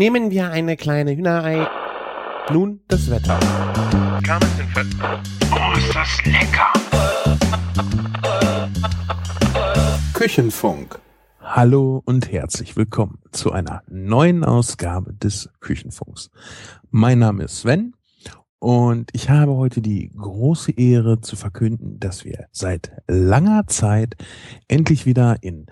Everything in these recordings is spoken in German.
Nehmen wir eine kleine Hühnerei. Nun das Wetter. Oh, ist das lecker! Küchenfunk. Hallo und herzlich willkommen zu einer neuen Ausgabe des Küchenfunks. Mein Name ist Sven und ich habe heute die große Ehre zu verkünden, dass wir seit langer Zeit endlich wieder in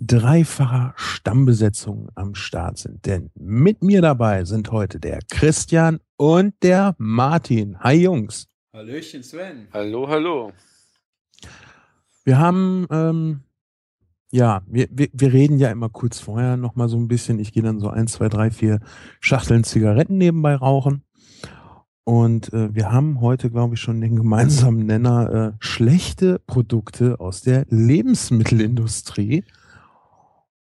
dreifacher Stammbesetzung am Start sind. Denn mit mir dabei sind heute der Christian und der Martin. Hi Jungs. Hallöchen Sven. Hallo, hallo. Wir haben, ähm, ja, wir, wir, wir reden ja immer kurz vorher noch mal so ein bisschen. Ich gehe dann so eins, zwei, drei, vier Schachteln Zigaretten nebenbei rauchen. Und äh, wir haben heute, glaube ich, schon den gemeinsamen Nenner äh, schlechte Produkte aus der Lebensmittelindustrie.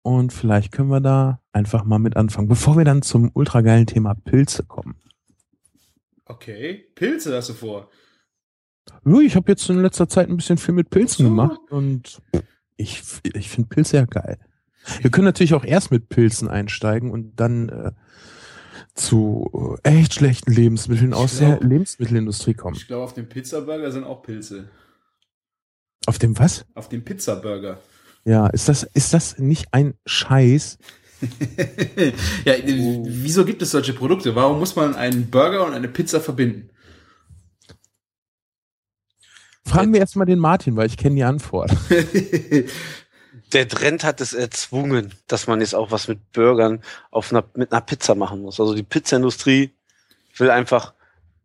Und vielleicht können wir da einfach mal mit anfangen, bevor wir dann zum ultrageilen Thema Pilze kommen. Okay, Pilze hast du vor. Ja, ich habe jetzt in letzter Zeit ein bisschen viel mit Pilzen so. gemacht und ich, ich finde Pilze ja geil. Wir können natürlich auch erst mit Pilzen einsteigen und dann äh, zu äh, echt schlechten Lebensmitteln Ich aus glaub- der Lebensmittelindustrie kommen. Ich glaube, auf dem Pizzaburger sind auch Pilze. Auf dem was? Auf dem Pizzaburger. Ja, ist das, ist das nicht ein Scheiß? ja, wieso gibt es solche Produkte? Warum muss man einen Burger und eine Pizza verbinden? Fragen wir erstmal den Martin, weil ich kenne die Antwort. Der Trend hat es erzwungen, dass man jetzt auch was mit Burgern auf einer, mit einer Pizza machen muss. Also die Pizzaindustrie will einfach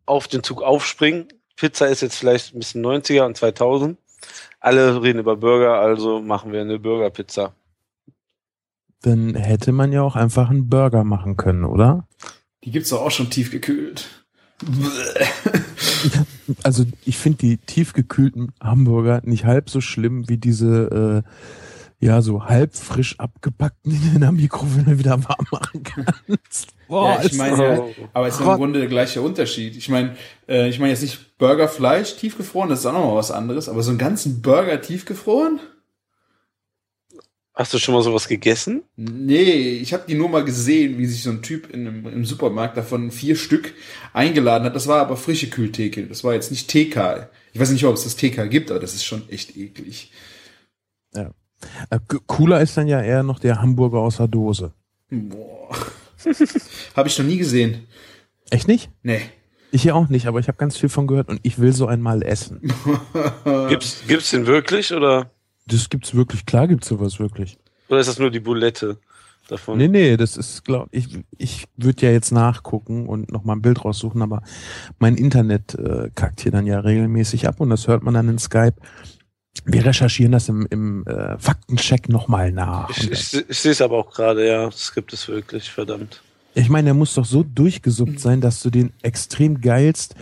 auf den Zug aufspringen. Pizza ist jetzt vielleicht ein bisschen 90er und 2000. Alle reden über Burger, also machen wir eine Burgerpizza. Dann hätte man ja auch einfach einen Burger machen können, oder? Die gibt's doch auch schon tiefgekühlt. Also ich finde die tiefgekühlten Hamburger nicht halb so schlimm wie diese, äh, ja, so halb frisch abgepackten, in der Mikrowelle wieder warm machen kannst. Boah, ja, ich meine, so- ja, aber es ist im. Grunde der gleiche Unterschied. Ich meine, äh, ich meine jetzt nicht Burgerfleisch tiefgefroren, das ist auch nochmal was anderes, aber so einen ganzen Burger tiefgefroren? Hast du schon mal sowas gegessen? Nee, ich habe die nur mal gesehen, wie sich so ein Typ in einem, im Supermarkt davon vier Stück eingeladen hat. Das war aber frische Kühltheke. Das war jetzt nicht TK. Ich weiß nicht, ob es das TK gibt, aber das ist schon echt eklig. Äh, Cooler ist dann ja eher noch der Hamburger aus der Dose. Boah. habe ich noch nie gesehen. Echt nicht? Nee. Ich ja auch nicht, aber ich habe ganz viel von gehört und ich will so einmal essen. Gibt's, gibt's den wirklich oder, Das gibt's wirklich, klar gibt's sowas wirklich. oder ist das nur die Bulette davon? Nee, nee, das ist, glaub ich, ich würde ja jetzt nachgucken und noch mal ein Bild raussuchen, aber mein Internet äh, kackt hier dann ja regelmäßig ab und das hört man dann in Skype. Wir recherchieren das im, im äh, Faktencheck nochmal nach. Ich, ich, ich sehe es aber auch gerade, ja. Das gibt es wirklich, verdammt. Ich meine, der muss doch so durchgesuppt sein, dass du den extrem geilst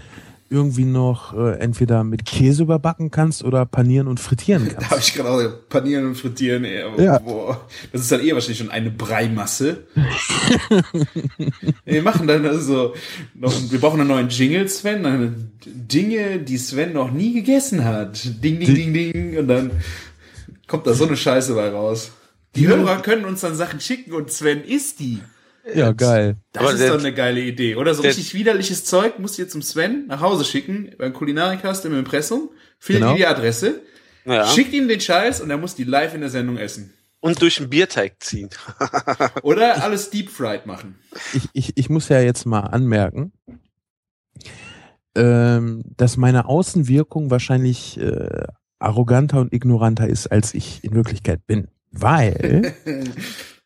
irgendwie noch äh, entweder mit Käse überbacken kannst oder panieren und frittieren Da habe kannst. ich gerade auch panieren und frittieren. Ey. Ja. Boah. Das ist dann eh wahrscheinlich schon eine Breimasse. wir machen dann also noch, wir brauchen einen neuen Jingle, Sven. Dann Dinge, die Sven noch nie gegessen hat. Ding, ding, ding, ding. Und dann kommt da so eine Scheiße bei raus. Die Hörer können uns dann Sachen schicken und Sven isst die. Ja, geil. Das Aber ist doch eine geile Idee. Oder so richtig widerliches Zeug musst du jetzt zum Sven nach Hause schicken, beim Kulinarikast im Impressum, findet Genau. ihm die Adresse, Ja. schickt ihm den Scheiß und er muss die live in der Sendung essen. Und durch den Bierteig ziehen. Oder alles deep fried machen. Ich, ich, ich muss ja jetzt mal anmerken, ähm, dass meine Außenwirkung wahrscheinlich äh, arroganter und ignoranter ist, als ich in Wirklichkeit bin. Weil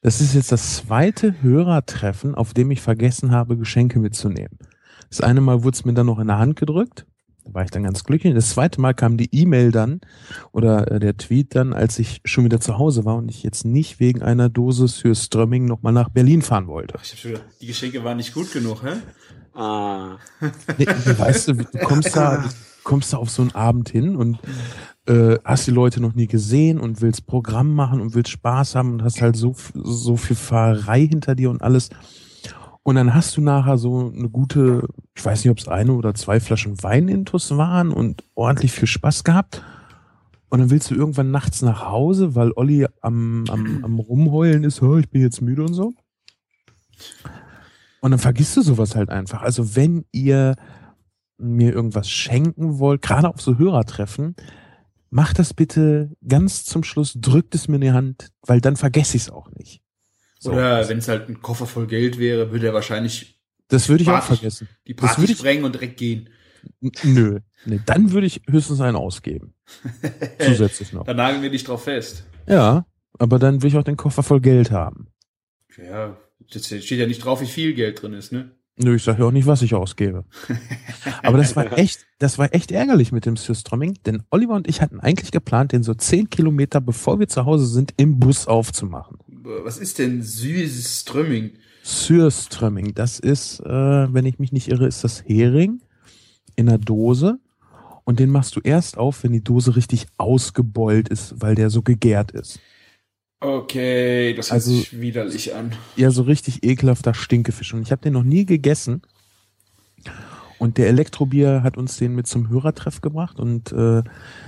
das ist jetzt das zweite Hörertreffen, auf dem ich vergessen habe, Geschenke mitzunehmen. Das eine Mal wurde es mir dann noch in der Hand gedrückt. Da war ich dann ganz glücklich. Das zweite Mal kam die E-Mail dann oder äh, der Tweet dann, als ich schon wieder zu Hause war und ich jetzt nicht wegen einer Dosis für Strömming nochmal nach Berlin fahren wollte. Ich hab schon gedacht, die Geschenke waren nicht gut genug, hä? Ah. Nee, weißt du, du kommst da, du kommst da auf so einen Abend hin und äh, hast die Leute noch nie gesehen und willst Programm machen und willst Spaß haben und hast halt so, so viel Fahrerei hinter dir und alles. Und dann hast du nachher so eine gute, ich weiß nicht, ob es eine oder zwei Flaschen Wein intus waren und ordentlich viel Spaß gehabt. Und dann willst du irgendwann nachts nach Hause, weil Olli am, am, am Rumheulen ist, "Oh, ich bin jetzt müde und so. Und dann vergisst du sowas halt einfach. Also wenn ihr mir irgendwas schenken wollt, gerade auf so Hörertreffen, macht das bitte ganz zum Schluss, drückt es mir in die Hand, weil dann vergesse ich es auch nicht. So. Oder wenn es halt ein Koffer voll Geld wäre, würde er wahrscheinlich Das würde ich auch Party- vergessen. die Das Party würde ich- sprengen und direkt gehen. Nö. Nee, dann würde ich höchstens einen ausgeben. Zusätzlich noch. Da nageln wir dich drauf fest. Ja, aber dann will ich auch den Koffer voll Geld haben. Ja, das steht ja nicht drauf, wie viel Geld drin ist, ne? Nö, ich sage ja auch nicht, was ich ausgebe. Aber das war echt, das war echt ärgerlich mit dem Surströmming, denn Oliver und ich hatten eigentlich geplant, den so zehn Kilometer, bevor wir zu Hause sind, im Bus aufzumachen. Was ist denn süßes Strömming? Surströmming, das ist, äh, wenn ich mich nicht irre, ist das Hering in einer Dose. Und den machst du erst auf, wenn die Dose richtig ausgebeult ist, weil der so gegärt ist. Okay, das hört Also- sich widerlich an. Ja, so richtig ekelhafter Stinkefisch. Und ich habe den noch nie gegessen. Und der Elektrobier hat uns den mit zum Hörertreff gebracht. Und äh,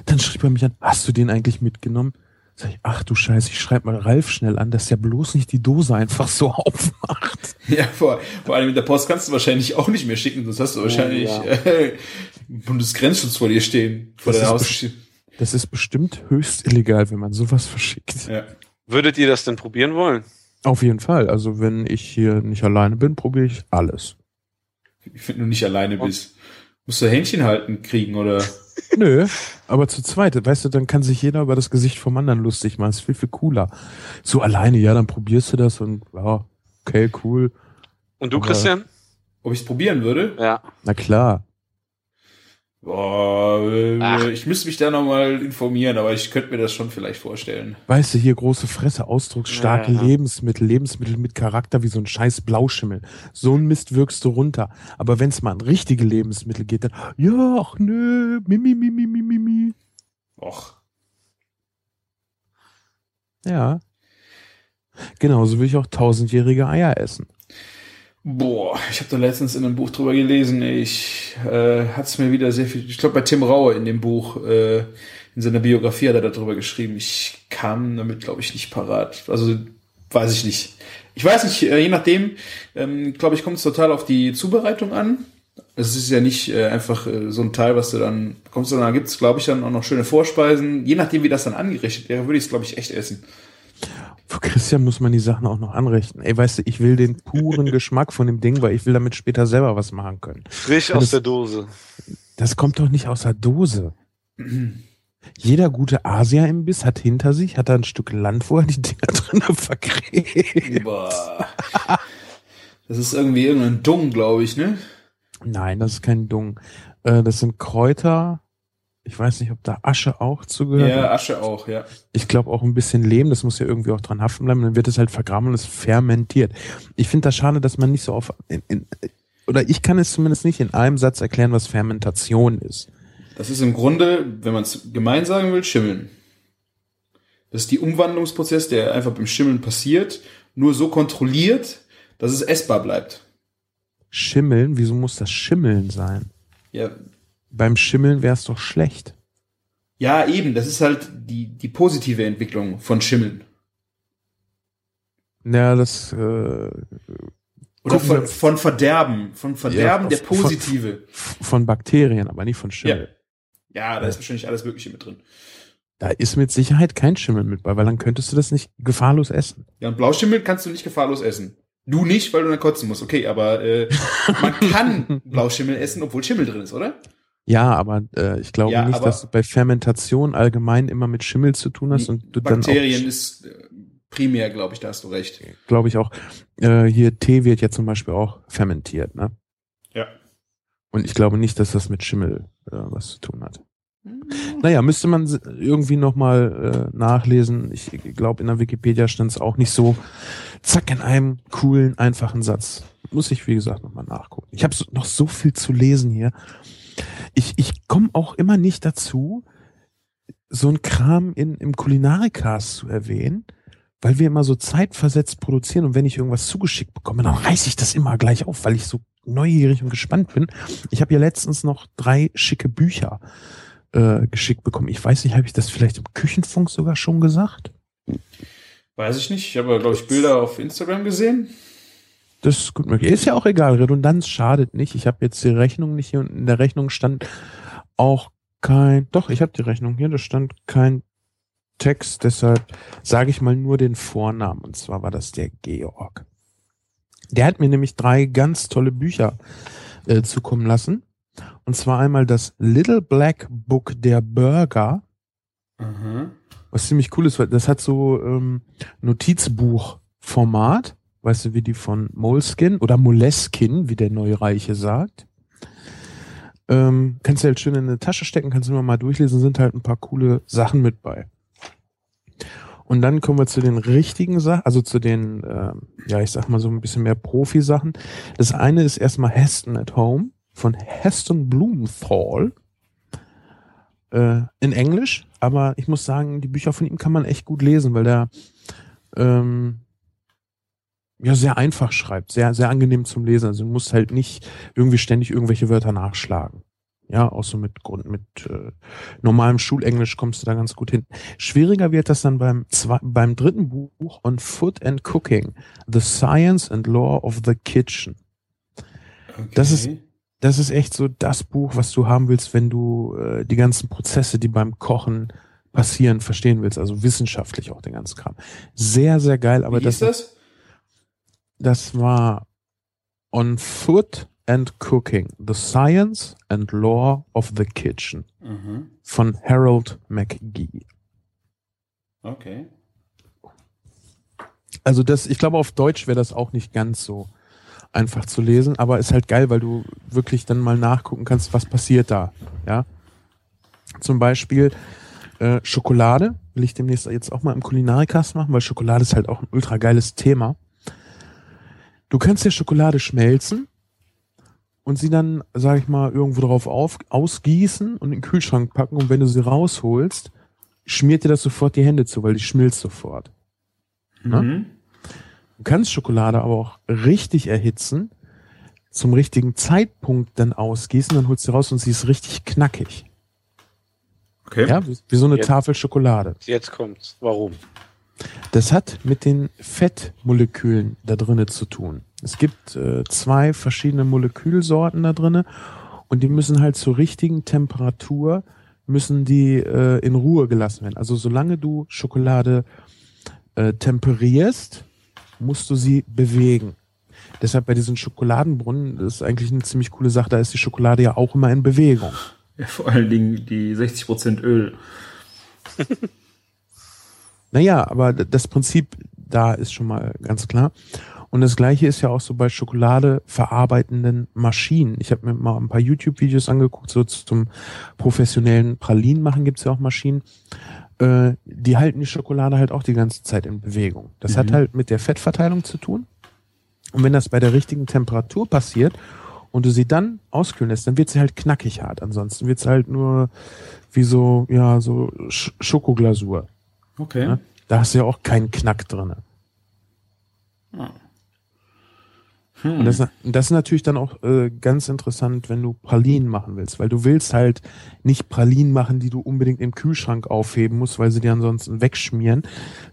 dann schrieb er mich an, hast du den eigentlich mitgenommen? Sag ich, ach du Scheiße, ich schreib mal Ralf schnell an, dass der bloß nicht die Dose einfach so aufmacht. Ja, vor, vor allem mit der Post kannst du wahrscheinlich auch nicht mehr schicken, sonst hast du wahrscheinlich ja. äh, Bundesgrenzschutz vor dir stehen. Vor Das deiner Das ist bestimmt höchst illegal, wenn man sowas verschickt. ja. Würdet ihr das denn probieren wollen? Auf jeden Fall. Also wenn ich hier nicht alleine bin, probiere ich alles. Wenn du nicht alleine bist. Musst du Händchen halten kriegen oder? Nö, aber zu zweit, weißt du, dann kann sich jeder über das Gesicht vom anderen lustig machen. ist viel, viel cooler. So alleine, ja, dann probierst du das und ja, okay, cool. Und du, Aber- Christian? Ob ich es probieren würde? Ja. Na klar. Boah, äh, Ach. ich müsste mich da nochmal informieren, aber ich könnte mir das schon vielleicht vorstellen. Weißt du, hier große Fresse, ausdrucksstarke Ja, ja. Lebensmittel, Lebensmittel mit Charakter wie so ein scheiß Blauschimmel. So ein Mist wirkst du runter. Aber wenn es mal an richtige Lebensmittel geht, dann, ja, ach nö, mimi, mimi, mimi, mimi. Och. Ja. Genauso will ich auch tausendjährige Eier essen. Boah, ich habe da letztens in einem Buch drüber gelesen. Ich äh, hat's mir wieder sehr viel. Ich glaube bei Tim Raue in dem Buch äh, in seiner Biografie hat er darüber geschrieben. Ich kam damit, glaube ich, nicht parat. Also weiß ich nicht. Ich weiß nicht. Äh, je nachdem, ähm, glaube ich, kommt es total auf die Zubereitung an. Es ist ja nicht äh, einfach äh, so ein Teil, was du dann bekommst, sondern da gibt's, glaube ich, dann auch noch schöne Vorspeisen. Je nachdem, wie das dann angerichtet wäre, würde ich es, glaube ich, echt essen. Für Christian muss man die Sachen auch noch anrichten. Ey, weißt du, ich will den puren Geschmack von dem Ding, weil ich will damit später selber was machen können. Frisch Ja, aus das- der Dose. Das kommt doch nicht aus der Dose. Jeder gute Asia-Imbiss hat hinter sich, hat da ein Stück Land, wo er die Dinger drin vergräbt. Boah. Das ist irgendwie irgendein Dung, glaube ich, ne? Nein, das ist kein Dung. Äh, das sind Kräuter. Ich weiß nicht, ob da Asche auch zugehört. Ja, Asche auch, ja. Ich glaube auch ein bisschen Lehm, das muss ja irgendwie auch dran haften bleiben. Dann wird es halt vergraben und es fermentiert. Ich finde das schade, dass man nicht so auf, in, in, oder ich kann es zumindest nicht in einem Satz erklären, was Fermentation ist. Das ist im Grunde, wenn man es gemein sagen will, Schimmeln. Das ist die Umwandlungsprozess, der einfach beim Schimmeln passiert, nur so kontrolliert, dass es essbar bleibt. Schimmeln, wieso muss das Schimmeln sein? Ja, Beim Schimmeln wäre es doch schlecht. ja eben, das ist halt die, die positive Entwicklung von Schimmeln. Ja, das, äh, Oder von, von Verderben. Von Verderben Ja, der von- positive. f- von Bakterien, aber nicht von Ja. Schimmel. Ja, da ist wahrscheinlich alles Mögliche mit drin. Da ist mit Sicherheit kein Schimmel mit bei, weil dann könntest du das nicht gefahrlos essen. Ja, und Blauschimmel kannst du nicht gefahrlos essen. Du nicht, weil du dann kotzen musst. Okay, aber äh, man kann Blauschimmel essen, obwohl Schimmel drin ist, oder? Ja, aber äh, ich glaube Ja, nicht, dass du bei Fermentation allgemein immer mit Schimmel zu tun hast und du Bakterien dann ist äh, primär, glaube ich, da hast du recht. auch, glaube ich auch, äh, hier Tee wird ja zum Beispiel auch fermentiert, ne? Ja. Und ich glaube nicht, dass das mit Schimmel äh, was zu tun hat. Naja, müsste man irgendwie nochmal äh, nachlesen. Ich glaube, in der Wikipedia stand es auch nicht so zack in einem coolen, einfachen Satz. Muss ich, wie gesagt, nochmal nachgucken. Ich habe so, noch so viel zu lesen hier. Ich, ich komme auch immer nicht dazu, so ein Kram in, im Kulinarikast zu erwähnen, weil wir immer so zeitversetzt produzieren und wenn ich irgendwas zugeschickt bekomme, dann reiße ich das immer gleich auf, weil ich so neugierig und gespannt bin. Ich habe ja letztens noch drei schicke Bücher äh, geschickt bekommen. Ich weiß nicht, habe ich das vielleicht im Küchenfunk sogar schon gesagt? Weiß ich nicht. Ich habe, glaube ich, Bilder auf Instagram gesehen. Das ist gut möglich. Ist ja auch egal. Redundanz schadet nicht. Ich habe jetzt die Rechnung nicht hier und in der Rechnung stand auch kein. Doch, ich habe die Rechnung hier. Da stand kein Text. Deshalb sage ich mal nur den Vornamen. Und zwar war das der Georg. Der hat mir nämlich drei ganz tolle Bücher äh, zukommen lassen. Und zwar einmal das Little Black Book der Burger. Aha. Was ziemlich cool ist, weil das hat so ähm, Notizbuch-Format. Weißt du, wie die von Moleskin oder Moleskin, wie der Neureiche sagt. Ähm, kannst du halt schön in eine Tasche stecken, kannst du immer mal durchlesen, sind halt ein paar coole Sachen mit bei. Und dann kommen wir zu den richtigen Sachen, also zu den, ähm, ja, ich sag mal so ein bisschen mehr Profi-Sachen. Das eine ist erstmal Heston at Home von Heston Blumenthal äh, in Englisch, aber ich muss sagen, die Bücher von ihm kann man echt gut lesen, weil der ähm, ja sehr einfach schreibt, sehr sehr angenehm zum Lesen. Also du musst halt nicht irgendwie ständig irgendwelche Wörter nachschlagen. Ja, auch so mit Grund mit äh, normalem Schulenglisch kommst du da ganz gut hin. Schwieriger wird das dann beim zwei, beim dritten Buch On Food and Cooking: The Science and Law of the Kitchen. Okay. Das ist- das ist echt so das Buch, was du haben willst, wenn du äh, die ganzen Prozesse, die beim Kochen passieren, verstehen willst. Also wissenschaftlich auch den ganzen Kram. Sehr, sehr geil, aber Wie das, das? Das war On Food and Cooking, The Science and Law of the Kitchen Aha. von Harold McGee. Okay. Also das, ich glaube, auf Deutsch wäre das auch nicht ganz so einfach zu lesen, aber ist halt geil, weil du wirklich dann mal nachgucken kannst, was passiert da. Ja. Zum Beispiel äh, Schokolade will ich demnächst jetzt auch mal im Kulinarikast machen, weil Schokolade ist halt auch ein ultra geiles Thema. Du kannst ja Schokolade schmelzen und sie dann, sag ich mal, irgendwo drauf auf, ausgießen und in den Kühlschrank packen und wenn du sie rausholst, schmiert dir das sofort die Hände zu, weil die schmilzt sofort. Ne? Mhm. Du kannst Schokolade aber auch richtig erhitzen, zum richtigen Zeitpunkt dann ausgießen, dann holst du raus und sie ist richtig knackig. Okay. Ja, wie, wie so eine Jetzt- Tafel Schokolade. Jetzt kommt's. Warum? Das hat mit den Fettmolekülen da drinnen zu tun. Es gibt äh, zwei verschiedene Molekülsorten da drinnen und die müssen halt zur richtigen Temperatur müssen die äh, in Ruhe gelassen werden. Also solange du Schokolade äh, temperierst, musst du sie bewegen. Deshalb bei diesen Schokoladenbrunnen das ist eigentlich eine ziemlich coole Sache. Da ist die Schokolade ja auch immer in Bewegung. Ja, vor allen Dingen die 60% Öl. Naja, aber das Prinzip da ist schon mal ganz klar. Und das gleiche ist ja auch so bei Schokolade verarbeitenden Maschinen. Ich habe mir mal ein paar YouTube-Videos angeguckt, so zum professionellen Pralinen machen gibt's ja auch Maschinen. Äh, die halten die Schokolade halt auch die ganze Zeit in Bewegung. Das hat Mhm. halt mit der Fettverteilung zu tun. Und wenn das bei der richtigen Temperatur passiert und du sie dann auskühlen lässt, dann wird sie halt knackig hart. Ansonsten wird sie halt nur wie so, ja, so Sch Schokoglasur. Okay. Ja. Da hast du ja auch keinen Knack drinne. Hm. Und das, das ist natürlich dann auch äh, ganz interessant, wenn du Pralinen machen willst, weil du willst halt nicht Pralinen machen, die du unbedingt im Kühlschrank aufheben musst, weil sie dir ansonsten wegschmieren,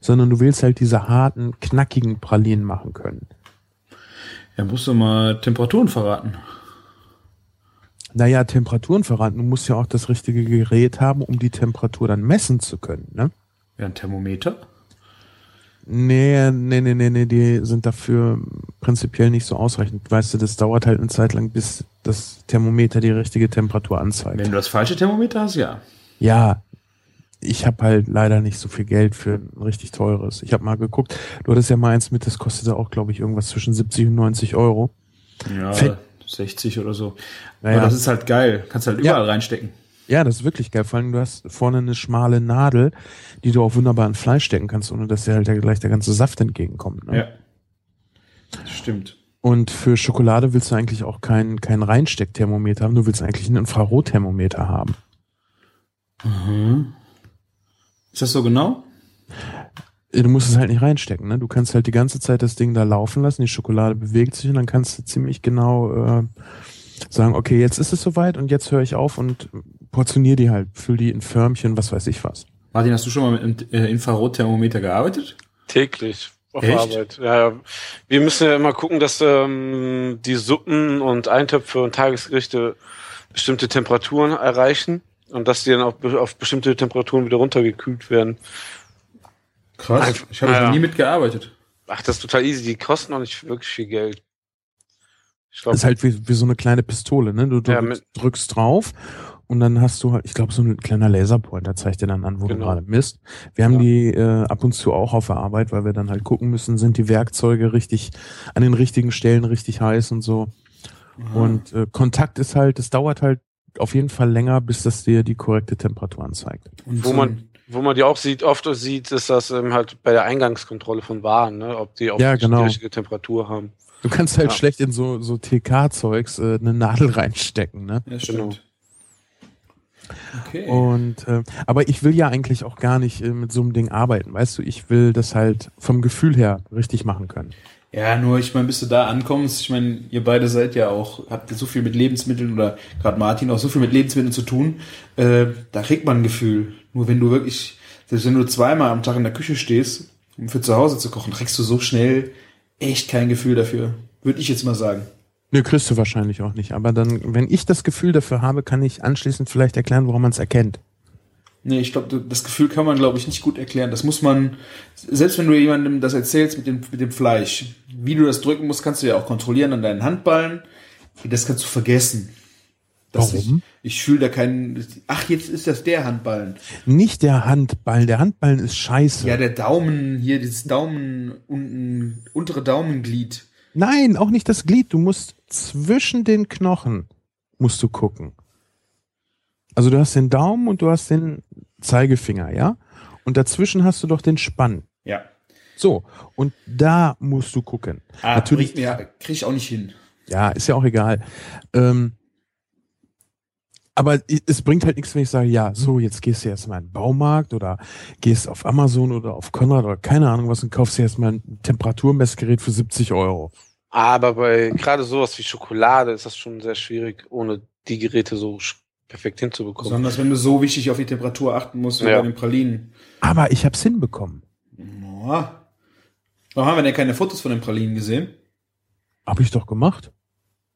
sondern du willst halt diese harten, knackigen Pralinen machen können. Ja, musst du mal Temperaturen verraten. Naja, Temperaturen verraten. Du musst ja auch das richtige Gerät haben, um die Temperatur dann messen zu können. Ne? Ja, ein Thermometer. Nee, nee, nee, nee, nee, die sind dafür prinzipiell nicht so ausreichend. Weißt du, das dauert halt eine Zeit lang, bis das Thermometer die richtige Temperatur anzeigt. Wenn du das falsche Thermometer hast, ja. Ja, ich habe halt leider nicht so viel Geld für ein richtig teures. Ich habe mal geguckt, du hattest ja mal eins mit, das kostete auch, glaube ich, irgendwas zwischen 70 und 90 Euro. Ja, Fett- 60 oder so. Naja. Aber das ist halt geil. Kannst halt überall reinstecken. Ja, das ist wirklich geil. Vor allem, du hast vorne eine schmale Nadel, die du auch wunderbar in Fleisch stecken kannst, ohne dass dir halt gleich der ganze Saft entgegenkommt. Ne? Ja. Das stimmt. Und für Schokolade willst du eigentlich auch kein, kein Reinsteckthermometer haben, du willst eigentlich ein Infrarotthermometer haben. Mhm. Ist das so genau? Du musst es halt nicht reinstecken, ne? Du kannst halt die ganze Zeit das Ding da laufen lassen, die Schokolade bewegt sich und dann kannst du ziemlich genau äh, sagen, okay, jetzt ist es soweit und jetzt höre ich auf und portionier die halt, füll die in Förmchen, was weiß ich was. Martin, hast du schon mal mit einem äh, Infrarotthermometer gearbeitet? Täglich. Auf Echt? Arbeit. Ja, ja. wir müssen ja immer gucken, dass ähm, die Suppen und Eintöpfe und Tagesgerichte bestimmte Temperaturen erreichen und dass die dann auch auf bestimmte Temperaturen wieder runtergekühlt werden. Krass. Ich habe ja, noch ja. nie mitgearbeitet. Ach, das ist total easy. Die kosten auch nicht wirklich viel Geld. Ich Das ist halt wie, wie so eine kleine Pistole, ne? Du Ja, drückst, drückst drauf und dann hast du halt, ich glaube, so ein kleiner Laserpointer zeigt dir dann an, wo du Genau. gerade misst. Wir haben Ja. die äh, ab und zu auch auf der Arbeit, weil wir dann halt gucken müssen, sind die Werkzeuge richtig an den richtigen Stellen richtig heiß und so. Und äh, Kontakt ist halt, es dauert halt auf jeden Fall länger, bis das dir die korrekte Temperatur anzeigt. Und wo so man- wo man die auch sieht, oft sieht, ist das ähm, halt bei der Eingangskontrolle von Waren, ne? ob die auch Ja, genau. die richtige Temperatur haben. Du kannst halt Ja. schlecht in so, so TK-Zeugs äh, eine Nadel reinstecken, ne? Ja, Genau. Okay. Und äh, aber ich will ja eigentlich auch gar nicht äh, mit so einem Ding arbeiten, weißt du, ich will das halt vom Gefühl her richtig machen können. Ja, nur ich meine, bis du da ankommst, ich meine, ihr beide seid ja auch, habt ihr so viel mit Lebensmitteln oder gerade Martin auch so viel mit Lebensmitteln zu tun, äh, da kriegt man ein Gefühl. Nur wenn du wirklich, selbst wenn du zweimal am Tag in der Küche stehst, um für zu Hause zu kochen, kriegst du so schnell echt kein Gefühl dafür. Würde ich jetzt mal sagen. Nö, kriegst du wahrscheinlich auch nicht. Aber dann, wenn ich das Gefühl dafür habe, kann ich anschließend vielleicht erklären, woran man es erkennt. Nee, ich glaube, das Gefühl kann man, glaube ich, nicht gut erklären. Das muss man, selbst wenn du jemandem das erzählst mit dem, mit dem Fleisch, wie du das drücken musst, kannst du ja auch kontrollieren an deinen Handballen. Das kannst du vergessen. Das Warum? Ich, ich fühle da keinen, ach, jetzt ist das der Handballen. Nicht der Handballen. Der Handballen ist scheiße. Ja, der Daumen, hier, dieses Daumen, unten, untere Daumenglied. Nein, auch nicht das Glied. Du musst zwischen den Knochen musst du gucken. Also du hast den Daumen und du hast den Zeigefinger, ja? Und dazwischen hast du doch den Spann. Ja. So, und da musst du gucken. Ah, Natürlich- krieg ich auch nicht hin. Ja, ist ja auch egal. Ähm, aber es bringt halt nichts, wenn ich sage, ja, so, jetzt gehst du erstmal in den Baumarkt oder gehst auf Amazon oder auf Konrad oder keine Ahnung was und kaufst dir erstmal ein Temperaturmessgerät für 70 Euro. Aber bei gerade sowas wie Schokolade ist das schon sehr schwierig, ohne die Geräte so perfekt hinzubekommen. Besonders wenn du so wichtig auf die Temperatur achten musst wie Ja. bei den Pralinen. Aber ich hab's hinbekommen. Boah. Warum haben wir denn keine Fotos von den Pralinen gesehen? Hab ich doch gemacht.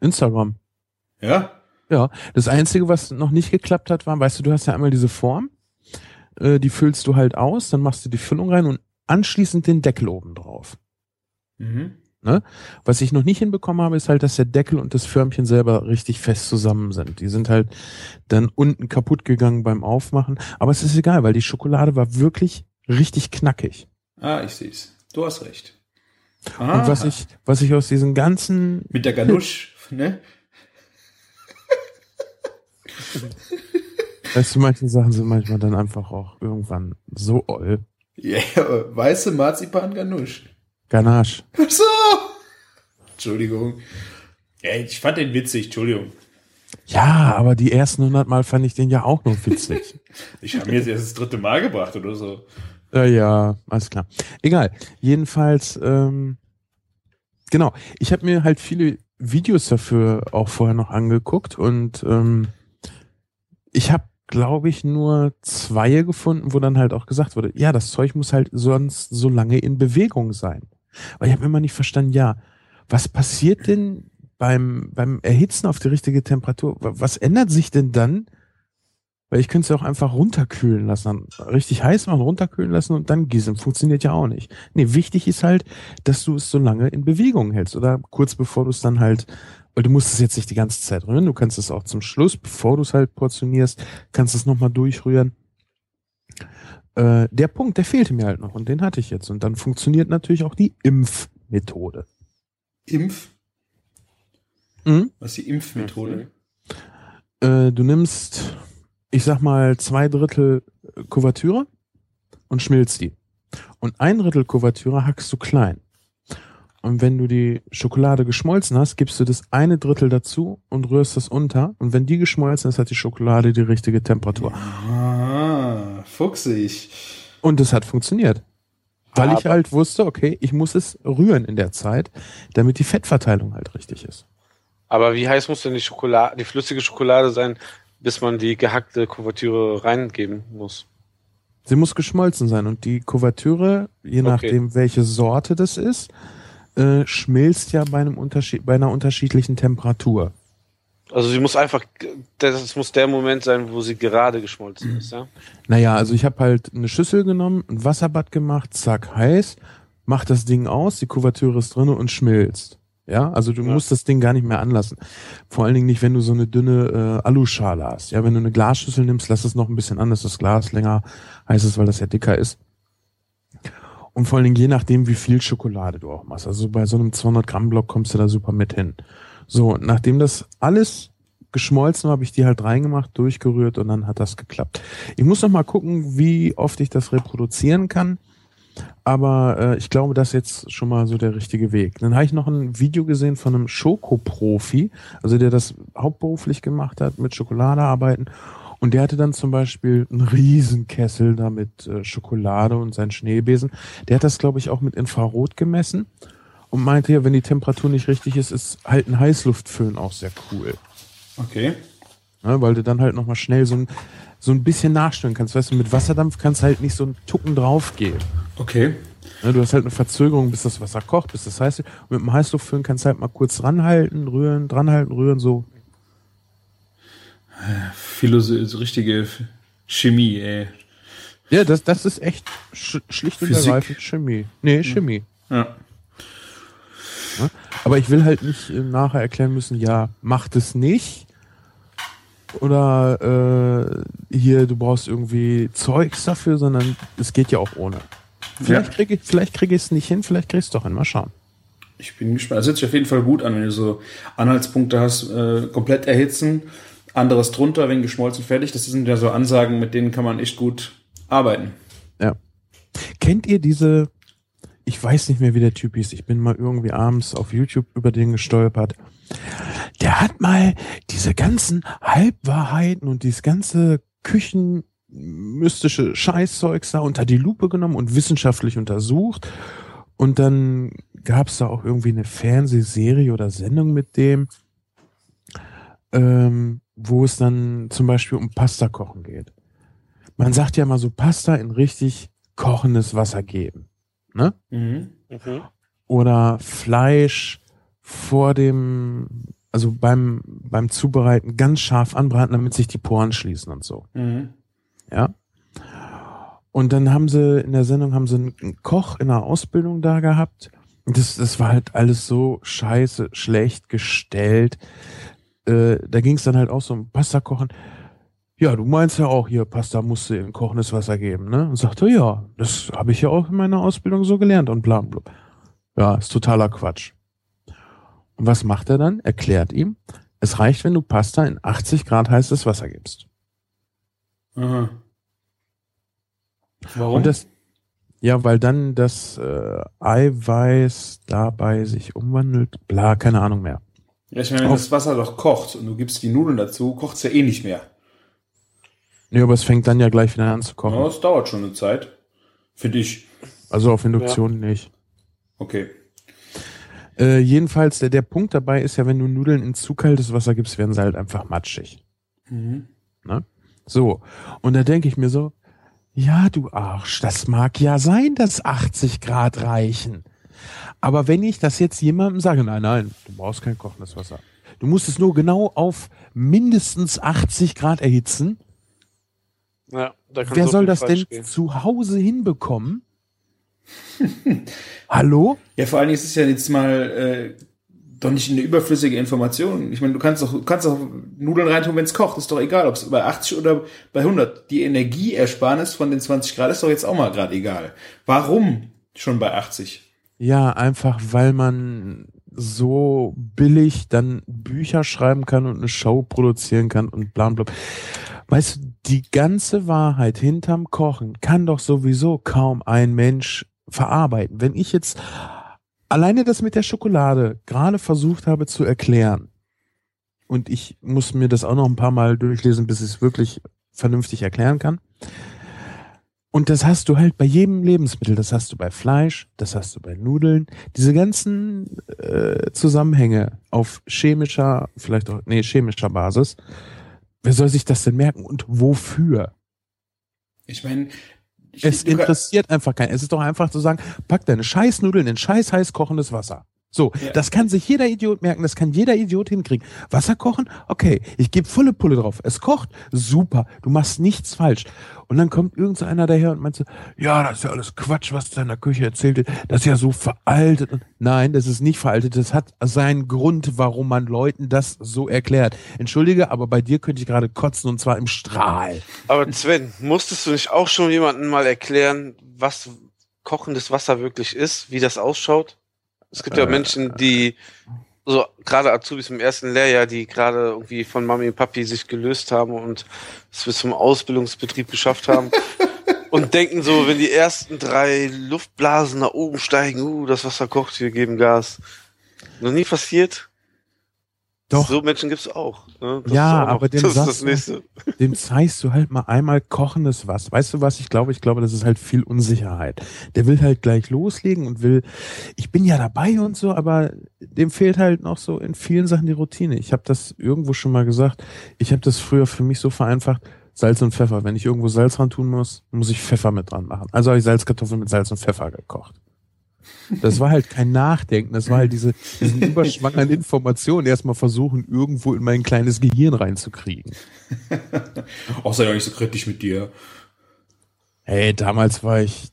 Instagram. Ja? Ja, das Einzige, was noch nicht geklappt hat, war, weißt du, du hast ja einmal diese Form, äh, die füllst du halt aus, dann machst du die Füllung rein und anschließend den Deckel oben drauf. Mhm. Was ich noch nicht hinbekommen habe, ist halt, dass der Deckel und das Förmchen selber richtig fest zusammen sind. Die sind halt dann unten kaputt gegangen beim Aufmachen. Aber es ist egal, weil die Schokolade war wirklich richtig knackig. Ah, ich seh's. Du hast recht. Und was ich, was ich aus diesen ganzen, Mit der Ganusch, ne? Weißt du, manche Sachen sind manchmal dann einfach auch irgendwann so oll. Ja, weiße Marzipan Ganusch. Ganache. Ach so! Entschuldigung. Ja, ich fand den witzig, Entschuldigung. Ja, aber die ersten 100 Mal fand ich den ja auch noch witzig. Ich habe mir jetzt erst das dritte Mal gebracht oder so. Ja, ja, alles klar. Egal. Jedenfalls, ähm, genau. Ich habe mir halt viele Videos dafür auch vorher noch angeguckt und ähm, ich habe, glaube ich, nur zwei gefunden, wo dann halt auch gesagt wurde, ja, das Zeug muss halt sonst so lange in Bewegung sein. Weil ich habe immer nicht verstanden, ja, was passiert denn beim, beim Erhitzen auf die richtige Temperatur? Wa- Was ändert sich denn dann, weil ich könnte es ja auch einfach runterkühlen lassen. Richtig heiß machen, runterkühlen lassen und dann gießen. Funktioniert ja auch nicht. Nee, wichtig ist halt, dass du es so lange in Bewegung hältst. Oder kurz bevor du es dann halt, weil du musst es jetzt nicht die ganze Zeit rühren. Du kannst es auch zum Schluss, bevor du es halt portionierst, kannst es nochmal durchrühren. Äh, der Punkt, der fehlte mir halt noch und den hatte ich jetzt. Und dann funktioniert natürlich auch die Impfmethode. Impf? Mhm. Was ist die Impfmethode? Äh, du nimmst, ich sag mal, zwei Drittel Kuvertüre und schmilzt die. Und ein Drittel Kuvertüre hackst du klein. Und wenn du die Schokolade geschmolzen hast, gibst du das eine Drittel dazu und rührst das unter. Und wenn die geschmolzen ist, hat die Schokolade die richtige Temperatur. Ah, fuchsig. Und es hat funktioniert. Weil ich halt wusste, okay, ich muss es rühren in der Zeit, damit die Fettverteilung halt richtig ist. Aber wie heiß muss denn die Schokolade, die flüssige Schokolade sein, bis man die gehackte Kuvertüre reingeben muss? Sie muss geschmolzen sein und die Kuvertüre, je Okay. nachdem welche Sorte das ist, äh, schmilzt ja bei einem Unterschied, bei einer unterschiedlichen Temperatur. Also sie muss einfach, das muss der Moment sein, wo sie gerade geschmolzen ist, ja? Naja, also ich habe halt eine Schüssel genommen, ein Wasserbad gemacht, zack, heiß, mach das Ding aus, die Kuvertüre ist drinne und schmilzt. Ja, also du Ja. musst das Ding gar nicht mehr anlassen. Vor allen Dingen nicht, wenn du so eine dünne äh, Aluschale hast. Ja, wenn du eine Glasschüssel nimmst, lass es noch ein bisschen an, dass das Glas länger heiß ist, weil das ja dicker ist. Und vor allen Dingen je nachdem, wie viel Schokolade du auch machst. Also bei so einem 200 Gramm Block kommst du da super mit hin. So, nachdem das alles geschmolzen war, habe ich die halt reingemacht, durchgerührt und dann hat das geklappt. Ich muss noch mal gucken, wie oft ich das reproduzieren kann. Aber äh, ich glaube, das ist jetzt schon mal so der richtige Weg. Dann habe ich noch ein Video gesehen von einem Schokoprofi, also der das hauptberuflich gemacht hat, mit Schokolade arbeiten. Und der hatte dann zum Beispiel einen Riesenkessel da mit äh, Schokolade und seinen Schneebesen. Der hat das, glaube ich, auch mit Infrarot gemessen und meinte ja, wenn die Temperatur nicht richtig ist, ist halt ein Heißluftföhn auch sehr cool. Okay. Ne, weil du dann halt nochmal schnell so ein, so ein bisschen nachstellen kannst. Weißt du, mit Wasserdampf kannst du halt nicht so einen Tucken draufgeben. Okay. Ne, du hast halt eine Verzögerung, bis das Wasser kocht, bis das heiß ist. Und mit dem Heißluftföhn kannst du halt mal kurz dranhalten, rühren, dranhalten, rühren, so. Philosoph so richtige Chemie, ey. Ja, das, das ist echt sch schlicht und Physik. ergreifend Chemie. Nee, Chemie. Ja. Aber ich will halt nicht äh, nachher erklären müssen, ja, macht es nicht. Oder äh, hier, du brauchst irgendwie Zeugs dafür, sondern es geht ja auch ohne. Vielleicht Ja. kriege ich vielleicht krieg ich es nicht hin, vielleicht krieg ich es doch hin. Mal schauen. Ich bin gespannt. Das hört sich auf jeden Fall gut an, wenn du so Anhaltspunkte hast, äh, komplett erhitzen, anderes drunter, wenn geschmolzen fertig. Das sind ja so Ansagen, mit denen kann man echt gut arbeiten. Ja. Kennt ihr diese, ich weiß nicht mehr, wie der Typ hieß, ich bin mal irgendwie abends auf YouTube über den gestolpert. Der hat mal diese ganzen Halbwahrheiten und dieses ganze küchenmystische Scheißzeugs da unter die Lupe genommen und wissenschaftlich untersucht. Und dann gab es da auch irgendwie eine Fernsehserie oder Sendung mit dem, ähm, wo es dann zum Beispiel um Pasta kochen geht. Man sagt ja mal so Pasta in richtig kochendes Wasser geben. Ne? Mhm. Mhm. Oder Fleisch vor dem, also beim, beim Zubereiten ganz scharf anbraten, damit sich die Poren schließen und so. Mhm. Ja. Und dann haben sie in der Sendung haben sie einen Koch in der Ausbildung da gehabt. Das, das war halt alles so scheiße, schlecht gestellt. Äh, da ging es dann halt auch so um Pasta kochen. Ja, du meinst ja auch hier, Pasta musst du in kochendes Wasser geben, ne? Und sagte, ja, das habe ich ja auch in meiner Ausbildung so gelernt und bla bla. Ja, ist totaler Quatsch. Und was macht er dann? Erklärt ihm, es reicht, wenn du Pasta in 80 Grad heißes Wasser gibst. Aha. Warum? Und das, ja, weil dann das äh, Eiweiß dabei sich umwandelt, bla, keine Ahnung mehr. Ja, ich meine, wenn auf- das Wasser doch kocht und du gibst die Nudeln dazu, kocht's ja eh nicht mehr. Nee, aber es fängt dann ja gleich wieder an zu Ja, kochen. das dauert schon eine Zeit. Finde ich. Also auf Induktion nicht. Okay. Äh, jedenfalls, der, der Punkt dabei ist ja, wenn du Nudeln in zu kaltes Wasser gibst, werden sie halt einfach matschig. Mhm. So. Und da denke ich mir so, ja, du Arsch, das mag ja sein, dass 80 Grad reichen. Aber wenn ich das jetzt jemandem sage, nein, nein, du brauchst kein kochendes Wasser. Du musst es nur genau auf mindestens 80 Grad erhitzen. Ja, da kann Wer so soll das denn gehen. zu Hause hinbekommen? Hallo? Ja, vor allen Dingen ist es ja jetzt mal äh, doch nicht eine überflüssige Information. Ich meine, du kannst doch, du kannst doch Nudeln reintun, wenn es kocht. Ist doch egal, ob es bei 80 oder bei 100. Die Energieersparnis von den 20 Grad ist doch jetzt auch mal gerade egal. Warum schon bei 80? Ja, einfach weil man so billig dann Bücher schreiben kann und eine Show produzieren kann und bla bla. Weißt du, die ganze Wahrheit hinterm Kochen kann doch sowieso kaum ein Mensch verarbeiten. Wenn ich jetzt alleine das mit der Schokolade gerade versucht habe zu erklären und ich muss mir das auch noch ein paar Mal durchlesen, bis ich es wirklich vernünftig erklären kann. Und das hast du halt bei jedem Lebensmittel. Das hast du bei Fleisch, das hast du bei Nudeln. Diese ganzen äh, Zusammenhänge auf chemischer, vielleicht auch, nee, chemischer Basis. Wer soll sich das denn merken und wofür? Ich meine, Es interessiert einfach keinen. Es ist doch einfach zu sagen, pack deine Scheißnudeln in scheiß heiß kochendes Wasser. So, Ja. das kann sich jeder Idiot merken, das kann jeder Idiot hinkriegen. Wasser kochen, okay, ich gebe volle Pulle drauf. Es kocht, super, du machst nichts falsch. Und dann kommt irgend so einer daher und meint so, ja, das ist ja alles Quatsch, was da in der Küche erzählt wird. Das ist ja so veraltet. Nein, das ist nicht veraltet. Das hat seinen Grund, warum man Leuten das so erklärt. Entschuldige, aber bei dir könnte ich gerade kotzen und zwar im Strahl. Aber Sven, musstest du nicht auch schon jemandem mal erklären, was kochendes Wasser wirklich ist, wie das ausschaut? Es gibt ja Äh. Menschen, die so gerade Azubis im ersten Lehrjahr, die gerade irgendwie von Mami und Papi sich gelöst haben und es bis zum Ausbildungsbetrieb geschafft haben und denken so, wenn die ersten drei Luftblasen nach oben steigen, uh, das Wasser kocht, wir geben Gas. Noch nie passiert? Doch. So Menschen gibt's auch. Ne? Ja, auch aber dem das sagst das du- nächste. dem zeigst du halt mal einmal kochendes Wasser. Weißt du was? Ich glaube, ich glaube, das ist halt viel Unsicherheit. Der will halt gleich loslegen und will, ich bin ja dabei und so, aber dem fehlt halt noch so in vielen Sachen die Routine. Ich habe das irgendwo schon mal gesagt. Ich habe das früher für mich so vereinfacht. Salz und Pfeffer. Wenn ich irgendwo Salz ran tun muss, muss ich Pfeffer mit dran machen. Also habe ich Salzkartoffeln mit Salz und Pfeffer gekocht. Das war halt kein Nachdenken, das war halt diese, diesen überschwangeren Informationen erstmal versuchen, irgendwo in mein kleines Gehirn reinzukriegen. Auch sei doch nicht so kritisch mit dir. Hey, damals war ich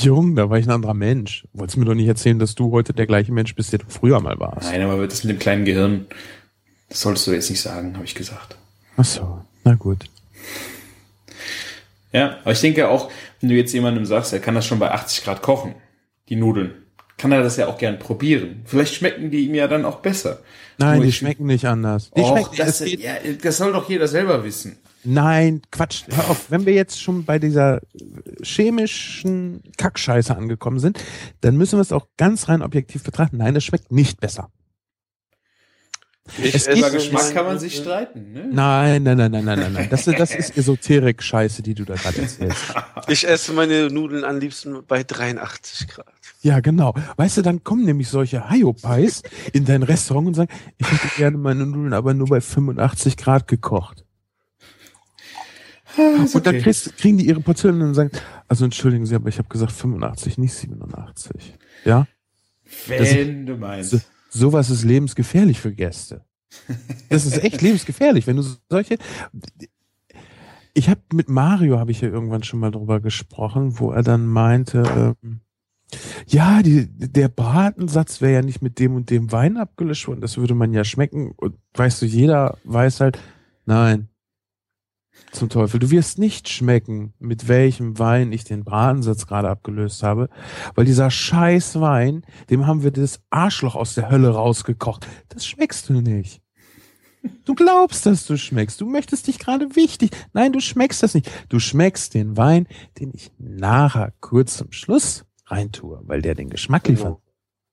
jung, da war ich ein anderer Mensch. Wolltest mir doch nicht erzählen, dass du heute der gleiche Mensch bist, der du früher mal warst. Nein, aber das mit dem kleinen Gehirn, das solltest du jetzt nicht sagen, habe ich gesagt. Ach so, na gut. Ja, aber ich denke auch, wenn du jetzt jemandem sagst, er kann das schon bei 80 Grad kochen, die Nudeln, kann er das ja auch gern probieren. Vielleicht schmecken die ihm ja dann auch besser. Nein, Nur die ich- schmecken nicht anders. Die Och, schmecken, das, ja, das soll doch jeder selber wissen. nein, Quatsch. Hör auf, wenn wir jetzt schon bei dieser chemischen Kackscheiße angekommen sind, dann müssen wir es auch ganz rein objektiv betrachten. Nein, das schmeckt nicht besser. Ich Es Über Geschmack kann man sich streiten, ne? Nein, nein, nein, nein, nein, nein, nein. Das, das ist Esoterik-Scheiße, die du da gerade erzählst. Ich esse meine Nudeln am liebsten bei 83 Grad. Ja, genau. Weißt du, dann kommen nämlich solche Hyopies in dein Restaurant und sagen, ich hätte gerne meine Nudeln aber nur bei 85 Grad gekocht. Und dann kriegst, kriegen die ihre Portionen und sagen, also entschuldigen Sie, aber ich habe gesagt 85, nicht 87. Ja? Wenn du meinst. So, sowas ist lebensgefährlich für Gäste. Das ist echt lebensgefährlich, wenn du solche. Ich habe mit Mario habe ich ja irgendwann schon mal drüber gesprochen, wo er dann meinte, ähm, ja, die, der Bratensatz wäre ja nicht mit dem und dem Wein abgelöscht worden, das würde man ja schmecken. Und weißt du, jeder weiß halt, nein, zum Teufel, du wirst nicht schmecken, mit welchem Wein ich den Bratensatz gerade abgelöst habe, weil dieser scheiß Wein, dem haben wir das Arschloch aus der Hölle rausgekocht. Das schmeckst du nicht. Du glaubst, dass du schmeckst. Du möchtest dich gerade wichtig. Nein, du schmeckst das nicht. Du schmeckst den Wein, den ich nachher kurz zum Schluss reintue, weil der den Geschmack liefert. Genau.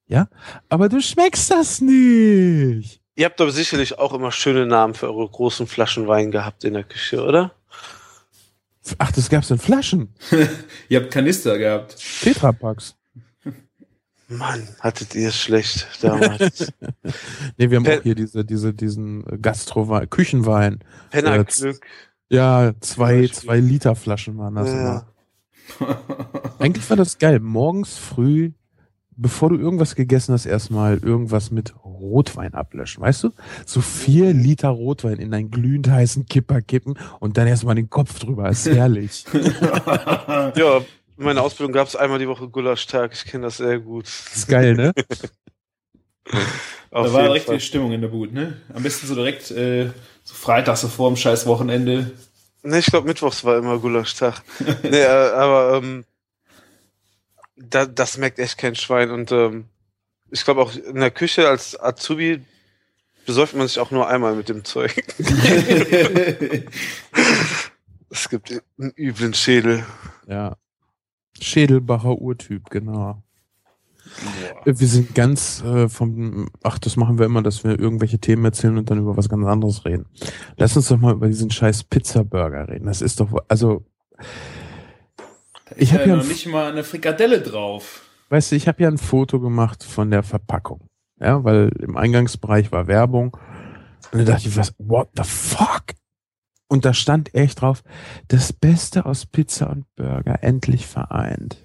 Ja? Aber du schmeckst das nicht. Ihr habt aber sicherlich auch immer schöne Namen für eure großen Flaschen Wein gehabt in der Küche, oder? Ach, das gab's in Flaschen. Ihr habt Kanister gehabt. Tetrapacks. Mann, hattet ihr es schlecht damals. Nee, wir haben Pe- auch hier diese, diese, diesen Gastrowein, Küchenwein. Penner Jetzt- Glück. Ja, zwei, zwei Liter Flaschen waren das Ja. immer. Eigentlich war das geil. Morgens früh, bevor du irgendwas gegessen hast, erstmal irgendwas mit Rotwein ablöschen. Weißt du? So vier Liter Rotwein in einen glühend heißen Kipper kippen und dann erstmal den Kopf drüber. Ist herrlich. Ja, in meiner Ausbildung gab es einmal die Woche Gulaschtag. Ich kenne das sehr gut. ist geil, ne? Auf da war direkt Fall. die Stimmung in der Boot, ne? Am besten so direkt äh, so Freitag, so vor dem scheiß Wochenende. Ne, ich glaube, Mittwochs war immer Gulaschtag. nee, äh, aber ähm, da, das merkt echt kein Schwein. Und ähm, ich glaube auch in der Küche als Azubi besäuft man sich auch nur einmal mit dem Zeug. Es gibt einen üblen Schädel. Ja. Schädelbacher Urtyp, genau. Wir sind ganz äh, vom, ach, das machen wir immer, dass wir irgendwelche Themen erzählen und dann über was ganz anderes reden. Lass uns doch mal über diesen scheiß Pizza-Burger reden. Das ist doch, also, Ich ist hab ja noch nicht mal eine Frikadelle drauf. weißt du, ich habe ja ein Foto gemacht von der Verpackung. Ja, weil im Eingangsbereich war Werbung. Und dann dachte ich, was, what the fuck? Und da stand echt drauf, das Beste aus Pizza und Burger endlich vereint.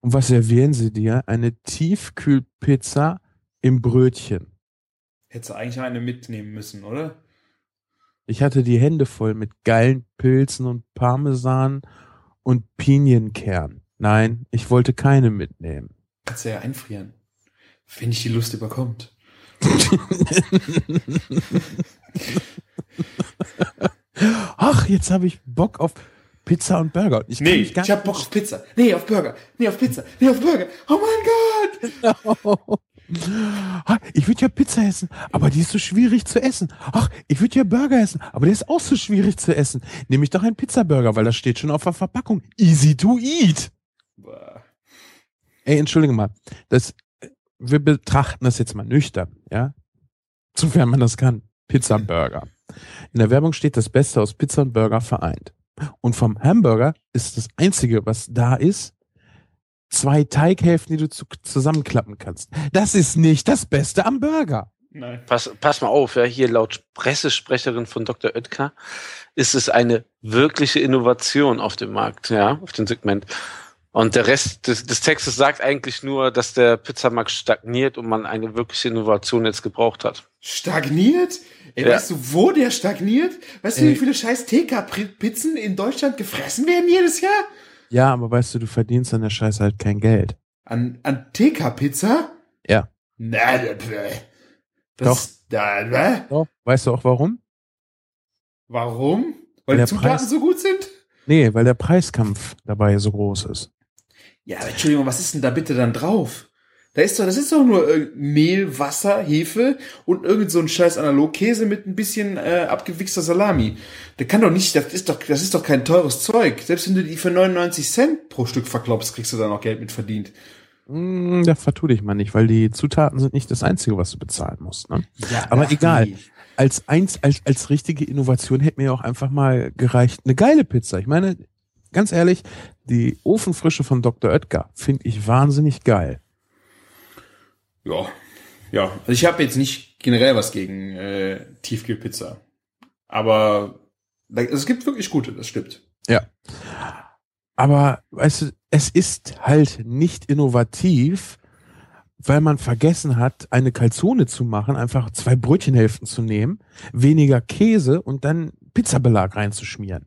Und was servieren sie dir? Eine Tiefkühlpizza im Brötchen. Hättest du eigentlich eine mitnehmen müssen, oder? Ich hatte die Hände voll mit geilen Pilzen und Parmesan und Pinienkern. Nein, ich wollte keine mitnehmen. Kannst du ja einfrieren. Wenn dich die Lust überkommt. Ach, jetzt habe ich Bock auf Pizza und Burger. Ich Nee, ich hab Bock auf Pizza. Nee, auf Burger. Nee, auf Pizza. Nee, auf Burger. Oh mein Gott! Ah, Ich würde ja Pizza essen, aber die ist so schwierig zu essen. Ach, ich würde ja Burger essen, aber der ist auch so schwierig zu essen. Nehme ich doch einen Pizzaburger, weil das steht schon auf der Verpackung. Easy to eat. Ey, entschuldige mal. Das, wir betrachten das jetzt mal nüchtern, ja? Sofern man das kann. Pizza Burger. In der Werbung steht das Beste aus Pizza und Burger vereint. Und vom Hamburger ist das einzige, was da ist, zwei Teighälften, die du zu, zusammenklappen kannst. Das ist nicht das Beste am Burger. Nein. Pass, pass mal auf, ja, hier laut Pressesprecherin von Dr. Oetker ist es eine wirkliche Innovation auf dem Markt, ja, auf dem Segment. Und der Rest des, des Textes sagt eigentlich nur, dass der Pizzamarkt stagniert und man eine wirkliche Innovation jetzt gebraucht hat. Stagniert? Ey, Ja. weißt du, wo der stagniert? Weißt du, wie viele scheiß TK-Pizzen in Deutschland gefressen werden jedes Jahr? Ja, aber weißt du, du verdienst an der Scheiße halt kein Geld. An, an TK-Pizza? Ja. Na, da, das, Da, da, So, weißt du auch warum? warum? Weil Weil die Zutaten Preis- so gut sind? Nee, weil der Preiskampf dabei so groß ist. Ja, Entschuldigung, was ist denn da bitte dann drauf? Da ist doch, das ist doch nur äh, Mehl, Wasser, Hefe und irgend so ein scheiß Analogkäse mit ein bisschen äh, abgewichster Salami. Der kann doch nicht, das ist doch, das ist doch kein teures Zeug. Selbst wenn du die für 99 Cent pro Stück verklopst, kriegst du da noch Geld mit verdient. Mm, da vertu dich mal nicht, weil die Zutaten sind nicht das Einzige, was du bezahlen musst. Ne? Ja, Aber egal. nee. Als eins, als, als richtige Innovation hätte mir ja auch einfach mal gereicht eine geile Pizza. Ich meine, ganz ehrlich, die Ofenfrische von Dr. Oetker finde ich wahnsinnig geil. Ja, ja. Also ich habe jetzt nicht generell was gegen äh, Tiefkühlpizza. Aber es gibt wirklich gute, das stimmt. Aber weißt du, es ist halt nicht innovativ, weil man vergessen hat, eine Calzone zu machen, einfach zwei Brötchenhälften zu nehmen, weniger Käse und dann Pizzabelag reinzuschmieren.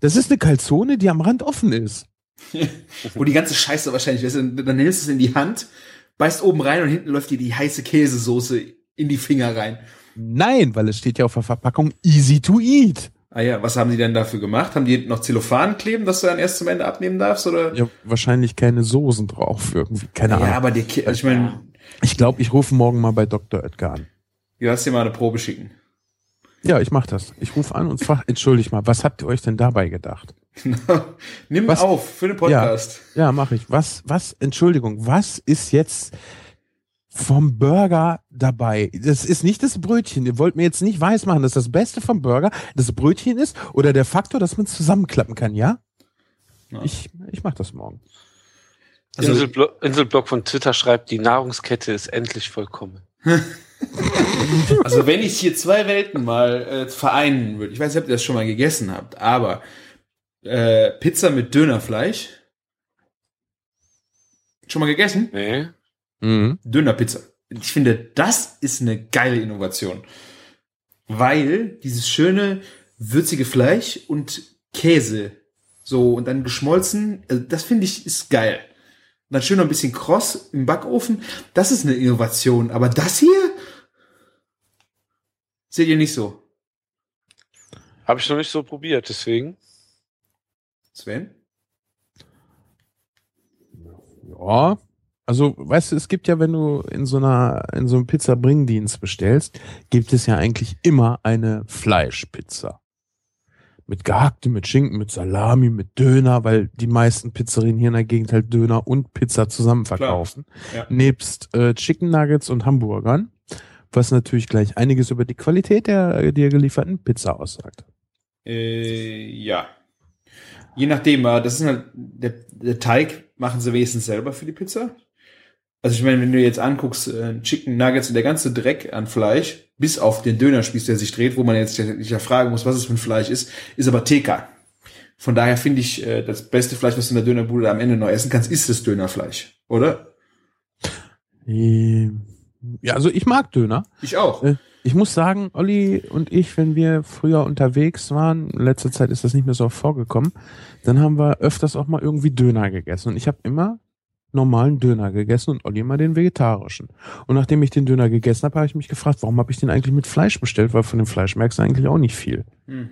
Das ist eine Calzone, die am Rand offen ist. Wo die ganze Scheiße wahrscheinlich ist. Dann nimmst du es in die Hand, beißt oben rein und hinten läuft dir die heiße Käsesoße in die Finger rein. Nein, weil es steht ja auf der Verpackung easy to eat. Ah ja, was haben die denn dafür gemacht? Haben die noch Zellophan kleben, dass du dann erst zum Ende abnehmen darfst? Oder? Ja, wahrscheinlich keine Soßen drauf irgendwie. Keine Ja, Ahnung. aber die, also ich meine, Ich glaube, ich rufe morgen mal bei Dr. Oetker an. du hast dir mal eine Probe schicken. Ja, ich mach das. Ich rufe an und frage, entschuldigt mal, was habt ihr euch denn dabei gedacht? Nimm Was? auf für den Podcast. Ja, mache ich. Was, was, Entschuldigung, was ist jetzt vom Burger dabei? Das ist nicht das Brötchen. Ihr wollt mir jetzt nicht weismachen, dass das Beste vom Burger das Brötchen ist oder der Faktor, dass man es zusammenklappen kann, ja? Ja. Ich, ich mach das morgen. Also- Inselblo Inselblock von Twitter schreibt, die Nahrungskette ist endlich vollkommen. Also wenn ich hier zwei Welten mal äh, vereinen würde, ich weiß nicht, ob ihr das schon mal gegessen habt, aber äh, Pizza mit Dönerfleisch. Schon mal gegessen? Nee. Mhm. Dönerpizza. Ich finde, das ist eine geile Innovation. Weil dieses schöne, würzige Fleisch und Käse, so, und dann geschmolzen, also das finde ich, ist geil. Und dann schön noch ein bisschen kross im Backofen, das ist eine Innovation. Aber das hier? Seht ihr nicht so? Habe ich noch nicht so probiert, deswegen. Sven? Ja. Also, weißt du, es gibt ja, wenn du in so einer, in so einem Pizza-Bringdienst bestellst, gibt es ja eigentlich immer eine Fleischpizza. Mit gehacktem, mit Schinken, mit Salami, mit Döner, weil die meisten Pizzerien hier in der Gegend halt Döner und Pizza zusammen verkaufen. Ja. Nebst äh, Chicken Nuggets und Hamburgern, was natürlich gleich einiges über die Qualität der dir gelieferten Pizza aussagt. Äh, ja. Je nachdem, das ist halt, der, der Teig machen sie wenigstens selber für die Pizza. Also ich meine, wenn du jetzt anguckst, äh, Chicken Nuggets und der ganze Dreck an Fleisch, bis auf den Dönerspieß, der sich dreht, wo man jetzt nicht ja fragen muss, was es für ein Fleisch ist, ist aber TK. Von daher finde ich, äh, das beste Fleisch, was du in der Dönerbude am Ende noch essen kannst, ist das Dönerfleisch, oder? Ähm, Ja, also ich mag Döner. Ich auch. Äh, Ich muss sagen, Olli und ich, wenn wir früher unterwegs waren, in letzter Zeit ist das nicht mehr so oft vorgekommen, dann haben wir öfters auch mal irgendwie Döner gegessen. Und ich habe immer normalen Döner gegessen und Olli immer den vegetarischen. Und nachdem ich den Döner gegessen habe, habe ich mich gefragt, warum habe ich den eigentlich mit Fleisch bestellt, weil von dem Fleisch merkst du eigentlich auch nicht viel. Hm.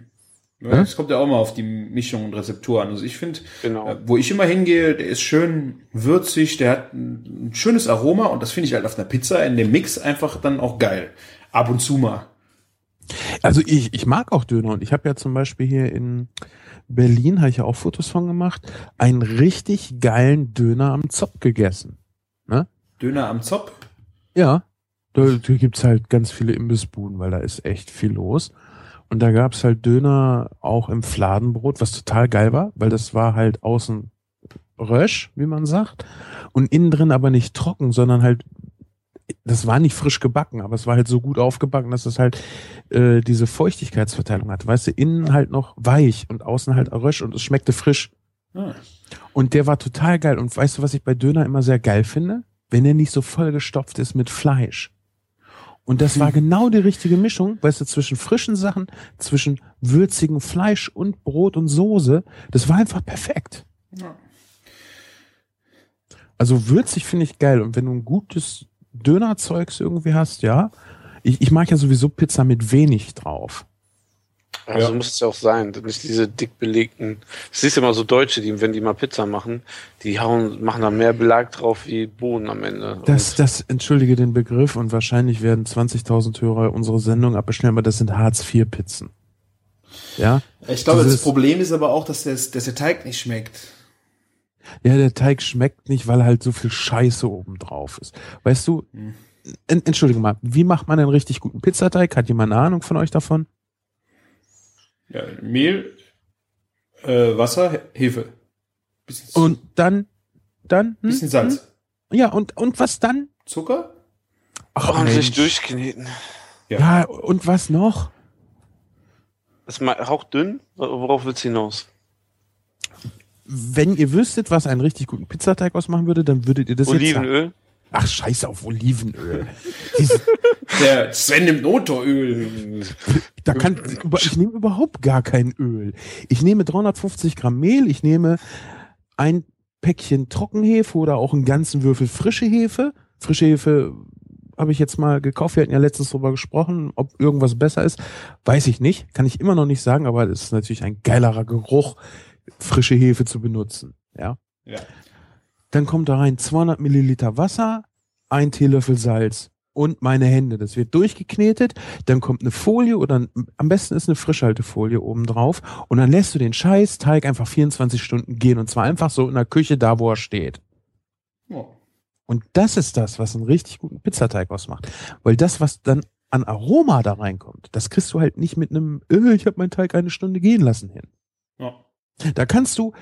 Ja, Es kommt ja auch mal auf die Mischung und Rezeptur an. Also ich finde, Genau. äh, wo ich immer hingehe, der ist schön würzig, der hat ein, ein schönes Aroma und das finde ich halt auf einer Pizza in dem Mix einfach dann auch geil. Ab und zu mal. Also ich, ich mag auch Döner und ich habe ja zum Beispiel hier in Berlin, habe ich ja auch Fotos von gemacht, einen richtig geilen Döner am Zopf gegessen. Döner am Zopf. Ja, da, da gibt's halt ganz viele Imbissbuden, weil da ist echt viel los. Und da gab's halt Döner auch im Fladenbrot, was total geil war, weil das war halt außen rösch, wie man sagt, und innen drin aber nicht trocken, sondern halt, das war nicht frisch gebacken, aber es war halt so gut aufgebacken, dass es halt äh, diese Feuchtigkeitsverteilung hat. Weißt du, innen halt noch weich und außen halt rösch und es schmeckte frisch. Ah. Und der war total geil. Und weißt du, was ich bei Döner immer sehr geil finde? Wenn er nicht so vollgestopft ist mit Fleisch. Und das war genau die richtige Mischung, weißt du, zwischen frischen Sachen, zwischen würzigem Fleisch und Brot und Soße. Das war einfach perfekt. Ja. Also würzig finde ich geil. Und wenn du ein gutes Dönerzeugs irgendwie hast, ja. Ich, ich mag ja sowieso Pizza mit wenig drauf. Also Ja. muss es ja auch sein. Nicht diese dick belegten. Es ist immer so Deutsche, die, wenn die mal Pizza machen, die hauen, machen da mehr Belag drauf wie Bohnen am Ende. Das, Und das, entschuldige den Begriff und wahrscheinlich werden 20.000 Hörer unsere Sendung abbestellen, aber das sind Hartz-IV-Pizzen. Ja? Ich glaube, Dieses- das Problem ist aber auch, dass der, dass der Teig nicht schmeckt. Ja, der Teig schmeckt nicht, weil halt so viel Scheiße oben drauf ist. Weißt du, Hm. en, entschuldige mal, wie macht man einen richtig guten Pizzateig? Hat jemand eine Ahnung von euch davon? Ja, Mehl, äh, Wasser, Hefe. Bisschen, Und dann, dann, hm? bisschen Salz. Hm? Ja, und, und was dann? Zucker? Ach, ordentlich durchkneten. Ja, und was noch? Das ist mal hauchdünn. Worauf willst du hinaus? Wenn ihr wüsstet, was einen richtig guten Pizzateig ausmachen würde, dann würdet ihr das jetzt. Olivenöl? Ach, scheiße auf Olivenöl. Der Sven nimmt Motoröl. da kann, ich nehme überhaupt gar kein Öl. Ich nehme 350 Gramm Mehl, ich nehme ein Päckchen Trockenhefe oder auch einen ganzen Würfel frische Hefe. Frische Hefe habe ich jetzt mal gekauft. Wir hatten ja letztens drüber gesprochen, ob irgendwas besser ist. Weiß ich nicht. Kann ich immer noch nicht sagen, aber es ist natürlich ein geilerer Geruch, frische Hefe zu benutzen. Ja. Ja. Dann kommt da rein 200 Milliliter Wasser, ein Teelöffel Salz und meine Hände. Das wird durchgeknetet. Dann kommt eine Folie oder ein, am besten ist eine Frischhaltefolie oben drauf. Und dann lässt du den Scheiß Teig einfach 24 Stunden gehen. Und zwar einfach so in der Küche da, wo er steht. Oh. Und das ist das, was einen richtig guten Pizzateig ausmacht. Weil das, was dann an Aroma da reinkommt, das kriegst du halt nicht mit einem, äh, ich habe meinen Teig eine Stunde gehen lassen hin. Ja. Da kannst du,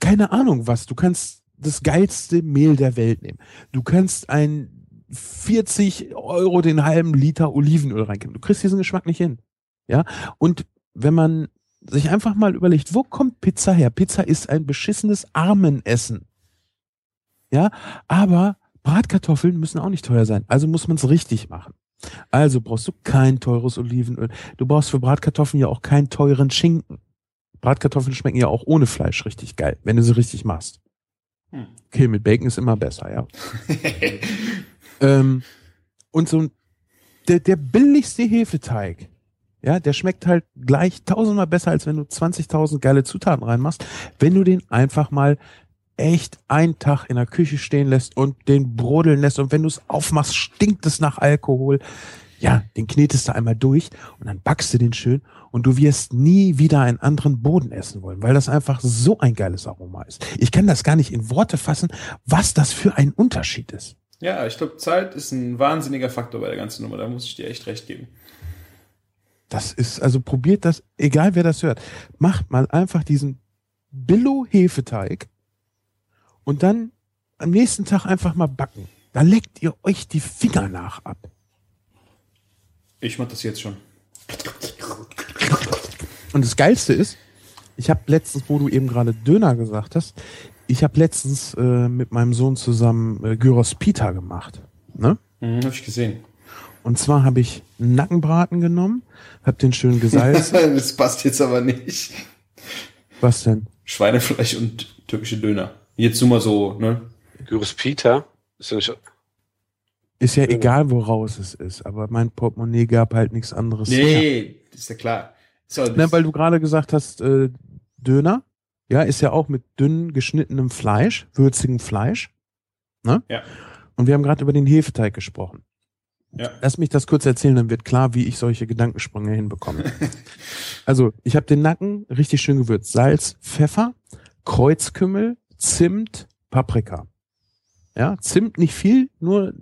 keine Ahnung was, du kannst das geilste Mehl der Welt nehmen. Du kannst ein 40 Euro den halben Liter Olivenöl reingeben. Du kriegst diesen Geschmack nicht hin. Ja. Und wenn man sich einfach mal überlegt, wo kommt Pizza her? Pizza ist ein beschissenes Armenessen. Ja. Aber Bratkartoffeln müssen auch nicht teuer sein. Also muss man es richtig machen. Also brauchst du kein teures Olivenöl. Du brauchst für Bratkartoffeln ja auch keinen teuren Schinken. Bratkartoffeln schmecken ja auch ohne Fleisch richtig geil, wenn du sie richtig machst. Hm. Okay, mit Bacon ist immer besser, ja. ähm, und so der, der billigste Hefeteig, ja, der schmeckt halt gleich tausendmal besser, als wenn du 20.000 geile Zutaten reinmachst, wenn du den einfach mal echt einen Tag in der Küche stehen lässt und den brodeln lässt und wenn du es aufmachst, stinkt es nach Alkohol. Ja, den knetest du einmal durch und dann backst du den schön und du wirst nie wieder einen anderen Boden essen wollen, weil das einfach so ein geiles Aroma ist. Ich kann das gar nicht in Worte fassen, was das für ein Unterschied ist. Ja, ich glaube, Zeit ist ein wahnsinniger Faktor bei der ganzen Nummer. Da muss ich dir echt recht geben. Das ist, also probiert das, egal wer das hört, macht mal einfach diesen Billo-Hefeteig und dann am nächsten Tag einfach mal backen. Da leckt ihr euch die Finger nach ab. Ich mach das jetzt schon. Und das Geilste ist, ich habe letztens, wo du eben gerade Döner gesagt hast, ich habe letztens äh, mit meinem Sohn zusammen äh, Gyros Pita gemacht. Ne? Mhm, hab ich gesehen. Und zwar habe ich einen Nackenbraten genommen, habe den schön gesalzen. das passt jetzt aber nicht. Was denn? Schweinefleisch und türkische Döner. Jetzt nur mal so, ne? Gyros Peter. Ist ja nicht, Ist ja egal, woraus es ist, aber mein Portemonnaie gab halt nichts anderes. Nee, ist ja klar. So, Ne, weil du gerade gesagt hast, äh, Döner, ja, ist ja auch mit dünn geschnittenem Fleisch, würzigem Fleisch. Ne? Ja. Und wir haben gerade über den Hefeteig gesprochen. Ja. Lass mich das kurz erzählen, dann wird klar, wie ich solche Gedankensprünge hinbekomme. also, ich habe den Nacken richtig schön gewürzt. Salz, Pfeffer, Kreuzkümmel, Zimt, Paprika. Ja, Zimt nicht viel, nur,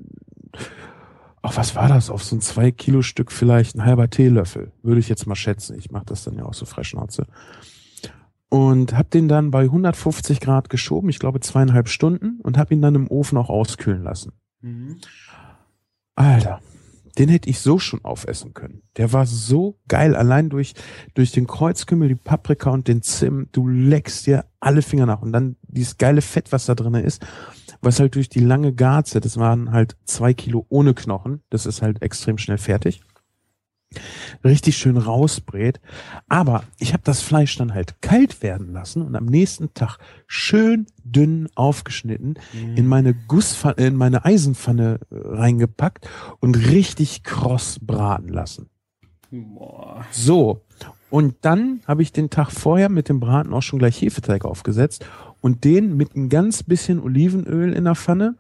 ach, was war das? Auf so ein zwei Kilo Stück vielleicht ein halber Teelöffel. Würde ich jetzt mal schätzen. Ich mache das dann ja auch so Freischnauze. Und habe den dann bei 150 Grad geschoben, ich glaube zweieinhalb Stunden, und habe ihn dann im Ofen auch auskühlen lassen. Mhm. Alter, den hätte ich so schon aufessen können. Der war so geil, allein durch, durch den Kreuzkümmel, die Paprika und den Zimt. Du leckst dir alle Finger nach. Und dann dieses geile Fett, was da drin ist, was halt durch die lange Garze, das waren halt zwei Kilo ohne Knochen, das ist halt extrem schnell fertig. Richtig schön rausbrät. Aber ich habe das Fleisch dann halt kalt werden lassen und am nächsten Tag schön dünn aufgeschnitten in meine Gusspfanne, in meine Eisenpfanne äh, reingepackt und richtig kross braten lassen. Boah. So. Und dann habe ich den Tag vorher mit dem Braten auch schon gleich Hefeteig aufgesetzt und den mit ein ganz bisschen Olivenöl in der Pfanne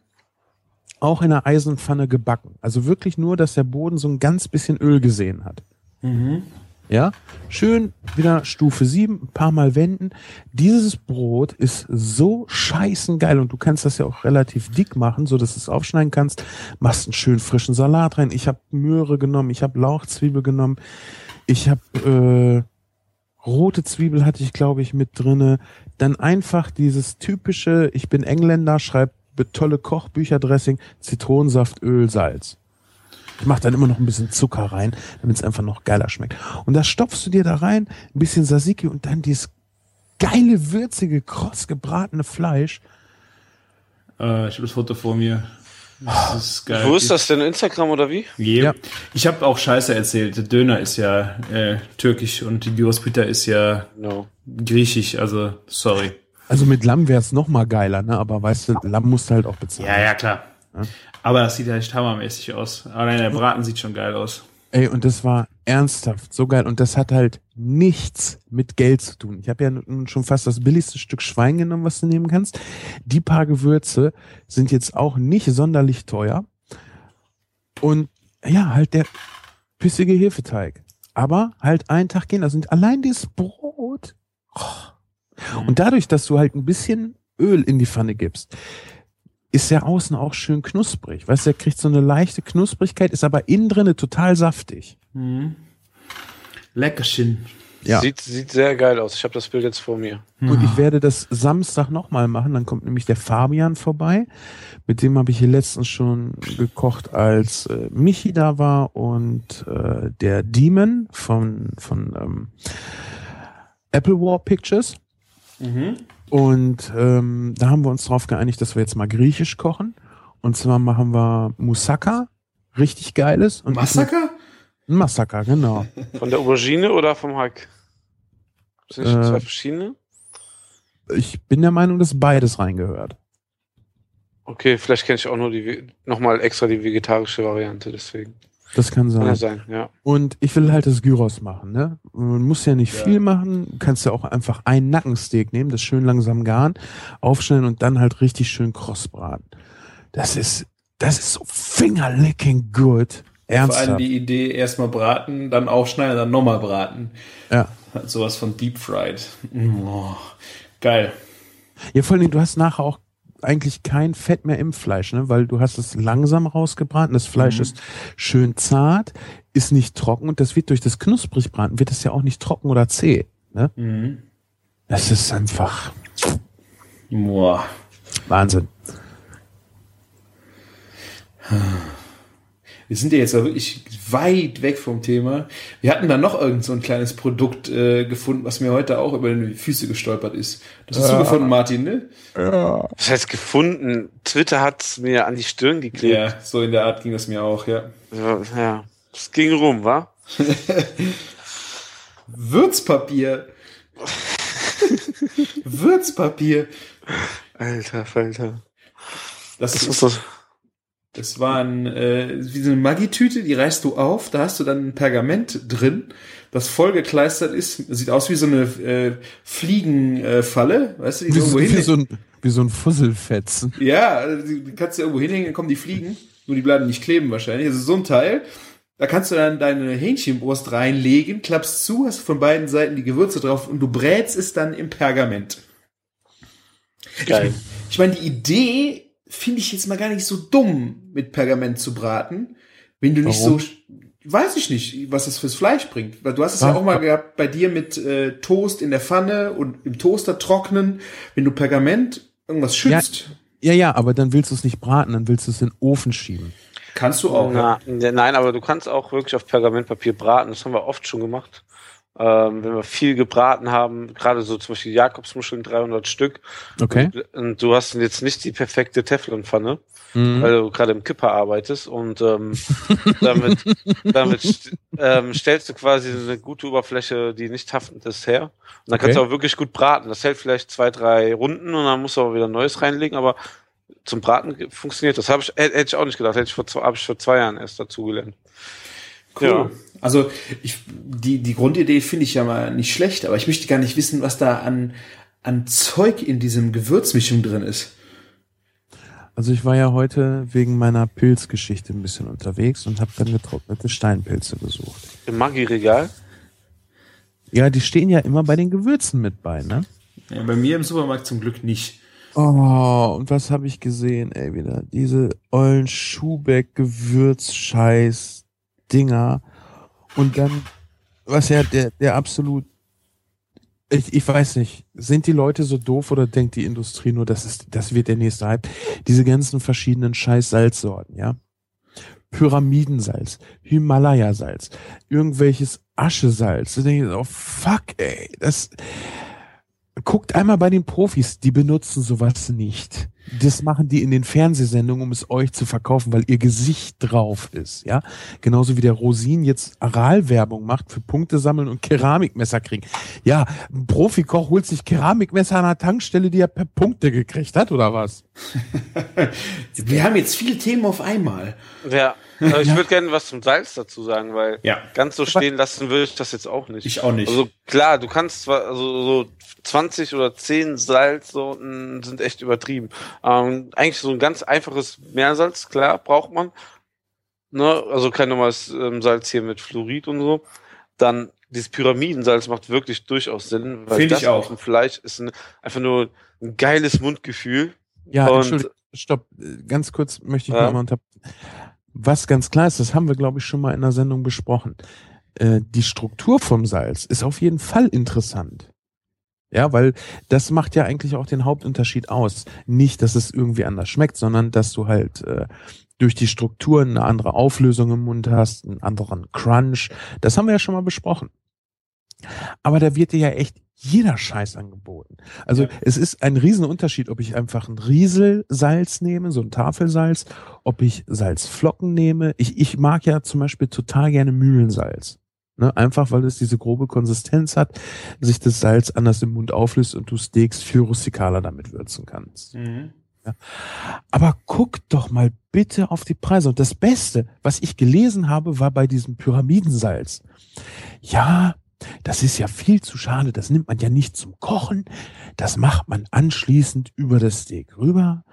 auch in der Eisenpfanne gebacken. Also wirklich nur, dass der Boden so ein ganz bisschen Öl gesehen hat. Mhm. Ja, schön wieder Stufe 7, ein paar Mal wenden. Dieses Brot ist so scheißen geil und du kannst das ja auch relativ dick machen, so dass du es aufschneiden kannst. Machst einen schönen frischen Salat rein. Ich habe Möhre genommen, ich habe Lauchzwiebel genommen, ich habe äh, rote Zwiebel hatte ich glaube ich mit drinne. Dann einfach dieses typische, ich bin Engländer, schreib tolle Kochbücherdressing, Zitronensaft, Öl, Salz. Ich mache dann immer noch ein bisschen Zucker rein, damit es einfach noch geiler schmeckt. Und das stopfst du dir da rein, ein bisschen Tzatziki und dann dieses geile, würzige, kross gebratene Fleisch. Äh, ich habe das Foto vor mir. Das ist geil. Wo ist das denn? Instagram oder wie? Ja. Ja. Ich habe auch Scheiße erzählt. Der Döner ist ja äh, türkisch und die Gyros Pita ist ja No. griechisch. Also sorry. Also mit Lamm wäre es noch mal geiler, ne? Aber weißt du, Lamm musst du halt auch bezahlen. Ja, ja, klar. Aber das sieht ja echt hammermäßig aus. Allein der Braten sieht schon geil aus. Ey, und das war ernsthaft so geil. Und das hat halt nichts mit Geld zu tun. Ich habe ja nun schon fast das billigste Stück Schwein genommen, was du nehmen kannst. Die paar Gewürze sind jetzt auch nicht sonderlich teuer. Und ja, halt der pissige Hefeteig. Aber halt einen Tag gehen. Also allein dieses Brot. Oh. Und dadurch, dass du halt ein bisschen Öl in die Pfanne gibst, ist der außen auch schön knusprig. Weißt du, der kriegt so eine leichte Knusprigkeit, ist aber innen drinne total saftig. Mhm. Leckerchen. Ja. Sieht, sieht sehr geil aus. Ich habe das Bild jetzt vor mir. Und ich werde das Samstag nochmal machen. Dann kommt nämlich der Fabian vorbei. Mit dem habe ich hier letztens schon gekocht, als äh, Michi da war und äh, der Demon von, von ähm, Apple War Pictures. Mhm. Und ähm, da haben wir uns darauf geeinigt, dass wir jetzt mal griechisch kochen. Und zwar machen wir Moussaka, richtig geiles. Und Massaker? Ein Massaker, genau. Von der Aubergine oder vom Hack? Sind das Äh, zwei verschiedene? Ich bin der Meinung, dass beides reingehört. Okay, vielleicht kenne ich auch nur die nochmal extra die vegetarische Variante, deswegen. Das kann Kann ja sein. sein, ja. Und ich will halt das Gyros machen, ne? Man muss ja nicht Ja. viel machen. Du kannst ja auch einfach ein Nackensteak nehmen, das schön langsam garen, aufschneiden und dann halt richtig schön kross braten. Das ist, das ist so fingerlicking good. Vor allem Ernsthaft. die Idee, erstmal braten, dann aufschneiden, dann nochmal braten. Ja. Hat sowas von Deep Fried. Oh, geil. Ja, vor allem, du hast nachher auch eigentlich kein Fett mehr im Fleisch, ne? weil du hast es langsam rausgebraten. Das Fleisch Mhm. ist schön zart, ist nicht trocken und das wird durch das knusprig braten, wird es ja auch nicht trocken oder zäh. Ne? Mhm. Das ist einfach Boah. Wahnsinn. Wir sind ja jetzt auch wirklich weit weg vom Thema. Wir hatten da noch irgend so ein kleines Produkt äh, gefunden, was mir heute auch über die Füße gestolpert ist. Das hast du gefunden, Martin, ne? Ja. Das heißt gefunden. Twitter hat's mir an die Stirn geklebt. Ja, so in der Art ging das mir auch, ja. Ja, ja. Es ging rum, wa? Würzpapier. Würzpapier. Alter, Alter. Das, Das ist, ist das. war ein, äh, wie so eine Maggi-Tüte, die reißt du auf, da hast du dann ein Pergament drin, das vollgekleistert ist, sieht aus wie so eine äh, Fliegenfalle, weißt du, die Wie, so, wie, so ein, wie so ein Fusselfetzen. Ja, also die die kannst du irgendwo hinhängen, dann kommen die Fliegen, nur die bleiben nicht kleben wahrscheinlich. Also so ein Teil, da kannst du dann deine Hähnchenbrust reinlegen, klappst zu, hast von beiden Seiten die Gewürze drauf und du brätst es dann im Pergament. Geil. Ich meine, die Idee finde ich jetzt mal gar nicht so dumm, mit Pergament zu braten, wenn du nicht Warum? so, weiß ich nicht, was das fürs Fleisch bringt. Weil du hast es ja Ah, auch mal gehabt bei dir mit äh, Toast in der Pfanne und im Toaster trocknen, wenn du Pergament irgendwas schützt. Ja, ja, aber dann willst du es nicht braten, dann willst du es in den Ofen schieben. Kannst du auch. ja. Na, ja, nein, aber du kannst auch wirklich auf Pergamentpapier braten. Das haben wir oft schon gemacht. Ähm, wenn wir viel gebraten haben, gerade so zum Beispiel Jakobsmuscheln, 300 Stück. Okay. Und du hast jetzt nicht die perfekte Teflonpfanne, Mhm. weil du gerade im Kipper arbeitest und ähm, damit, damit st ähm, stellst du quasi eine gute Oberfläche, die nicht haftend ist, her. Und dann kannst du Okay. auch wirklich gut braten. Das hält vielleicht zwei, drei Runden und dann musst du aber wieder Neues reinlegen, aber zum Braten funktioniert das. Hab ich, hätte ich auch nicht gedacht. Hätte ich vor zwei, habe ich vor zwei Jahren erst dazugelernt. Cool. Ja. Also ich, die, die Grundidee finde ich ja mal nicht schlecht, aber ich möchte gar nicht wissen, was da an, an Zeug in diesem Gewürzmischung drin ist. Also ich war ja heute wegen meiner Pilzgeschichte ein bisschen unterwegs und habe dann getrocknete Steinpilze gesucht. Im Maggi-Regal. Ja, die stehen ja immer bei den Gewürzen mit bei, ne? Ja, bei mir im Supermarkt zum Glück nicht. Oh, und was habe ich gesehen, ey, wieder? Diese ollen Schubeck-Gewürz-Scheiß-Dinger. Und dann, was ja der, der absolut, ich, ich weiß nicht, sind die Leute so doof oder denkt die Industrie nur, das ist, das wird der nächste Hype? Diese ganzen verschiedenen Scheiß-Salzsorten, ja? Pyramidensalz, Himalaya-Salz, irgendwelches Aschesalz. Da denke ich, oh fuck, ey, das, guckt einmal bei den Profis, die benutzen sowas nicht. Das machen die in den Fernsehsendungen, um es euch zu verkaufen, weil ihr Gesicht drauf ist, ja. Genauso wie der Rosin jetzt Aralwerbung macht für Punkte sammeln und Keramikmesser kriegen. Ja, ein Profikoch holt sich Keramikmesser an einer Tankstelle, die er per Punkte gekriegt hat, oder was? Wir haben jetzt viele Themen auf einmal. Ja, aber ich würde gerne was zum Salz dazu sagen, weil Ja. ganz so stehen lassen würde ich das jetzt auch nicht. Ich auch nicht. Also klar, du kannst zwar, also so 20 oder 10 Salzsorten sind echt übertrieben. Ähm, eigentlich so ein ganz einfaches Meersalz, klar, braucht man. Ne? Also kein normales ähm, Salz hier mit Fluorid und so. Dann dieses Pyramidensalz macht wirklich durchaus Sinn, weil Finde das ich auch. auf dem Fleisch ist ein, einfach nur ein geiles Mundgefühl. Ja, Und- Entschuldigung, stopp, ganz kurz möchte ich Ja. noch mal unter. Was ganz klar ist, das haben wir, glaube ich, schon mal in der Sendung besprochen. Äh, die Struktur vom Salz ist auf jeden Fall interessant. Ja, weil das macht ja eigentlich auch den Hauptunterschied aus. Nicht, dass es irgendwie anders schmeckt, sondern dass du halt äh, durch die Struktur eine andere Auflösung im Mund hast, einen anderen Crunch. Das haben wir ja schon mal besprochen. Aber da wird dir ja echt jeder Scheiß angeboten. Also Ja. es ist ein Riesenunterschied, ob ich einfach ein Rieselsalz nehme, so ein Tafelsalz, ob ich Salzflocken nehme. Ich, ich mag ja zum Beispiel total gerne Mühlensalz. Ne? Einfach weil es diese grobe Konsistenz hat, sich das Salz anders im Mund auflöst und du Steaks viel rustikaler damit würzen kannst. Mhm. Aber guck doch mal bitte auf die Preise. Und das Beste, was ich gelesen habe, war bei diesem Pyramidensalz. Ja, das ist ja viel zu schade. Das nimmt man ja nicht zum Kochen. Das macht man anschließend über das Steak rüber.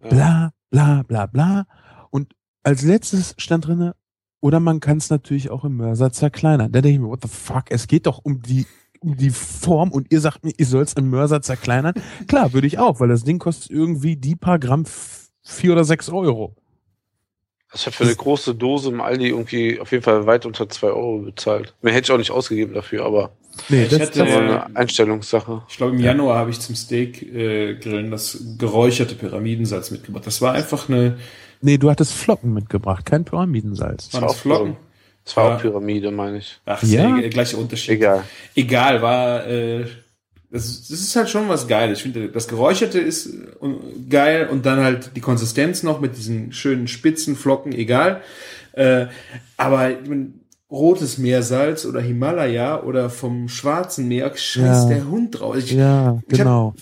Bla, bla, bla, bla. Und als letztes stand drinne, oder man kann es natürlich auch im Mörser zerkleinern. Da denke ich mir, what the fuck? Es geht doch um die um die Form und ihr sagt mir, ihr sollt es im Mörser zerkleinern. Klar, würde ich auch, weil das Ding kostet irgendwie die paar Gramm vier oder sechs Euro. Ich habe für eine große Dose im Aldi irgendwie auf jeden Fall weit unter 2 Euro bezahlt. Mehr hätte ich auch nicht ausgegeben dafür, aber Nee, Ich das, hätte- Äh, eine Einstellungssache. Ich glaube, im Januar habe ich zum Steak äh, grillen das geräucherte Pyramidensalz mitgebracht. Das war einfach eine, Nee, du hattest Flocken mitgebracht, kein Pyramidensalz. Waren das auch Flocken? Das war auch Pyramide, meine ich. Ach, Ja? ja. der gleiche Unterschied. Egal. Egal, war, äh, das, das ist halt schon was Geiles. Ich finde, das Geräucherte ist äh, geil und dann halt die Konsistenz noch mit diesen schönen spitzen Flocken, egal. Äh, aber rotes Meersalz oder Himalaya oder vom Schwarzen Meer, scheiß Ja. der Hund drauf. Ich, Ja, hab- genau.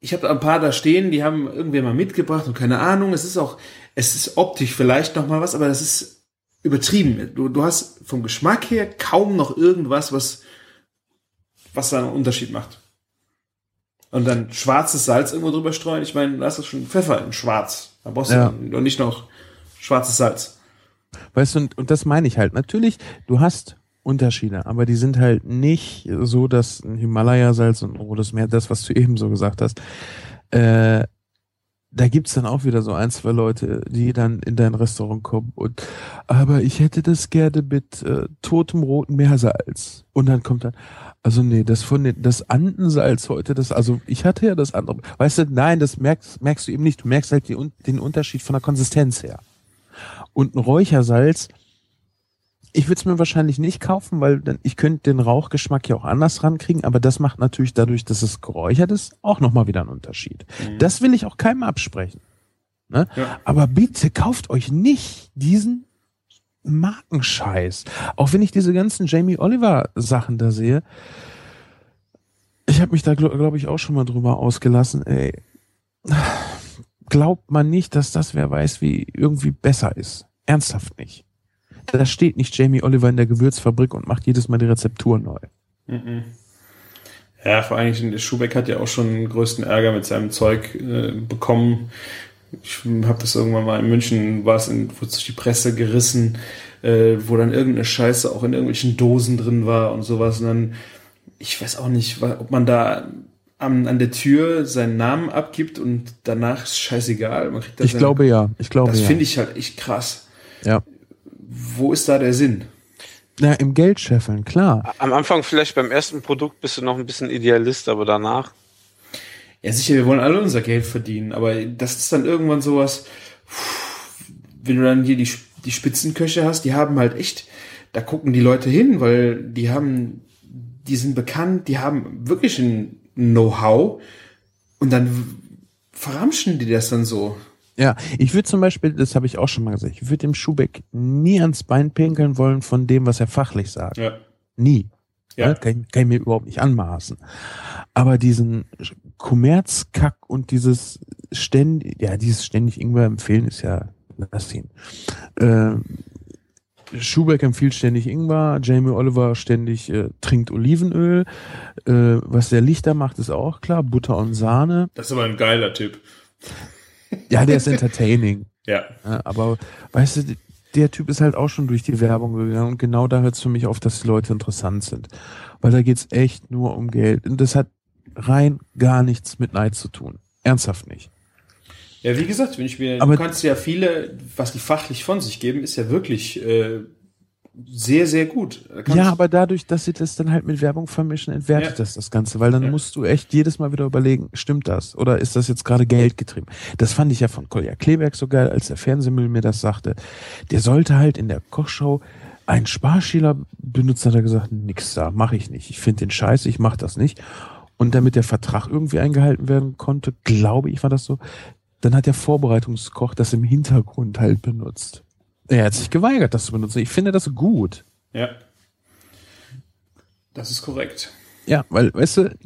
ich habe ein paar da stehen, die haben irgendwer mal mitgebracht und keine Ahnung. Es ist auch, es ist optisch vielleicht noch mal was, aber das ist übertrieben. Du, du hast vom Geschmack her kaum noch irgendwas, was, was da einen Unterschied macht. Und dann schwarzes Salz irgendwo drüber streuen. Ich meine, da hast du schon Pfeffer in schwarz. Da brauchst du Ja. doch nicht noch schwarzes Salz. Weißt du, und, und das meine ich halt. Natürlich, du hast Unterschiede, aber die sind halt nicht so, dass ein Himalaya-Salz und ein rotes Meer, das, was du eben so gesagt hast, äh, da gibt's dann auch wieder so ein, zwei Leute, die dann in dein Restaurant kommen und aber ich hätte das gerne mit äh, totem roten Meersalz. Und dann kommt dann, also nee, das von den, das Andensalz heute, das, also ich hatte ja das andere. Weißt du, nein, das merkst, merkst du eben nicht. Du merkst halt die, den Unterschied von der Konsistenz her. Und ein Räuchersalz, ich würde es mir wahrscheinlich nicht kaufen, weil dann, ich könnte den Rauchgeschmack ja auch anders rankriegen, aber das macht natürlich dadurch, dass es geräuchert ist, auch nochmal wieder einen Unterschied. Das will ich auch keinem absprechen. Ne? Ja. Aber bitte kauft euch nicht diesen Markenscheiß. Auch wenn ich diese ganzen Jamie Oliver Sachen da sehe. Ich habe mich da, glaube glaub ich, auch schon mal drüber ausgelassen. Ey. Glaubt man nicht, dass das, wer weiß, wie irgendwie besser ist. Ernsthaft nicht. Da steht nicht Jamie Oliver in der Gewürzfabrik und macht jedes Mal die Rezeptur neu. Ja, vor allem, Schubeck hat ja auch schon den größten Ärger mit seinem Zeug äh, bekommen. Ich habe das irgendwann mal in München, war es in, wurde durch die Presse gerissen, äh, wo dann irgendeine Scheiße auch in irgendwelchen Dosen drin war und sowas. Und dann, ich weiß auch nicht, ob man da an, an der Tür seinen Namen abgibt und danach ist scheißegal. Man kriegt da Ich seine- glaube ja. Ich glaube das ja. finde ich halt echt krass. ja. Wo ist da der Sinn? Na, im Geld scheffeln, klar. Am Anfang vielleicht beim ersten Produkt bist du noch ein bisschen Idealist, aber danach. Ja, sicher, wir wollen alle unser Geld verdienen, aber das ist dann irgendwann sowas, wenn du dann hier die, die Spitzenköche hast, die haben halt echt, da gucken die Leute hin, weil die haben, die sind bekannt, die haben wirklich ein Know-how und dann verramschen die das dann so. Ja, ich würde zum Beispiel, das habe ich auch schon mal gesagt, ich würde dem Schubeck nie ans Bein pinkeln wollen von dem, was er fachlich sagt. Ja. Nie. Ja. Ja. Kann, ich- kann ich mir überhaupt nicht anmaßen. Aber diesen Kommerzkack und dieses ständig, ja, dieses ständig Ingwer empfehlen ist ja, lass ihn. Ähm, Schubeck empfiehlt ständig Ingwer, Jamie Oliver ständig äh, trinkt Olivenöl. Äh, was der Lichter macht, ist auch klar. Butter und Sahne. Das ist aber ein geiler Tipp. Ja, der ist entertaining. Ja. Ja, aber weißt du, der Typ ist halt auch schon durch die Werbung gegangen und genau da hört es für mich auf, dass die Leute interessant sind. Weil da geht's echt nur um Geld. Und das hat rein gar nichts mit Neid zu tun. Ernsthaft nicht. Ja, wie gesagt, wenn ich mir, Aber- du kannst ja viele, was die fachlich von sich geben, ist ja wirklich äh, sehr, sehr gut. Ja, aber dadurch, dass sie das dann halt mit Werbung vermischen, entwertet Ja. das das Ganze. Weil dann Ja. musst du echt jedes Mal wieder überlegen, stimmt das? Oder ist das jetzt gerade Geld getrieben? Das fand ich ja von Kolja Kleberg so geil, als der Fernsehmüll mir das sagte. Der sollte halt in der Kochshow einen Sparschäler benutzen, hat er gesagt, nix da, mache ich nicht. Ich finde den scheiße, ich mache das nicht. Und damit der Vertrag irgendwie eingehalten werden konnte, glaube ich, war das so, dann hat der Vorbereitungskoch das im Hintergrund halt benutzt. Er hat sich geweigert, das zu benutzen. Ich finde das gut. ja. Das ist korrekt. Ja, weil, weißt du,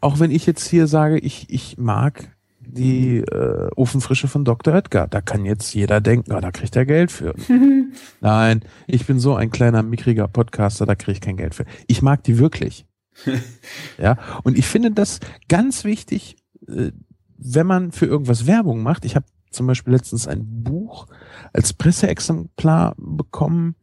auch wenn ich jetzt hier sage, ich, ich mag die äh, Ofenfrische von Dr. Oetker, da kann jetzt jeder denken, ah, da kriegt er Geld für. Nein, ich bin so ein kleiner, mickriger Podcaster, da kriege ich kein Geld für. Ich mag die wirklich. ja, und ich finde das ganz wichtig, äh, wenn man für irgendwas Werbung macht. Ich habe zum Beispiel letztens ein Buch als Presseexemplar bekommen,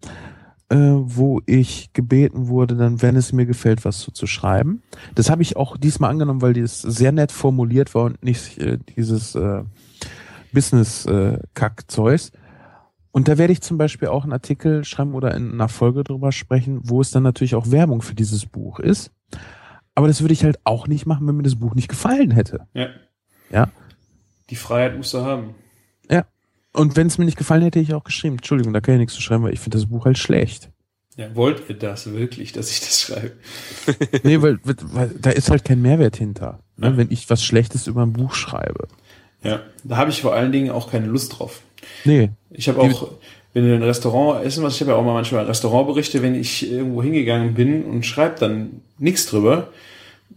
äh, wo ich gebeten wurde, dann, wenn es mir gefällt, was zu, zu schreiben. Das habe ich auch diesmal angenommen, weil das sehr nett formuliert war und nicht äh, dieses äh, Business-Kack-Zeugs. Und da werde ich zum Beispiel auch einen Artikel schreiben oder in einer Folge drüber sprechen, wo es dann natürlich auch Werbung für dieses Buch ist. Aber das würde ich halt auch nicht machen, wenn mir das Buch nicht gefallen hätte. Ja. Ja. Die Freiheit musst du haben. Und wenn es mir nicht gefallen hätte, hätte ich auch geschrieben. Entschuldigung, da kann ich nichts zu schreiben, weil ich finde das Buch halt schlecht. Ja, wollt ihr das wirklich, dass ich das schreibe? nee, weil, weil da ist halt kein Mehrwert hinter, ne, wenn ich was Schlechtes über ein Buch schreibe. Ja, da habe ich vor allen Dingen auch keine Lust drauf. Nee. Ich habe auch, wenn du in ein Restaurant essen was, ich habe ja auch mal manchmal Restaurantberichte, wenn ich irgendwo hingegangen bin und schreibe dann nichts drüber,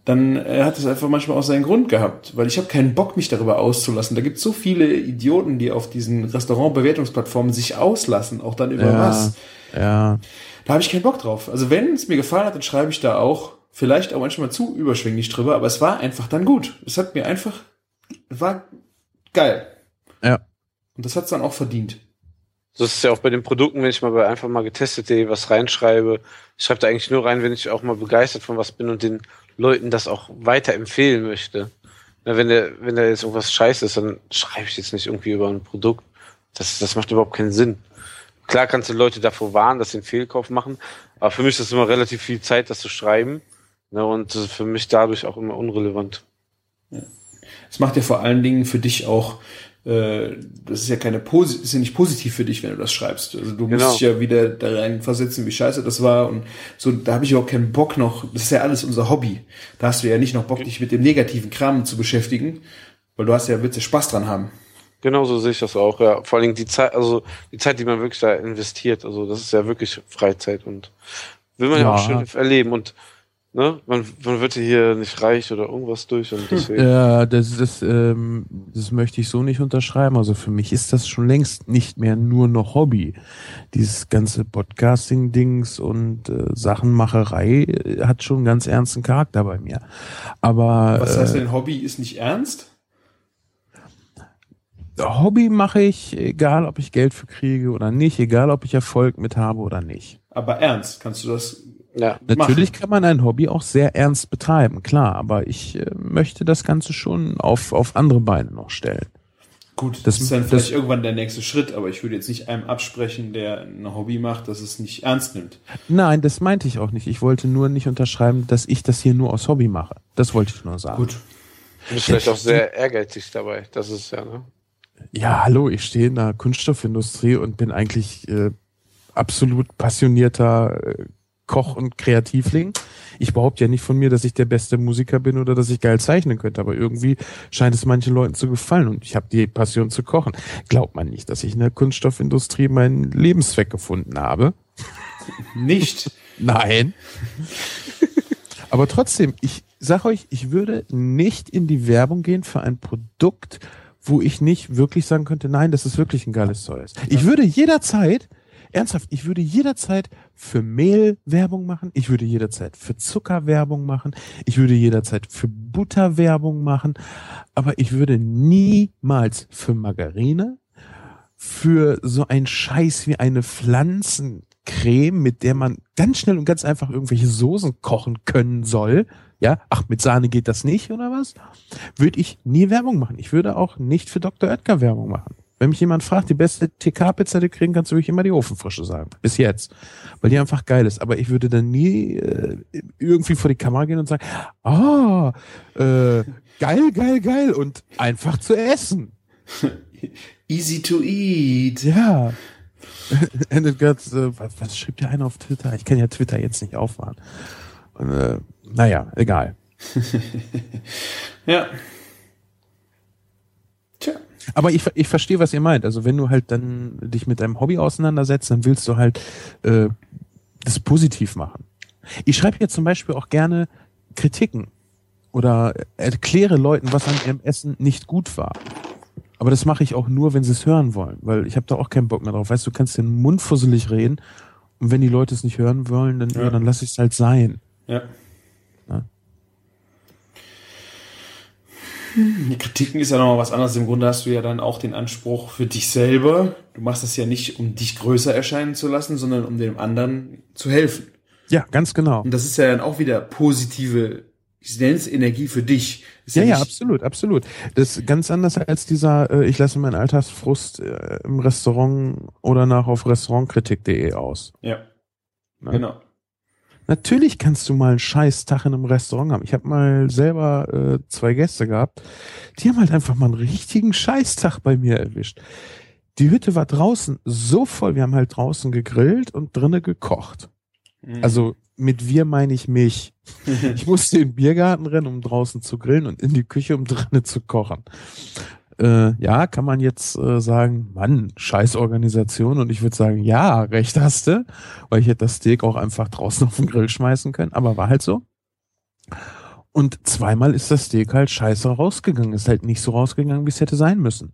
dann äh, hat es einfach manchmal auch seinen Grund gehabt, weil ich habe keinen Bock, mich darüber auszulassen. Da gibt es so viele Idioten, die auf diesen Restaurantbewertungsplattformen sich auslassen, auch dann über Ja. was. Ja. Da habe ich keinen Bock drauf. Also wenn es mir gefallen hat, dann schreibe ich da auch, vielleicht auch manchmal zu überschwänglich drüber, aber es war einfach dann gut. Es hat mir einfach, war geil. Ja. Und das hat's dann auch verdient. So ist es ja auch bei den Produkten, wenn ich mal bei einfach mal getestet.de was reinschreibe. Ich schreibe da eigentlich nur rein, wenn ich auch mal begeistert von was bin und den Leuten das auch weiterempfehlen möchte. Na, wenn der, wenn da jetzt irgendwas scheiße ist, dann schreibe ich jetzt nicht irgendwie über ein Produkt. Das, das macht überhaupt keinen Sinn. Klar kannst du Leute davor warnen, dass sie einen Fehlkauf machen, aber für mich ist es immer relativ viel Zeit, das zu schreiben. Ne, und das für mich dadurch auch immer unrelevant. Es macht ja vor allen Dingen für dich auch, das ist ja keine Posi ist ja nicht positiv für dich, wenn du das schreibst. Also du Genau. musst dich ja wieder da rein versetzen, wie scheiße das war und so, da habe ich auch keinen Bock noch, das ist ja alles unser Hobby. Da hast du ja nicht noch Bock, dich mit dem negativen Kram zu beschäftigen, weil du hast ja, willst ja Spaß dran haben. Genau so sehe ich das auch, ja. Vor allen Dingen die Zeit, also die Zeit, die man wirklich da investiert, also das ist ja wirklich Freizeit und will man ja, Ja. auch schön erleben und ne, man, man wird hier nicht reich oder irgendwas durch und deswegen. Ja, das, das, ähm, das möchte ich so nicht unterschreiben. Also für mich ist das schon längst nicht mehr nur noch Hobby. Dieses ganze Podcasting-Dings und äh, Sachenmacherei äh, hat schon einen ganz ernsten Charakter bei mir. Aber Was heißt äh, denn, Hobby ist nicht ernst? Hobby mache ich, egal ob ich Geld für kriege oder nicht, egal ob ich Erfolg mit habe oder nicht. Aber ernst, kannst du das Ja. Natürlich kann man ein Hobby auch sehr ernst betreiben, klar, aber ich äh, möchte das Ganze schon auf, auf andere Beine noch stellen. Gut, das, Das- ist dann das- vielleicht irgendwann der nächste Schritt, aber ich würde jetzt nicht einem absprechen, der ein Hobby macht, dass es nicht ernst nimmt. Nein, das meinte ich auch nicht. Ich wollte nur nicht unterschreiben, dass ich das hier nur aus Hobby mache. Das wollte ich nur sagen. Gut. Du bist vielleicht auch sehr ehrgeizig dabei. Das ist ja, ne? Ja, hallo, ich stehe in der Kunststoffindustrie und bin eigentlich äh, absolut passionierter äh, Koch und Kreativling. Ich behaupte ja nicht von mir, dass ich der beste Musiker bin oder dass ich geil zeichnen könnte, aber irgendwie scheint es manchen Leuten zu gefallen und ich habe die Passion zu kochen. Glaubt man nicht, dass ich in der Kunststoffindustrie meinen Lebenszweck gefunden habe? Nicht. Nein. Aber trotzdem, ich sag euch, ich würde nicht in die Werbung gehen für ein Produkt, wo ich nicht wirklich sagen könnte, nein, das ist wirklich ein geiles Zeug. Ich würde jederzeit, ernsthaft, ich würde jederzeit für Mehl Werbung machen, ich würde jederzeit für Zucker Werbung machen, ich würde jederzeit für Butter Werbung machen, aber ich würde niemals für Margarine, für so ein Scheiß wie eine Pflanzencreme, mit der man ganz schnell und ganz einfach irgendwelche Soßen kochen können soll. Ja, ach, mit Sahne geht das nicht, oder was? Würde ich nie Werbung machen. Ich würde auch nicht für Dr. Oetker Werbung machen. Wenn mich jemand fragt, die beste TK-Pizza, die du kriegen kannst, würde ich immer die Ofenfrische sagen. Bis jetzt. Weil die einfach geil ist. Aber ich würde dann nie äh, irgendwie vor die Kamera gehen und sagen, ah, äh, geil, geil, geil und einfach zu essen. Easy to eat. Ja. It got, äh, was, was schrieb der einer auf Twitter? Ich kann ja Twitter jetzt nicht auffahren. Und, äh, naja, egal. Ja. Aber ich, ich verstehe, was ihr meint. Also wenn du halt dann dich mit deinem Hobby auseinandersetzt, dann willst du halt äh, das positiv machen. Ich schreibe jetzt zum Beispiel auch gerne Kritiken oder erkläre Leuten, was an ihrem Essen nicht gut war. Aber das mache ich auch nur, wenn sie es hören wollen, weil ich habe da auch keinen Bock mehr drauf. Weißt du, du kannst den Mund fusselig reden und wenn die Leute es nicht hören wollen, dann, ja. Ja. dann lass ich es halt sein. Ja. Die Kritiken ist ja nochmal was anderes. Im Grunde hast du ja dann auch den Anspruch für dich selber. Du machst das ja nicht, um dich größer erscheinen zu lassen, sondern um dem anderen zu helfen. Ja, ganz genau. Und das ist ja dann auch wieder positive, ich nenne es Energie für dich. Ist Ja, ja, nicht- absolut, absolut. Das ist ganz anders als dieser, äh, ich lasse meinen Alltagsfrust äh, im Restaurant oder nach auf restaurantkritik.de aus. Ja, Ne? genau. Natürlich kannst du mal einen scheiß Tag in einem Restaurant haben. Ich habe mal selber äh, zwei Gäste gehabt, die haben halt einfach mal einen richtigen Scheißtag bei mir erwischt. die Hütte war draußen so voll, wir haben halt draußen gegrillt und drinnen gekocht. Mhm. Also mit wir meine ich mich. Ich musste in den Biergarten rennen, um draußen zu grillen und in die Küche, um drinnen zu kochen. Äh, ja, kann man jetzt äh, sagen, Mann, scheiß Organisation. Und ich würde sagen, ja, recht hast du, weil ich hätte das Steak auch einfach draußen auf den Grill schmeißen können, aber war halt so. Und zweimal ist das Steak halt scheiße rausgegangen. Ist halt nicht so rausgegangen, wie es hätte sein müssen.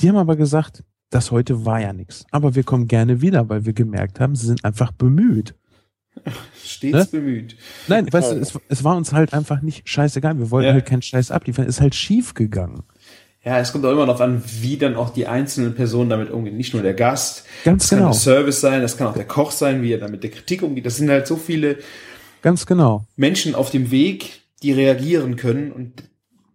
Die haben aber gesagt, das heute war ja nichts. Aber wir kommen gerne wieder, weil wir gemerkt haben, sie sind einfach bemüht. Stets Ne? bemüht. Nein, weißt du, es, es war uns halt einfach nicht scheißegal. Wir wollten Ja. halt keinen Scheiß abliefern. Ist halt schief gegangen. Ja, es kommt auch immer darauf an, wie dann auch die einzelnen Personen damit umgehen. Nicht nur der Gast, Ganz das kann genau. der Service sein, das kann auch der Koch sein, wie er dann mit der Kritik umgeht. Das sind halt so viele Ganz genau. Menschen auf dem Weg, die reagieren können und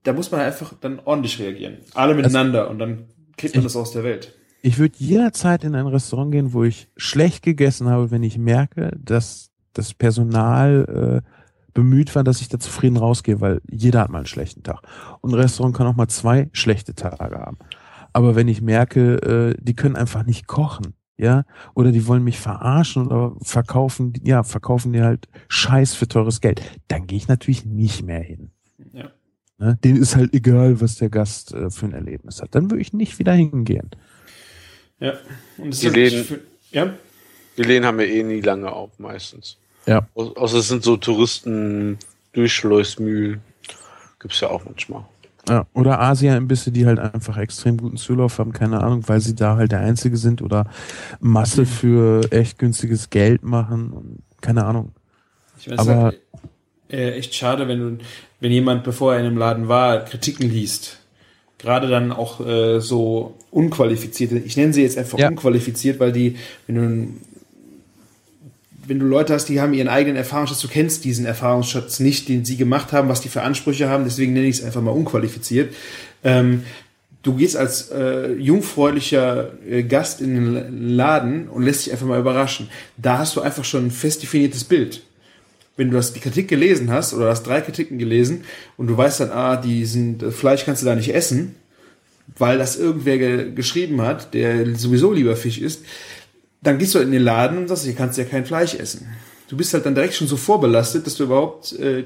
da muss man einfach dann ordentlich reagieren. Alle miteinander und dann kriegt man das aus der Welt. Ich würde jederzeit in ein Restaurant gehen, wo ich schlecht gegessen habe, wenn ich merke, dass das Personal äh, bemüht war, dass ich da zufrieden rausgehe, weil jeder hat mal einen schlechten Tag. Und ein Restaurant kann auch mal zwei schlechte Tage haben. Aber wenn ich merke, äh, die können einfach nicht kochen, ja, oder die wollen mich verarschen oder verkaufen, ja, verkaufen die halt Scheiß für teures Geld, dann gehe ich natürlich nicht mehr hin. Ja. Ne? Denen ist halt egal, was der Gast äh, für ein Erlebnis hat. Dann würde ich nicht wieder hingehen. Ja. Und es Die ist Läden- find- ja. Die Läden haben ja eh nie lange auf, meistens. Ja. Au- Außer es sind so Touristen, Durchschleusmühlen. Gibt's ja auch manchmal. Ja, oder Asia-Imbisse, die halt einfach extrem guten Zulauf haben, keine Ahnung, weil sie da halt der Einzige sind oder Masse für echt günstiges Geld machen und keine Ahnung. Ich meine, es Aber- ist äh, echt schade, wenn du, wenn jemand, bevor er in einem Laden war, Kritiken liest. Gerade dann auch äh, so unqualifizierte, ich nenne sie jetzt einfach Ja. unqualifiziert, weil die, wenn du wenn du Leute hast, die haben ihren eigenen Erfahrungsschatz, du kennst diesen Erfahrungsschatz nicht, den sie gemacht haben, was die für Ansprüche haben, deswegen nenne ich es einfach mal unqualifiziert. Ähm, du gehst als äh, jungfräulicher äh, Gast in den Laden und lässt dich einfach mal überraschen. Da hast du einfach schon ein fest definiertes Bild. Wenn du das, die Kritik gelesen hast oder hast drei Kritiken gelesen und du weißt dann, ah, die sind, äh, Fleisch kannst du da nicht essen, weil das irgendwer ge geschrieben hat, der sowieso lieber Fisch isst, dann gehst du in den Laden und sagst, hier kannst du ja kein Fleisch essen. Du bist halt dann direkt schon so vorbelastet, dass du überhaupt äh,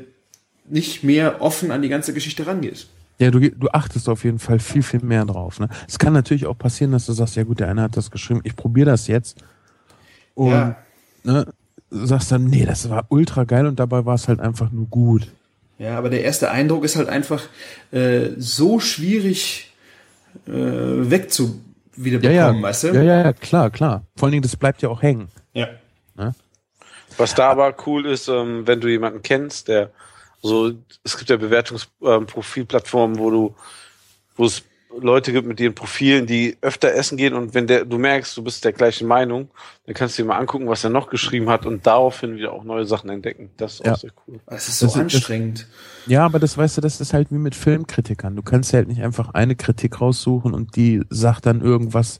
nicht mehr offen an die ganze Geschichte rangehst. Ja, du, du achtest auf jeden Fall viel, viel mehr drauf. Ne? Es kann natürlich auch passieren, dass du sagst, ja gut, der eine hat das geschrieben, ich probiere das jetzt. Und Ja. ne, sagst dann, nee, das war ultra geil und dabei war es halt einfach nur gut. Ja, aber der erste Eindruck ist halt einfach äh, so schwierig äh, wegzuwiederbekommen, Ja, ja, weißt du? ja, ja, ja, klar, klar. Vor allen Dingen, das bleibt ja auch hängen. ja. Was da aber cool ist, ähm, wenn du jemanden kennst, der so, es gibt ja Bewertungsprofilplattformen, wo du, wo es Leute gibt mit ihren Profilen, die öfter essen gehen und wenn der, du merkst, du bist der gleichen Meinung, dann kannst du dir mal angucken, was er noch geschrieben hat und daraufhin wieder auch neue Sachen entdecken. Das ist Ja. auch sehr cool. Das ist so Das ist- anstrengend. Ja, aber das weißt du, das ist halt wie mit Filmkritikern. Du kannst ja halt nicht einfach eine Kritik raussuchen und die sagt dann irgendwas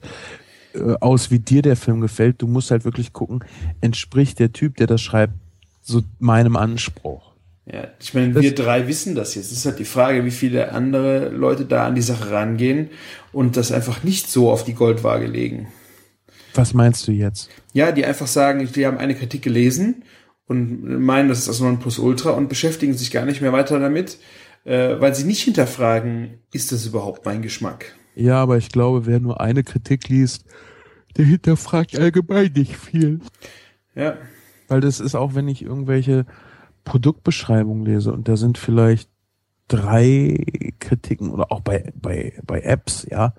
äh, aus, wie dir der Film gefällt. Du musst halt wirklich gucken, entspricht der Typ, der das schreibt, so meinem Anspruch. Ja, ich meine, Das- wir drei wissen das jetzt. Es ist halt die Frage, wie viele andere Leute da an die Sache rangehen und das einfach nicht so auf die Goldwaage legen. Was meinst du jetzt? Ja, die einfach sagen, die haben eine Kritik gelesen und meinen, das ist das Nonplusultra und beschäftigen sich gar nicht mehr weiter damit, äh, weil sie nicht hinterfragen, ist das überhaupt mein Geschmack? Ja, aber ich glaube, wer nur eine Kritik liest, der hinterfragt allgemein nicht viel. Ja, Weil das ist auch, wenn ich irgendwelche Produktbeschreibungen lese und da sind vielleicht drei Kritiken oder auch bei, bei, bei Apps, ja.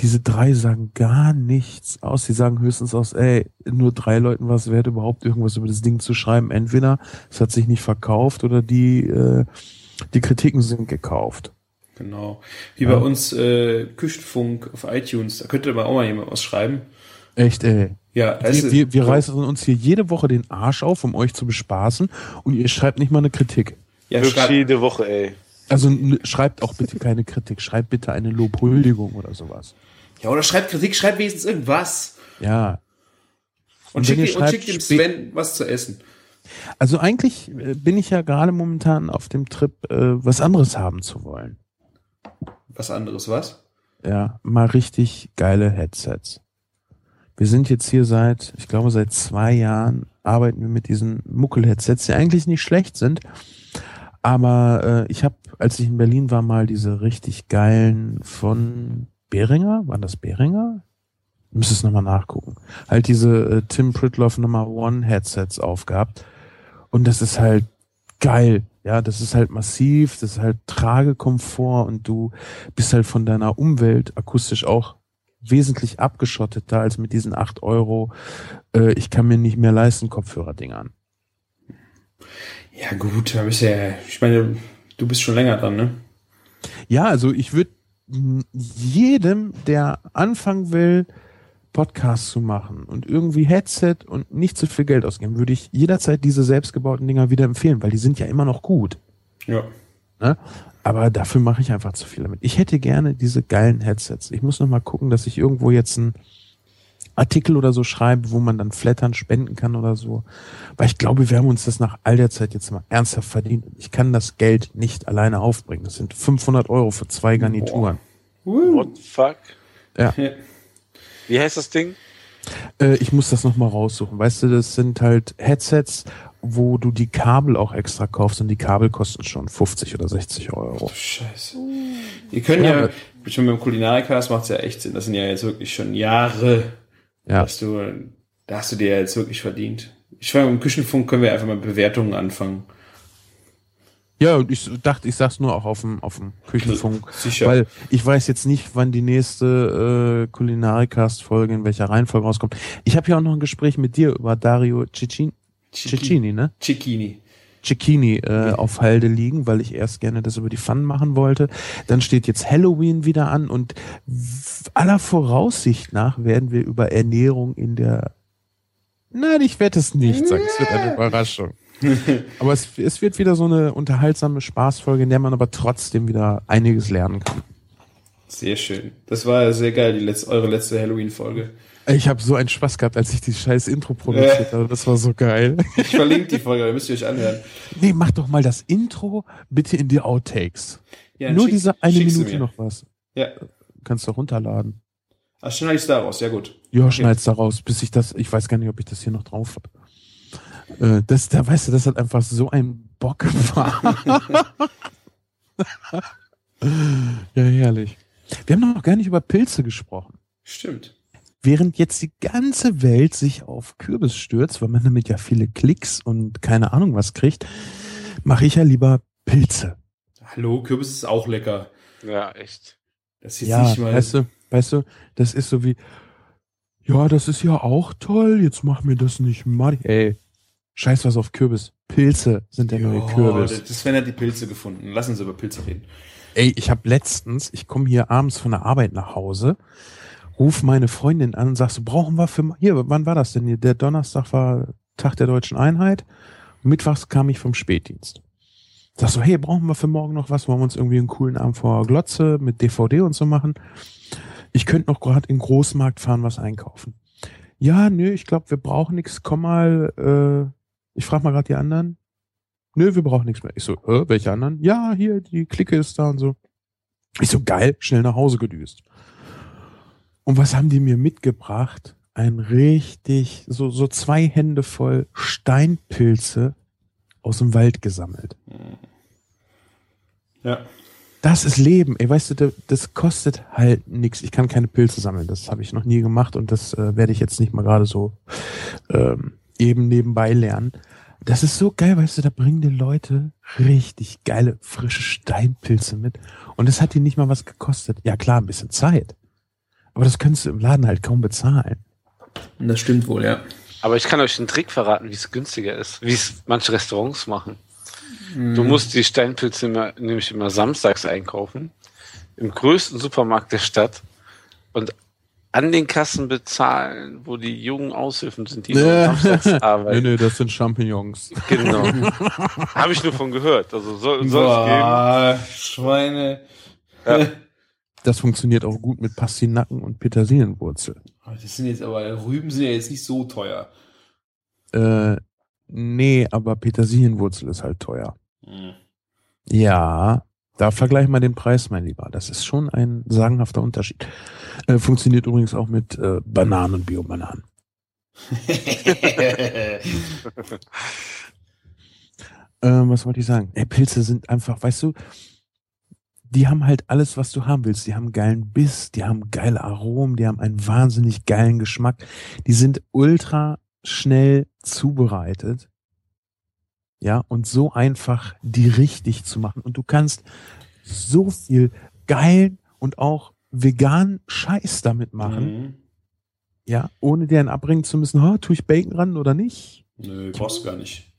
Diese drei sagen gar nichts aus. Sie sagen höchstens aus, ey, nur drei Leuten was wert, überhaupt irgendwas über das Ding zu schreiben. Entweder es hat sich nicht verkauft oder die, äh, die Kritiken sind gekauft. genau. Wie Ja. bei uns äh, Küchenfunk auf iTunes, da könnte aber auch mal jemand was schreiben. Echt, ey. Ja, Wir, wir, wir reißen uns hier jede Woche den Arsch auf, um euch zu bespaßen und ihr schreibt nicht mal eine Kritik. ja, Wirklich jede Woche, ey. Also schreibt auch bitte keine Kritik, schreibt bitte eine Lobhuldigung oder sowas. ja, oder schreibt Kritik, schreibt wenigstens irgendwas. Ja. Und, wenn schickt, und schreibt, schickt dem Sven was zu essen. Also eigentlich äh, bin ich ja gerade momentan auf dem Trip, äh, was anderes haben zu wollen. Was anderes, was? Ja, mal richtig geile Headsets. Wir sind jetzt hier seit, ich glaube, seit zwei Jahren arbeiten wir mit diesen Muckel-Headsets, die eigentlich nicht schlecht sind. Aber äh, ich habe, als ich in Berlin war, mal diese richtig geilen von Behringer, waren das Behringer? Muss es nochmal nachgucken. Halt diese äh, Tim Pritloff Nummer One Headsets aufgehabt. Und das ist halt geil. Ja, das ist halt massiv, das ist halt Tragekomfort und du bist halt von deiner Umwelt akustisch auch wesentlich abgeschotteter als mit diesen acht Euro. Äh, ich kann mir nicht mehr leisten, Kopfhörer-Dingern. Ja, gut, da bist ja, ich meine, du bist schon länger dran, ne? Ja, also ich würde jedem, der anfangen will, Podcasts zu machen und irgendwie Headset und nicht zu viel Geld ausgeben, würde ich jederzeit diese selbstgebauten Dinger wieder empfehlen, weil die sind ja immer noch gut. Ja. Ne? Aber dafür mache ich einfach zu viel damit. Ich hätte gerne diese geilen Headsets. Ich muss noch mal gucken, dass ich irgendwo jetzt einen Artikel oder so schreibe, wo man dann Flattern spenden kann oder so. Weil ich glaube, wir haben uns das nach all der Zeit jetzt mal ernsthaft verdient. Ich kann das Geld nicht alleine aufbringen. Das sind 500 Euro für zwei Garnituren. What the fuck? Ja. Ja. Wie heißt das Ding? Äh, ich muss das noch mal raussuchen. Weißt du, das sind halt Headsets, wo du die Kabel auch extra kaufst und die Kabel kosten schon 50 oder 60 Euro. Scheiße. Ihr könnt Ja, ja, mit dem Kulinarikast macht es ja echt Sinn. Das sind ja jetzt wirklich schon Jahre, Ja. dass du, da hast du dir ja jetzt wirklich verdient. Ich meine, im Küchenfunk können wir einfach mal Bewertungen anfangen. Ja, und ich dachte, ich sag's nur auch auf dem, auf dem Küchenfunk. Sicher. Weil ich weiß jetzt nicht, wann die nächste äh, Kulinarikast-Folge in welcher Reihenfolge rauskommt. Ich habe ja auch noch ein Gespräch mit dir über Dario Cicchini, Cicchini ne? Cicchini. Cicchini äh, auf Halde liegen, weil ich erst gerne das über die Pfannen machen wollte. Dann steht jetzt Halloween wieder an und aller Voraussicht nach werden wir über Ernährung in der Nein, ich werde es nicht sagen. Es wird eine Überraschung. aber es, es wird wieder so eine unterhaltsame Spaßfolge, in der man aber trotzdem wieder einiges lernen kann. Sehr schön. Das war sehr geil, die letzte, eure letzte Halloween-Folge. Ich habe so einen Spaß gehabt, als ich die scheiß Intro produziert habe. Das war so geil. Ich verlinke die Folge, da müsst ihr euch anhören. Nee, mach doch mal das Intro bitte in die Outtakes. Ja, Nur schick- diese eine Minute noch was. Ja. Kannst du runterladen. Ach, schneide ich daraus, ja gut. Ja, schneid's da raus, bis ich das, ich weiß gar nicht, ob ich das hier noch drauf habe. Äh, das, da weißt du, das hat einfach so ein Bock ja, herrlich. Wir haben noch gar nicht über Pilze gesprochen. Stimmt. Während jetzt die ganze Welt sich auf Kürbis stürzt, weil man damit ja viele Klicks und keine Ahnung was kriegt, mache ich ja lieber Pilze. Hallo, Kürbis ist auch lecker. Ja, echt. Das ist Ja, nicht mal. weißt du, weißt du, das ist so wie, ja, das ist ja auch toll, jetzt mach mir das nicht mal. Ey, scheiß was auf Kürbis. Pilze sind der neue Ja, Kürbis. das- Sven hat die Pilze gefunden. Lass uns über Pilze reden. Ey, ich habe letztens, ich komme hier abends von der Arbeit nach Hause, ruf meine Freundin an und sag so, brauchen wir für, hier, wann war das denn hier? Der Donnerstag war Tag der Deutschen Einheit. Mittwochs kam ich vom Spätdienst. Sag so, hey, brauchen wir für morgen noch was? Wollen wir uns irgendwie einen coolen Abend vor Glotze mit DVD und so machen? Ich könnte noch gerade in den Großmarkt fahren, was einkaufen. Ja, nö, ich glaube, wir brauchen nichts. Komm mal, äh, ich frage mal gerade die anderen. Nö, wir brauchen nichts mehr. Ich so, äh, welche anderen? Ja, hier, die Clique ist da und so. Ich so, geil, schnell nach Hause gedüst. Und was haben die mir mitgebracht? Ein richtig, so, so zwei Hände voll Steinpilze aus dem Wald gesammelt. Ja. Das ist Leben. Ey, weißt du, da- das kostet halt nichts. Ich kann keine Pilze sammeln. Das habe ich noch nie gemacht und das äh, werde ich jetzt nicht mal gerade so ähm, eben nebenbei lernen. Das ist so geil, weißt du, da bringen die Leute richtig geile, frische Steinpilze mit. Und das hat die nicht mal was gekostet. Ja klar, ein bisschen Zeit. Aber das kannst du im Laden halt kaum bezahlen. Das stimmt wohl, ja. Aber ich kann euch einen Trick verraten, wie es günstiger ist, wie es manche Restaurants machen. Du Mhm. musst die Steinpilze immer, nämlich immer samstags einkaufen, im größten Supermarkt der Stadt und an den Kassen bezahlen, wo die jungen Aushilfen sind, die nur samstags arbeiten. das sind Champignons. Genau. Habe ich nur von gehört. Also soll, soll es geben. Boah, Schweine. Ja. Das funktioniert auch gut mit Pastinaken und Petersilienwurzel. Das sind jetzt aber, Rüben sind ja jetzt nicht so teuer. Äh, nee, aber Petersilienwurzel ist halt teuer. Mhm. Ja, Da vergleich mal den Preis, mein Lieber. Das ist schon ein sagenhafter Unterschied. Äh, funktioniert übrigens auch mit äh, Bananen und Biobananen. ähm, was wollte ich sagen? Ey, Pilze sind einfach, weißt du, die haben halt alles, was du haben willst. Die haben geilen Biss, die haben geile Aromen, die haben einen wahnsinnig geilen Geschmack. Die sind ultra schnell zubereitet. Ja, und so einfach, die richtig zu machen. Und du kannst so viel geilen und auch veganen Scheiß damit machen. Mhm. Ja, ohne dir einen abbringen zu müssen, oh, tue ich Bacon ran oder nicht? Nö, brauchst du gar nicht.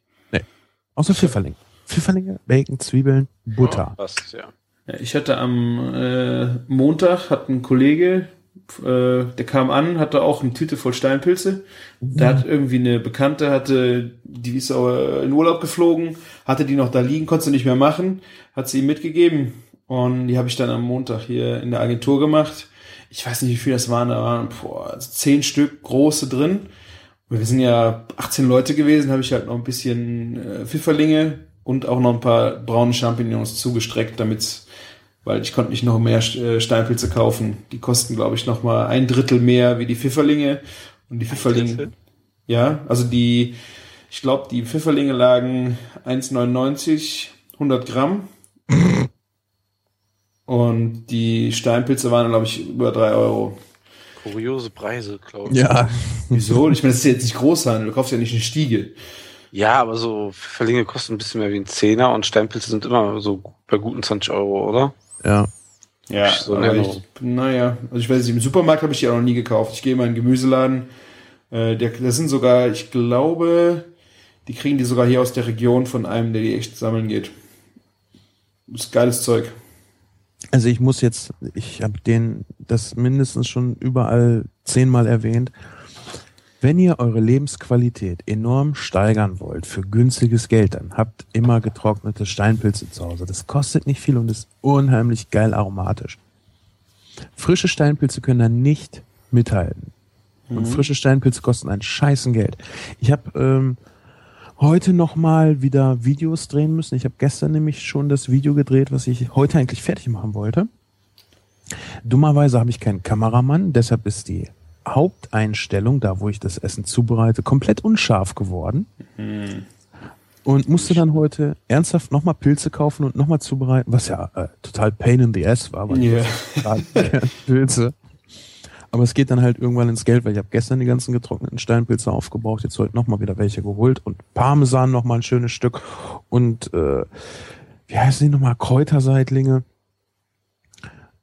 Außer Pfifferlinge. Pfifferlinge, Bacon, Zwiebeln, Butter. Passt, ja. Ich hatte am äh, Montag, hat ein Kollege, äh, der kam an, hatte auch eine Tüte voll Steinpilze. Da hat irgendwie eine Bekannte, hatte, die ist auch in Urlaub geflogen, hatte die noch da liegen, konnte sie nicht mehr machen, hat sie ihm mitgegeben. Und die habe ich dann am Montag hier in der Agentur gemacht. Ich weiß nicht, wie viel das waren, da waren boah, also zehn Stück große drin. Wir sind ja 18 Leute gewesen, habe ich halt noch ein bisschen äh, Pfifferlinge und auch noch ein paar braune Champignons zugestreckt, damit's, weil ich konnte nicht noch mehr äh, Steinpilze kaufen. Die kosten, glaube ich, noch mal ein Drittel mehr wie die Pfifferlinge. Und die Pfifferlinge, ja, also die, ich glaube, die Pfifferlinge lagen 1,99, 100 Gramm. Und die Steinpilze waren, glaube ich, über drei Euro. Kuriose Preise, glaube ich. Ja, Wieso? Ich meine, das ist ja jetzt nicht Großhandel, du kaufst ja nicht eine Stiege. Ja, aber so Verlinge kosten ein bisschen mehr wie ein Zehner und Steinpilze sind immer so bei guten 20 Euro, oder? ja. Ja, So ich, naja, also ich weiß nicht, im Supermarkt habe ich die auch noch nie gekauft. Ich gehe mal in den Gemüseladen. Äh, der, das sind sogar, ich glaube, die kriegen die sogar hier aus der Region von einem, der die echt sammeln geht. Das ist geiles Zeug. Also ich muss jetzt, ich habe den das mindestens schon überall zehnmal erwähnt. Wenn ihr eure Lebensqualität enorm steigern wollt für günstiges Geld, dann habt immer getrocknete Steinpilze zu Hause. Das kostet nicht viel und ist unheimlich geil aromatisch. Frische Steinpilze können da nicht mithalten. Und frische Steinpilze kosten ein scheißen Geld. Ich habe ähm, heute noch mal wieder Videos drehen müssen. Ich habe gestern nämlich schon das Video gedreht, was ich heute eigentlich fertig machen wollte. Dummerweise habe ich keinen Kameramann, deshalb ist die Haupteinstellung, da wo ich das Essen zubereite, komplett unscharf geworden. Und musste dann heute ernsthaft nochmal Pilze kaufen und nochmal zubereiten, was ja äh, total pain in the ass war, weil gerade Pilze. Aber es geht dann halt irgendwann ins Geld, weil ich habe gestern die ganzen getrockneten Steinpilze aufgebraucht, jetzt heute nochmal wieder welche geholt und Parmesan nochmal ein schönes Stück und äh, wie heißen die nochmal? Kräuterseitlinge.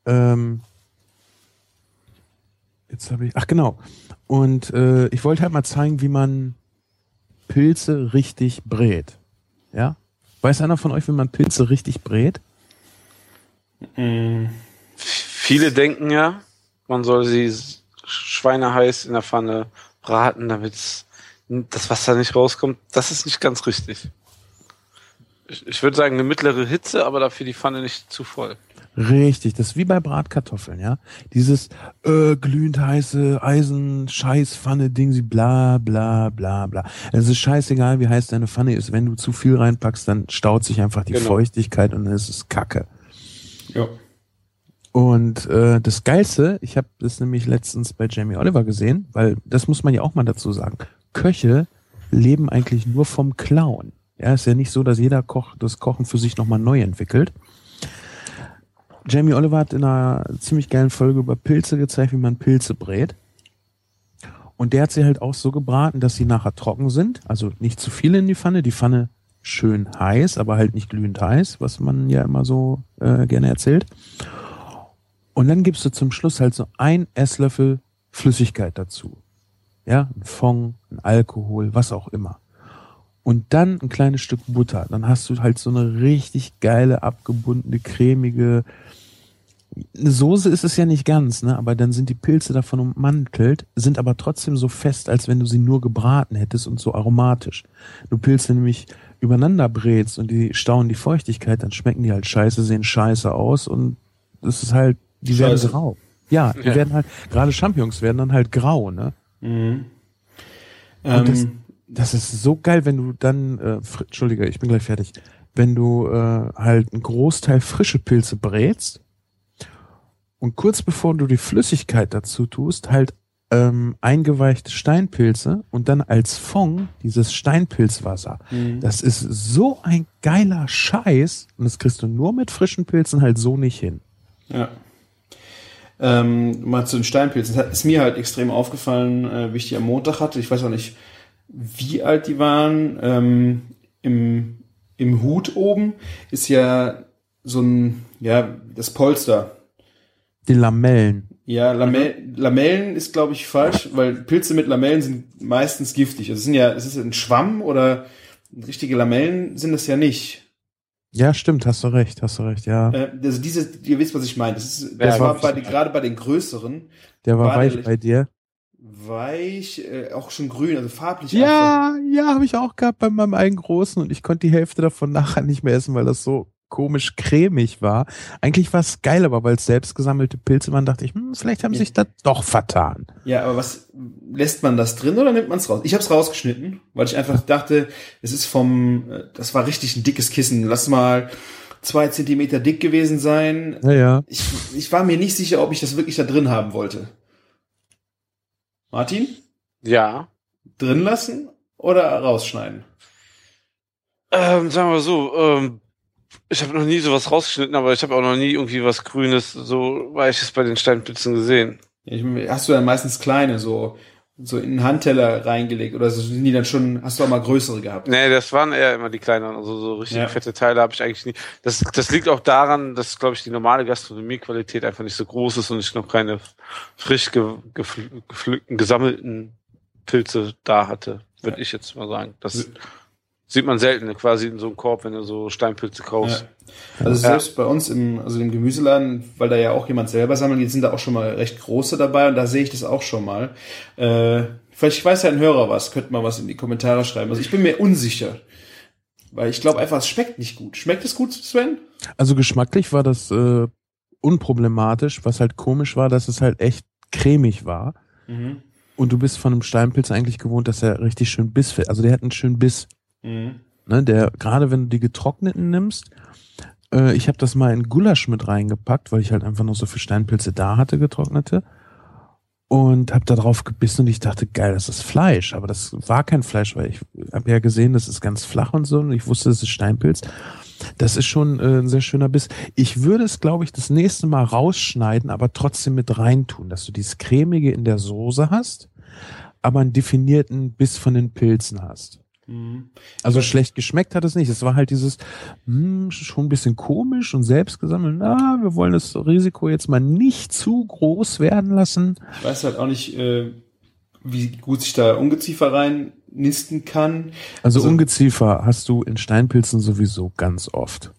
Ähm, jetzt habe ich, ach genau. Und äh, ich wollte halt mal zeigen, wie man Pilze richtig brät. Ja? Weiß einer von euch, wie man Pilze richtig brät? Viele denken ja, man soll sie schweineheiß in der Pfanne braten, damit das Wasser nicht rauskommt. Das ist nicht ganz richtig. Ich, ich würde sagen, eine mittlere Hitze, aber dafür die Pfanne nicht zu voll. Richtig, das ist wie bei Bratkartoffeln, ja. Dieses äh, glühend heiße Eisen-Scheiß-Pfanne-Ding, sie bla bla bla bla. Es ist scheißegal, wie heiß deine Pfanne ist. Wenn du zu viel reinpackst, dann staut sich einfach die Genau. Feuchtigkeit und dann ist es Kacke. Ja. Und äh, das Geilste, ich habe das nämlich letztens bei Jamie Oliver gesehen, weil das muss man ja auch mal dazu sagen. Köche leben eigentlich nur vom Klauen. Ja, ist ja nicht so, dass jeder Koch das Kochen für sich nochmal neu entwickelt. Jamie Oliver hat in einer ziemlich geilen Folge über Pilze gezeigt, wie man Pilze brät. Und der hat sie halt auch so gebraten, dass sie nachher trocken sind. Also nicht zu viel in die Pfanne. Die Pfanne schön heiß, aber halt nicht glühend heiß, was man ja immer so äh, gerne erzählt. Und dann gibst du zum Schluss halt so ein Esslöffel Flüssigkeit dazu. Ja, ein Fond, ein Alkohol, was auch immer. Und dann ein kleines Stück Butter. Dann hast du halt so eine richtig geile, abgebundene, cremige. Eine Soße ist es ja nicht ganz, ne? Aber dann sind die Pilze davon ummantelt, sind aber trotzdem so fest, als wenn du sie nur gebraten hättest und so aromatisch. Du Pilze nämlich übereinander brätst und die stauen die Feuchtigkeit, dann schmecken die halt scheiße, sehen scheiße aus und das ist halt, die werden Scheiße. grau. Ja, die Ja. werden halt, gerade Champignons werden dann halt grau, ne? Mhm. Und das, Ähm, das ist so geil, wenn du dann, äh, Entschuldige, ich bin gleich fertig. wenn du äh, halt einen Großteil frische Pilze brätst und kurz bevor du die Flüssigkeit dazu tust, halt ähm, eingeweichte Steinpilze und dann als Fond dieses Steinpilzwasser. Mhm. Das ist so ein geiler Scheiß und das kriegst du nur mit frischen Pilzen halt so nicht hin. Ja. Ähm, mal zu den Steinpilzen. Das ist mir halt extrem aufgefallen, äh, wie ich die am Montag hatte. Ich weiß auch nicht, wie alt die waren. Ähm, im, Im Hut oben ist ja so ein, ja, das Polster. Die Lamellen. Ja, Lame Lamellen ist, glaube ich, falsch, weil Pilze mit Lamellen sind meistens giftig. Also es sind ja, es ist ein Schwamm oder richtige Lamellen sind das ja nicht. Ja, stimmt, hast du recht, hast du recht, ja. Äh, also diese, ihr wisst, was ich meine. Das, ist, Ja, das war bei, gerade bei den größeren Der war weich bei dir. Weich, äh, auch schon grün, also farblich. einfach. Ja, ja, habe ich auch gehabt bei meinem eigenen Großen und ich konnte die Hälfte davon nachher nicht mehr essen, weil das so komisch cremig war. Eigentlich war es geil, aber weil es selbst gesammelte Pilze waren, dachte ich, hm, vielleicht haben Ja. sich da doch vertan. Ja, aber was lässt man das drin oder nimmt man es raus? Ich habe es rausgeschnitten, weil ich einfach dachte, es ist vom, äh, das war richtig ein dickes Kissen. Lass mal zwei Zentimeter dick gewesen sein. Ja, ja. Ich, ich war mir nicht sicher, ob ich das wirklich da drin haben wollte. Martin, Ja. drin lassen oder rausschneiden? Ähm, sagen wir so, ähm, ich habe noch nie sowas rausgeschnitten, aber ich habe auch noch nie irgendwie was Grünes, so Weiches bei den Steinpilzen gesehen. Ich, hast du dann meistens kleine, so, so in einen Handteller reingelegt oder so, sind die dann schon, hast du auch mal größere gehabt? Nee, das waren eher immer die kleineren, also so richtig Ja. fette Teile habe ich eigentlich nie. Das, das liegt auch daran, dass, glaube ich, die normale Gastronomiequalität einfach nicht so groß ist und ich noch keine frisch ge, gefl, gepflückten, gesammelten Pilze da hatte, würde ich jetzt mal sagen. Das sieht man selten, quasi in so einem Korb, wenn du so Steinpilze kaufst. Ja. Also Ja. selbst bei uns im, also im Gemüseladen, weil da ja auch jemand selber sammelt, jetzt sind da auch schon mal recht große dabei und da sehe ich das auch schon mal. Äh, vielleicht weiß ja ein Hörer was, könnte mal was in die Kommentare schreiben. Also ich bin mir unsicher. Weil ich glaube einfach, es schmeckt nicht gut. Schmeckt es gut, Sven? Also geschmacklich war das äh, unproblematisch. Was halt komisch war, dass es halt echt cremig war. Mhm. Und du bist von einem Steinpilz eigentlich gewohnt, dass er richtig schön Biss, also der hat einen schönen Biss. Mhm. Ne, der, gerade wenn du die getrockneten nimmst, äh, ich habe das mal in Gulasch mit reingepackt, weil ich halt einfach noch so viel Steinpilze da hatte, getrocknete. Und habe da drauf gebissen und ich dachte, geil, das ist Fleisch. Aber das war kein Fleisch, weil ich habe ja gesehen, das ist ganz flach und so und ich wusste, das ist Steinpilz. Das ist schon äh, ein sehr schöner Biss. Ich würde es, glaube ich, das nächste Mal rausschneiden, aber trotzdem mit reintun, dass du dieses cremige in der Soße hast, aber einen definierten Biss von den Pilzen hast. Mhm. Also schlecht geschmeckt hat es nicht. Es war halt dieses hm, schon ein bisschen komisch und selbst gesammelt. Na, wir wollen das Risiko jetzt mal nicht zu groß werden lassen. Ich weiß halt auch nicht, äh, wie gut sich da Ungeziefer rein nisten kann. Also, Also- Ungeziefer hast du in Steinpilzen sowieso ganz oft.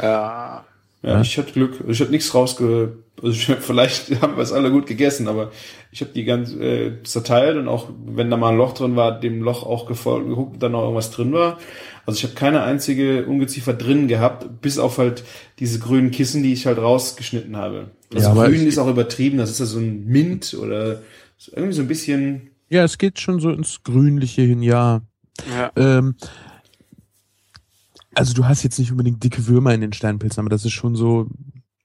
Ja. Ja, Ja. ich hatte Glück. Ich hatte nichts rausge... Also ich, vielleicht haben wir es alle gut gegessen, aber ich habe die ganz äh, zerteilt und auch wenn da mal ein Loch drin war, dem Loch auch gefolgt, geguckt, ob da noch irgendwas drin war. Also ich habe keine einzige Ungeziefer drin gehabt, bis auf halt diese grünen Kissen, die ich halt rausgeschnitten habe. Also Ja, grün ist auch übertrieben, das ist ja so ein Mint oder irgendwie so ein bisschen... Ja, es geht schon so ins Grünliche hin, ja. ja. Ähm, also du hast jetzt nicht unbedingt dicke Würmer in den Steinpilzen, aber das ist schon so,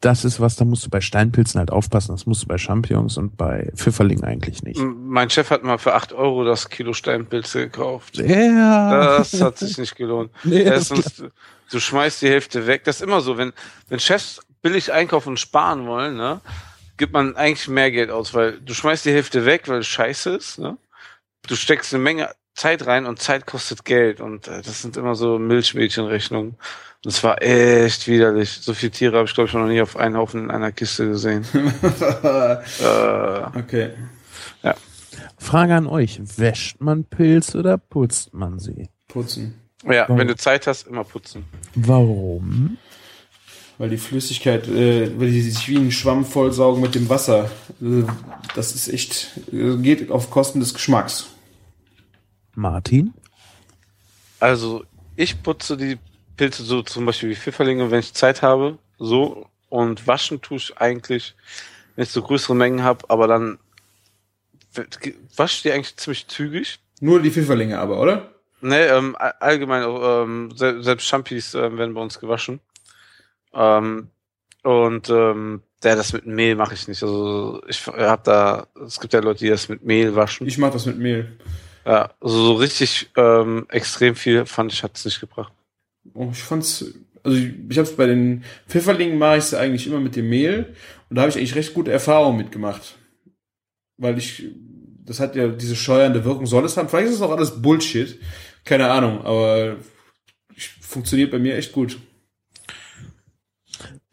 das ist was, da musst du bei Steinpilzen halt aufpassen. Das musst du bei Champignons und bei Pfifferlingen eigentlich nicht. Mein Chef hat mal für 8 Euro das Kilo Steinpilze gekauft. Ja. Das hat sich nicht gelohnt. Nee, Erstens, du schmeißt die Hälfte weg. Das ist immer so, wenn, wenn Chefs billig einkaufen und sparen wollen, ne, gibt man eigentlich mehr Geld aus, weil du schmeißt die Hälfte weg, weil es scheiße ist, ne? Du steckst eine Menge Zeit rein und Zeit kostet Geld und äh, das sind immer so Milchmädchenrechnungen. Und das war echt widerlich. So viele Tiere habe ich, glaube ich, noch nie auf einen Haufen in einer Kiste gesehen. äh, okay. Frage an euch, wäscht man Pilz oder putzt man sie? Putzen. ja, Warum? wenn du Zeit hast, immer putzen. Warum? Weil die Flüssigkeit, äh, weil die sich wie ein Schwamm vollsaugen mit dem Wasser. Äh, Das ist echt, äh, geht auf Kosten des Geschmacks. Martin? Also, ich putze die Pilze so zum Beispiel wie Pfifferlinge, wenn ich Zeit habe, so. Und waschen tue ich eigentlich, wenn ich so größere Mengen habe, aber dann wasche ich die eigentlich ziemlich zügig. Nur die Pfifferlinge aber, oder? Ne, ähm, all- allgemein, ähm, se- selbst Champis ähm, werden bei uns gewaschen. Ähm, und ähm, der das mit Mehl mache ich nicht. Also ich habe da, es gibt ja Leute, die das mit Mehl waschen. Ich mach das mit Mehl. Ja, also so richtig ähm, extrem viel fand ich, hat es nicht gebracht. Oh, ich fand's, also ich, ich hab's bei den Pfifferlingen mache ich es eigentlich immer mit dem Mehl und da habe ich eigentlich recht gute Erfahrungen mitgemacht. Weil ich, das hat ja diese scheuernde Wirkung, soll es haben. Vielleicht ist es auch alles Bullshit. Keine Ahnung, aber ich, funktioniert bei mir echt gut.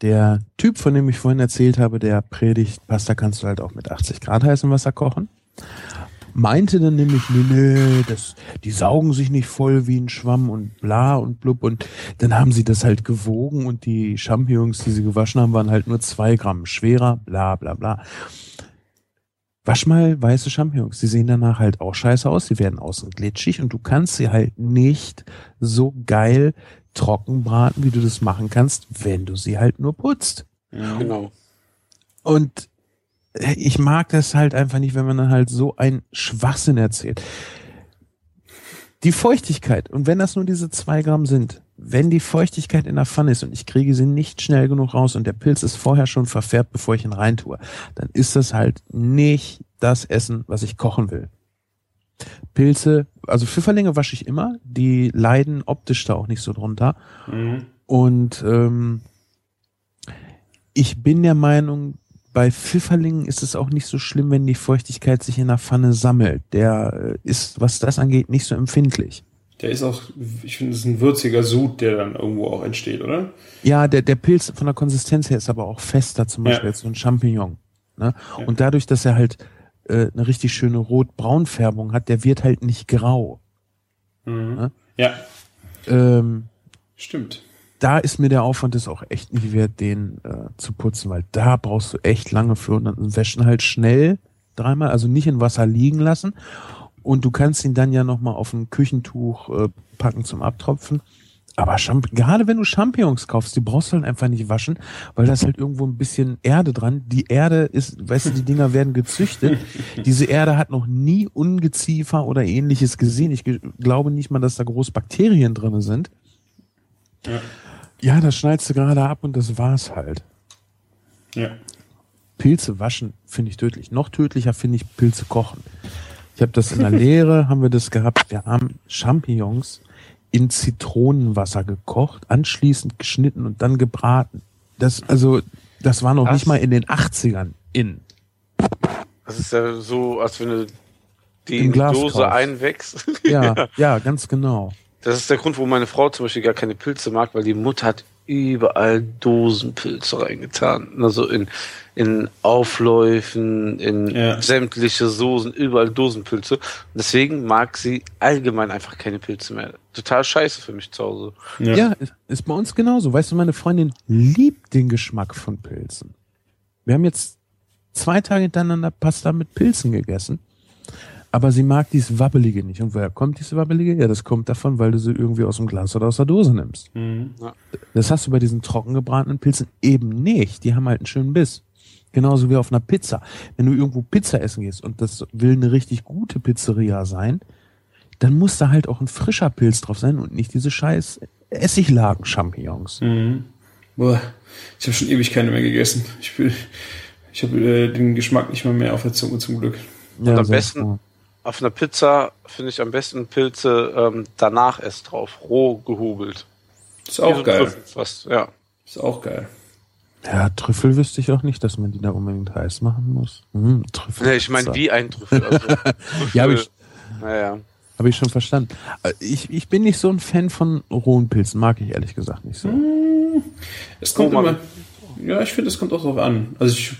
Der Typ, von dem ich vorhin erzählt habe, der predigt, Pasta kannst du halt auch mit 80 Grad heißem Wasser kochen, meinte dann nämlich, nee, nee, das, die saugen sich nicht voll wie ein Schwamm und bla und blub und dann haben sie das halt gewogen und die Champignons, die sie gewaschen haben, waren halt nur zwei Gramm schwerer, bla bla bla. Wasch mal weiße Champignons, die sehen danach halt auch scheiße aus, sie werden außen glitschig und du kannst sie halt nicht so geil trocken braten, wie du das machen kannst, wenn du sie halt nur putzt. Genau. Und ich mag das halt einfach nicht, wenn man dann halt so ein Schwachsinn erzählt. Die Feuchtigkeit, und wenn das nur diese zwei Gramm sind, wenn die Feuchtigkeit in der Pfanne ist und ich kriege sie nicht schnell genug raus und der Pilz ist vorher schon verfärbt, bevor ich ihn reintue, dann ist das halt nicht das Essen, was ich kochen will. Pilze, also Pfifferlinge wasche ich immer, die leiden optisch da auch nicht so drunter. Mhm. Und ähm, ich bin der Meinung, bei Pfifferlingen ist es auch nicht so schlimm, wenn die Feuchtigkeit sich in der Pfanne sammelt. Der äh, ist, was das angeht, nicht so empfindlich. Der ist auch, ich finde, es ist ein würziger Sud, der dann irgendwo auch entsteht, oder? Ja, der, der Pilz von der Konsistenz her ist aber auch fester, zum Ja. Beispiel als so ein Champignon. Ne? Ja. Und dadurch, dass er halt äh, eine richtig schöne rot-braun-Färbung hat, der wird halt nicht grau. Mhm. Ja. Ja, Ähm, stimmt. Da ist mir der Aufwand ist auch echt nicht wert, den äh, zu putzen, weil da brauchst du echt lange für und dann wäschen halt schnell dreimal, also nicht in Wasser liegen lassen und du kannst ihn dann ja nochmal auf ein Küchentuch äh, packen zum Abtropfen. Aber Champ gerade wenn du Champignons kaufst, die brauchst du halt einfach nicht waschen, weil da ist halt irgendwo ein bisschen Erde dran. Die Erde ist, weißt du, die Dinger werden gezüchtet. Diese Erde hat noch nie Ungeziefer oder ähnliches gesehen. Ich glaube nicht mal, dass da groß Bakterien drinne sind. Ja. Ja, das schneidest du gerade ab und das war's halt. Ja. Pilze waschen finde ich tödlich. Noch tödlicher finde ich Pilze kochen. Ich habe das in der Lehre, haben wir das gehabt. Wir haben Champignons in Zitronenwasser gekocht, anschließend geschnitten und dann gebraten. Das, also, das war noch Was? nicht mal in den 80ern in. Das ist ja so, als wenn du die Dose kaufst. einwächst. Ja, ja, ganz genau. Das ist der Grund, wo meine Frau zum Beispiel gar keine Pilze mag, weil die Mutter hat überall Dosenpilze reingetan. Also in, in Aufläufen, in Ja. sämtliche Soßen, überall Dosenpilze. Und deswegen mag sie allgemein einfach keine Pilze mehr. Total scheiße für mich zu Hause. Ja. Ja, ist- ist bei uns genauso. Weißt du, meine Freundin liebt den Geschmack von Pilzen. Wir haben jetzt zwei Tage hintereinander Pasta mit Pilzen gegessen. Aber sie mag dieses Wabbelige nicht. Und woher kommt diese Wabbelige? Ja, das kommt davon, weil du sie irgendwie aus dem Glas oder aus der Dose nimmst. Mhm. Das hast du bei diesen trocken gebratenen Pilzen eben nicht. Die haben halt einen schönen Biss. Genauso wie auf einer Pizza. Wenn du irgendwo Pizza essen gehst und das will eine richtig gute Pizzeria sein, dann muss da halt auch ein frischer Pilz drauf sein und nicht diese scheiß Essiglagen-Champignons. Mhm. Boah, ich habe schon ewig keine mehr gegessen. Ich, bin- ich habe äh, den Geschmack nicht mal mehr auf der Zunge zum Glück. Ja, am sehr besten- froh. Auf einer Pizza finde ich am besten Pilze ähm, danach erst drauf, roh gehobelt. Ist auch so geil. Trüffel Fast, ja. Ist auch geil. Ja, Trüffel wüsste ich auch nicht, dass man die da unbedingt heiß machen muss. Hm, Trüffel. Nee, ich meine wie ein Trüffel. Also, Ja, aber ich- naja. Habe ich schon verstanden. Äh, Ich, ich bin nicht so ein Fan von rohen Pilzen, mag ich ehrlich gesagt nicht so. Es kommt Roman. immer. Ja, ich finde, es kommt auch drauf an. Also ich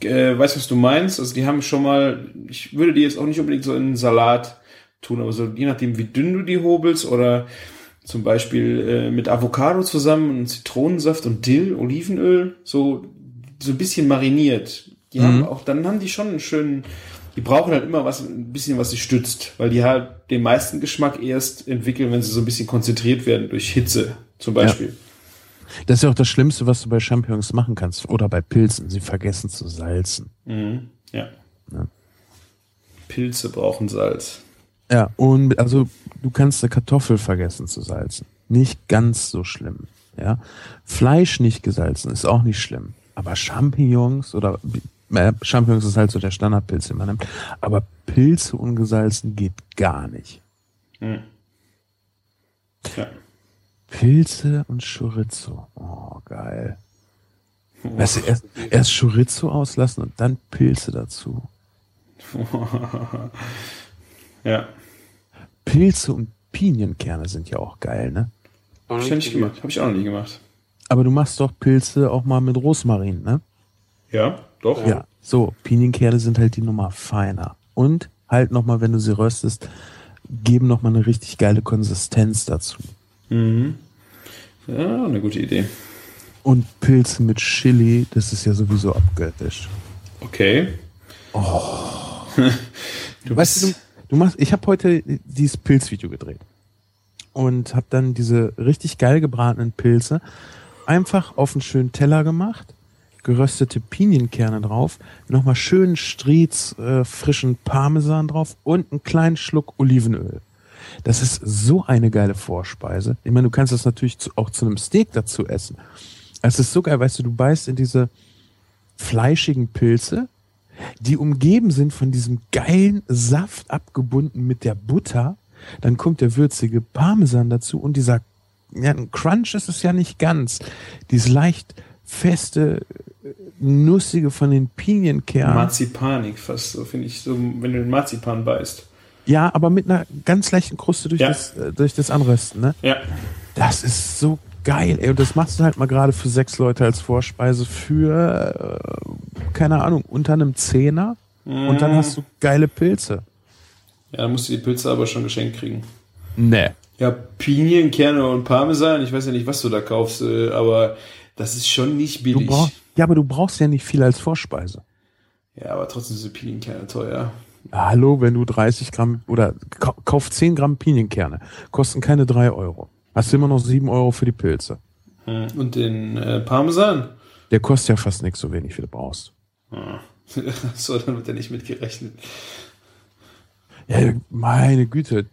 äh, weiß, was du meinst. Also die haben schon mal. Ich würde die jetzt auch nicht unbedingt so in einen Salat tun, aber so je nachdem, wie dünn du die hobelst oder zum Beispiel äh, mit Avocado zusammen und Zitronensaft und Dill, Olivenöl, so so ein bisschen mariniert. Die haben auch, dann haben die schon einen schönen. Die brauchen halt immer was, ein bisschen was sie stützt, weil die halt den meisten Geschmack erst entwickeln, wenn sie so ein bisschen konzentriert werden durch Hitze zum Beispiel. Das ist ja auch das Schlimmste, was du bei Champignons machen kannst. Oder bei Pilzen. Sie vergessen zu salzen. Mhm. Ja. Ja. Pilze brauchen Salz. Ja, und also du kannst eine Kartoffel vergessen zu salzen. Nicht ganz so schlimm. Ja, Fleisch nicht gesalzen ist auch nicht schlimm. Aber Champignons oder äh, Champignons ist halt so der Standardpilz, den man nimmt. Aber Pilze ungesalzen geht gar nicht. Hm. Ja. Pilze und Chorizo. Oh, geil. Weißt du, erst, erst Chorizo auslassen und dann Pilze dazu. ja. Pilze und Pinienkerne sind ja auch geil, ne? Hab ich ja nicht gemacht. Habe ich auch noch nie gemacht. Aber du machst doch Pilze auch mal mit Rosmarin, ne? Ja, doch. Ja. So, Pinienkerne sind halt die Nummer feiner. Und halt nochmal, wenn du sie röstest, geben nochmal eine richtig geile Konsistenz dazu. Mhm. Ja, eine gute Idee. Und Pilze mit Chili, das ist ja sowieso abgöttisch. Okay. Du weißt du, du machst, ich habe heute dieses Pilzvideo gedreht und habe dann diese richtig geil gebratenen Pilze einfach auf einen schönen Teller gemacht, geröstete Pinienkerne drauf, nochmal schönen Striez äh, frischen Parmesan drauf und einen kleinen Schluck Olivenöl. Das ist so eine geile Vorspeise. Ich meine, du kannst das natürlich auch zu einem Steak dazu essen. Es ist so geil, weißt du, du beißt in diese fleischigen Pilze, die umgeben sind von diesem geilen Saft abgebunden mit der Butter. Dann kommt der würzige Parmesan dazu und dieser, ja, ein Crunch ist es ja nicht ganz. Dieses leicht feste, nussige von den Pinienkernen. Marzipanik fast, so finde ich, so, wenn du den Marzipan beißt. Ja, aber mit einer ganz leichten Kruste durch, Ja. das, äh, durch das Anrösten, ne? Ja. Das ist so geil, ey. Und das machst du halt mal gerade für sechs Leute als Vorspeise für, äh, keine Ahnung, unter einem Zehner. Und dann hast du geile Pilze. Ja, dann musst du die Pilze aber schon geschenkt kriegen. Nee. Ja, Pinienkerne und Parmesan, ich weiß ja nicht, was du da kaufst, äh, aber das ist schon nicht Du billig. brauch, ja, aber du brauchst ja nicht viel als Vorspeise. Ja, aber trotzdem sind Pinienkerne teuer. Hallo, wenn du 30 Gramm oder kau- kauf 10 Gramm Pinienkerne, kosten keine 3 Euro. Hast du immer noch 7 Euro für die Pilze. Hm. Und den äh, Parmesan? Der kostet ja fast nichts, so wenig wie du brauchst. Ah. so, dann wird er nicht mitgerechnet. Ja, meine Güte.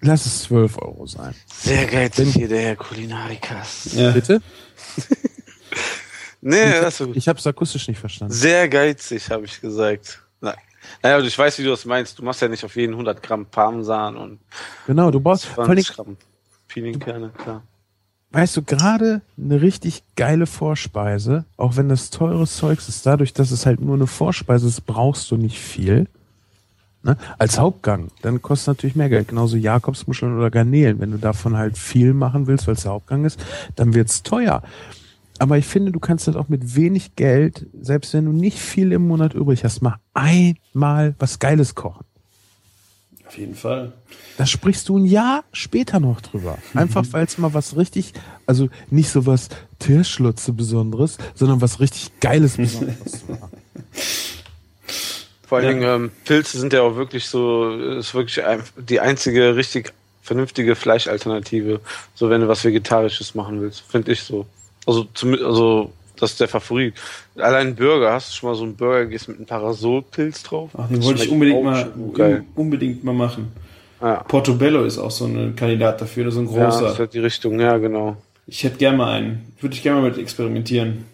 Lass es 12 Euro sein. Sehr geizig hier, der Herr Kulinarikas. Ja. Bitte? Nee, das ist so gut. Ich hab's akustisch nicht verstanden. Sehr geizig, habe ich gesagt. Naja, und ich weiß, wie du das meinst. Du machst ja nicht auf jeden 100 Gramm Parmesan und Genau, du brauchst, vor allem, 20 Gramm Pinienkerne, klar. weißt du, gerade eine richtig geile Vorspeise, auch wenn das teures Zeugs ist, dadurch, dass es halt nur eine Vorspeise ist, brauchst du nicht viel. Ne? Als Hauptgang, dann kostet natürlich mehr Geld. Genauso Jakobsmuscheln oder Garnelen. Wenn du davon halt viel machen willst, weil es der Hauptgang ist, dann wird's teuer. Aber ich finde, du kannst halt auch mit wenig Geld, selbst wenn du nicht viel im Monat übrig hast, mal einmal was Geiles kochen. Auf jeden Fall. Da sprichst du ein Jahr später noch drüber. Einfach weil es mal was richtig, also nicht so was Tierschlutze Besonderes, sondern was richtig Geiles Besonderes war. Vor allen Ja. Dingen, ähm, Pilze sind ja auch wirklich so, ist wirklich ein, die einzige richtig vernünftige Fleischalternative. So, wenn du was Vegetarisches machen willst, finde ich so. Also, zum, also, das ist der Favorit. Allein Burger, hast du schon mal so einen Burger gegessen mit einem Parasolpilz drauf? Ach, den Das wollte ich unbedingt mal, Geil. unbedingt mal machen. Ja. Portobello ist auch so ein Kandidat dafür, so ein Ja, großer. das ist die Richtung, ja, genau. ich hätte gerne mal einen. Würde ich gerne mal mit experimentieren.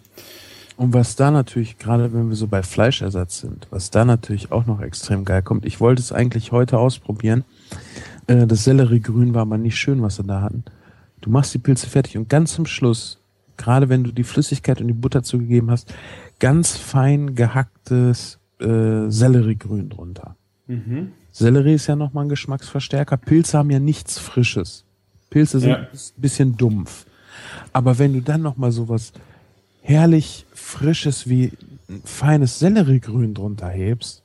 Und was da natürlich, gerade wenn wir so bei Fleischersatz sind, was da natürlich auch noch extrem geil kommt, ich wollte es eigentlich heute ausprobieren. Äh, Das Selleriegrün war aber nicht schön, was sie da hatten. Du machst die Pilze fertig und ganz zum Schluss, gerade wenn du die Flüssigkeit und die Butter zugegeben hast, ganz fein gehacktes äh, Selleriegrün drunter. Mhm. Sellerie ist ja nochmal ein Geschmacksverstärker. Pilze haben ja nichts Frisches. Pilze sind Ja. ein bisschen dumpf. Aber wenn du dann nochmal sowas herrlich Frisches wie ein feines Selleriegrün drunter hebst,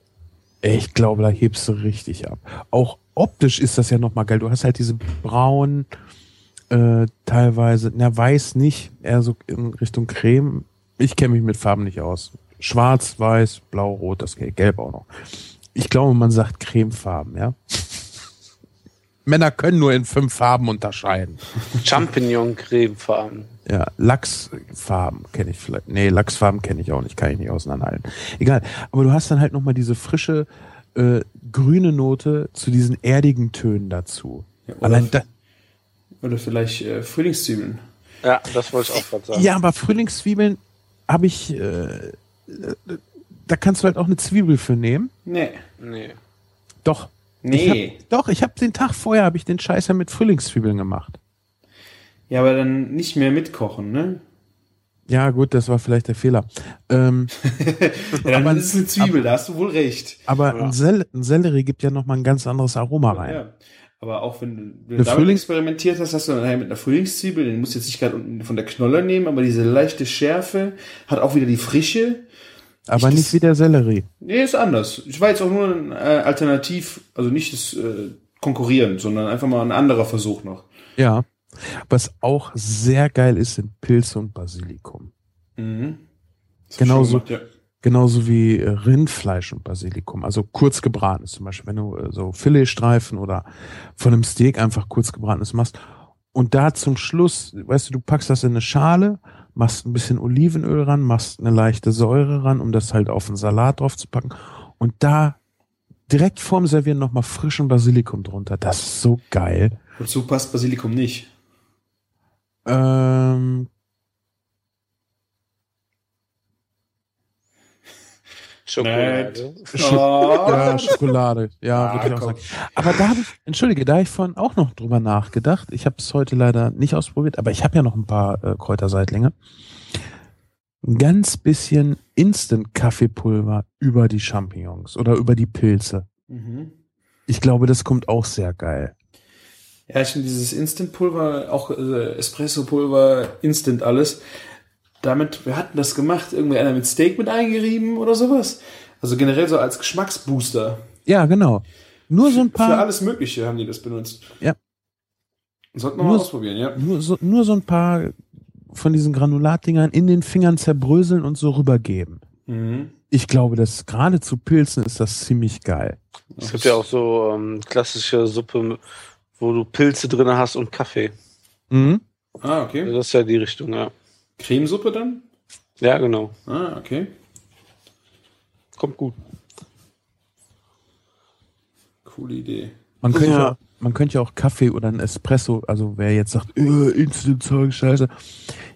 ich glaube, da hebst du richtig ab. Auch optisch ist das ja nochmal geil. Du hast halt diese braunen, äh, teilweise, na weiß nicht, eher so in Richtung Creme. Ich kenne mich mit Farben nicht aus. Schwarz, weiß, blau, rot, das geht gelb auch noch. Ich glaube, man sagt Cremefarben, ja. Männer können nur in fünf Farben unterscheiden. Champignon-Cremefarben. Ja, Lachsfarben kenne ich vielleicht. Nee, Lachsfarben kenne ich auch nicht, kann ich nicht auseinanderhalten. Egal. Aber du hast dann halt nochmal diese frische äh, grüne Note zu diesen erdigen Tönen dazu. Ja, Allein da, oder vielleicht äh, Frühlingszwiebeln. Ja, das wollte ich auch gerade sagen. ja, aber Frühlingszwiebeln habe ich, äh, da kannst du halt auch eine Zwiebel für nehmen. Nee. Nee. Doch. Nee. Ich hab, doch, ich habe den Tag vorher habe ich den Scheiß ja mit Frühlingszwiebeln gemacht. Ja, aber dann nicht mehr mitkochen, ne? Ja, gut, das war vielleicht der Fehler. Ähm, Ja, dann Aber- ist es eine Zwiebel, da hast du wohl recht. aber Ja. ein, Sel ein Sellerie gibt ja noch mal ein ganz anderes Aroma rein. Ja. Aber auch wenn du, Eine damit Frühlings- experimentiert hast, hast du dann mit einer Frühlingszwiebel, den musst du jetzt nicht gerade unten von der Knolle nehmen, aber diese leichte Schärfe hat auch wieder die Frische. Aber Ich- nicht das- wie der Sellerie. Nee, ist anders. Ich war jetzt auch nur ein äh, Alternativ, also nicht das äh, Konkurrieren, sondern einfach mal ein anderer Versuch noch. Ja. Was auch sehr geil ist, sind Pilze und Basilikum. Mhm. Genauso. gemacht, ja. Genauso wie äh, Rindfleisch und Basilikum. Also kurz gebratenes zum Beispiel. Wenn du äh, so Filetstreifen oder von einem Steak einfach kurz gebratenes machst. Und da zum Schluss, weißt du, du packst das in eine Schale, machst ein bisschen Olivenöl ran, machst eine leichte Säure ran, um das halt auf einen Salat drauf zu packen. Und da direkt vorm Servieren nochmal frischen Basilikum drunter. Das ist so geil. Wozu passt Basilikum nicht? Ähm, Schokolade. Ja, Schokolade. Ja, Ah, würde ich auch komm. sagen. Aber da habe ich, entschuldige, da habe ich vorhin auch noch drüber nachgedacht. Ich habe es heute leider nicht ausprobiert, aber ich habe ja noch ein paar äh, Kräuterseitlinge. Ein ganz bisschen Instant-Kaffeepulver über die Champignons oder über die Pilze. Mhm. Ich glaube, das kommt auch sehr geil. Ja, ich finde dieses Instant-Pulver, auch äh, Espresso-Pulver, Instant alles. Damit, wir hatten das gemacht, irgendwie einer mit Steak mit eingerieben oder sowas. Also generell so als Geschmacksbooster. Ja, genau. Nur so ein Für paar, alles Mögliche haben die das benutzt. Ja. Sollten wir Nur- mal ausprobieren, ja. nur so, nur so ein paar von diesen Granulatdingern in den Fingern zerbröseln und so rübergeben. Mhm. Ich glaube, dass gerade zu Pilzen ist das ziemlich geil. Es gibt ja auch so ähm, klassische Suppe, wo du Pilze drin hast und Kaffee. Mhm. Ah, okay. Das ist ja die Richtung, ja. Cremesuppe dann? Ja, genau. Ah, okay. Kommt gut. Coole Idee. Man könnte, Ja. ja. man könnte ja auch Kaffee oder ein Espresso, also wer jetzt sagt, äh, Instant-Zeug, scheiße.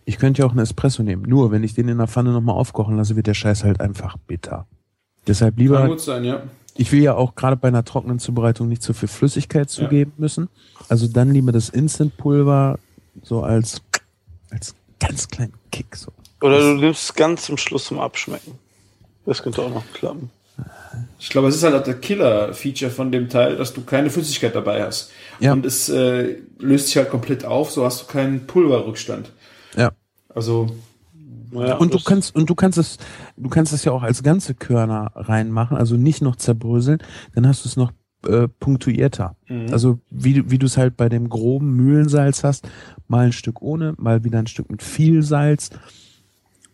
Ich könnte ja auch einen Espresso nehmen. Nur, wenn ich den in der Pfanne nochmal aufkochen lasse, wird der Scheiß halt einfach bitter. Deshalb Kann lieber, gut sein, ja. ich will ja auch gerade bei einer trockenen Zubereitung nicht zu viel Flüssigkeit zugeben müssen. Also dann lieber das Instant-Pulver so als, als ganz kleinen Kick so. Oder du nimmst es ganz zum Schluss zum Abschmecken. Das könnte auch noch klappen. Ich glaube, es ist halt auch der Killer-Feature von dem Teil, dass du keine Flüssigkeit dabei hast. Ja. Und es äh, löst sich halt komplett auf, so hast du keinen Pulverrückstand. Ja. Also, Ja, und du kannst und du kannst es du kannst es ja auch als ganze Körner reinmachen, also nicht noch zerbröseln, dann hast du es noch äh, punktuierter. Mhm. Also wie du wie du es halt bei dem groben Mühlensalz hast, mal ein Stück ohne, mal wieder ein Stück mit viel Salz.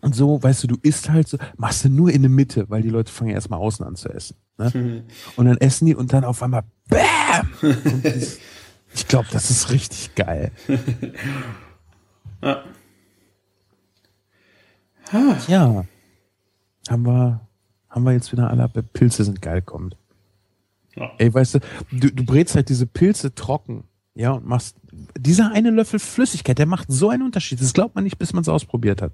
Und so, weißt du, du isst halt so, machst du nur in der Mitte, weil die Leute fangen ja erstmal außen an zu essen. Ne? Mhm. Und dann essen die und dann auf einmal BÄM! Das- ich glaube, das ist richtig geil. ja. Ja. Haben wir, haben wir jetzt wieder alle, Pilze sind geil kommt. Ja. Ey, weißt du, du, du brätst halt diese Pilze trocken, ja, und machst, dieser eine Löffel Flüssigkeit, der macht so einen Unterschied. Das glaubt man nicht, bis man es ausprobiert hat.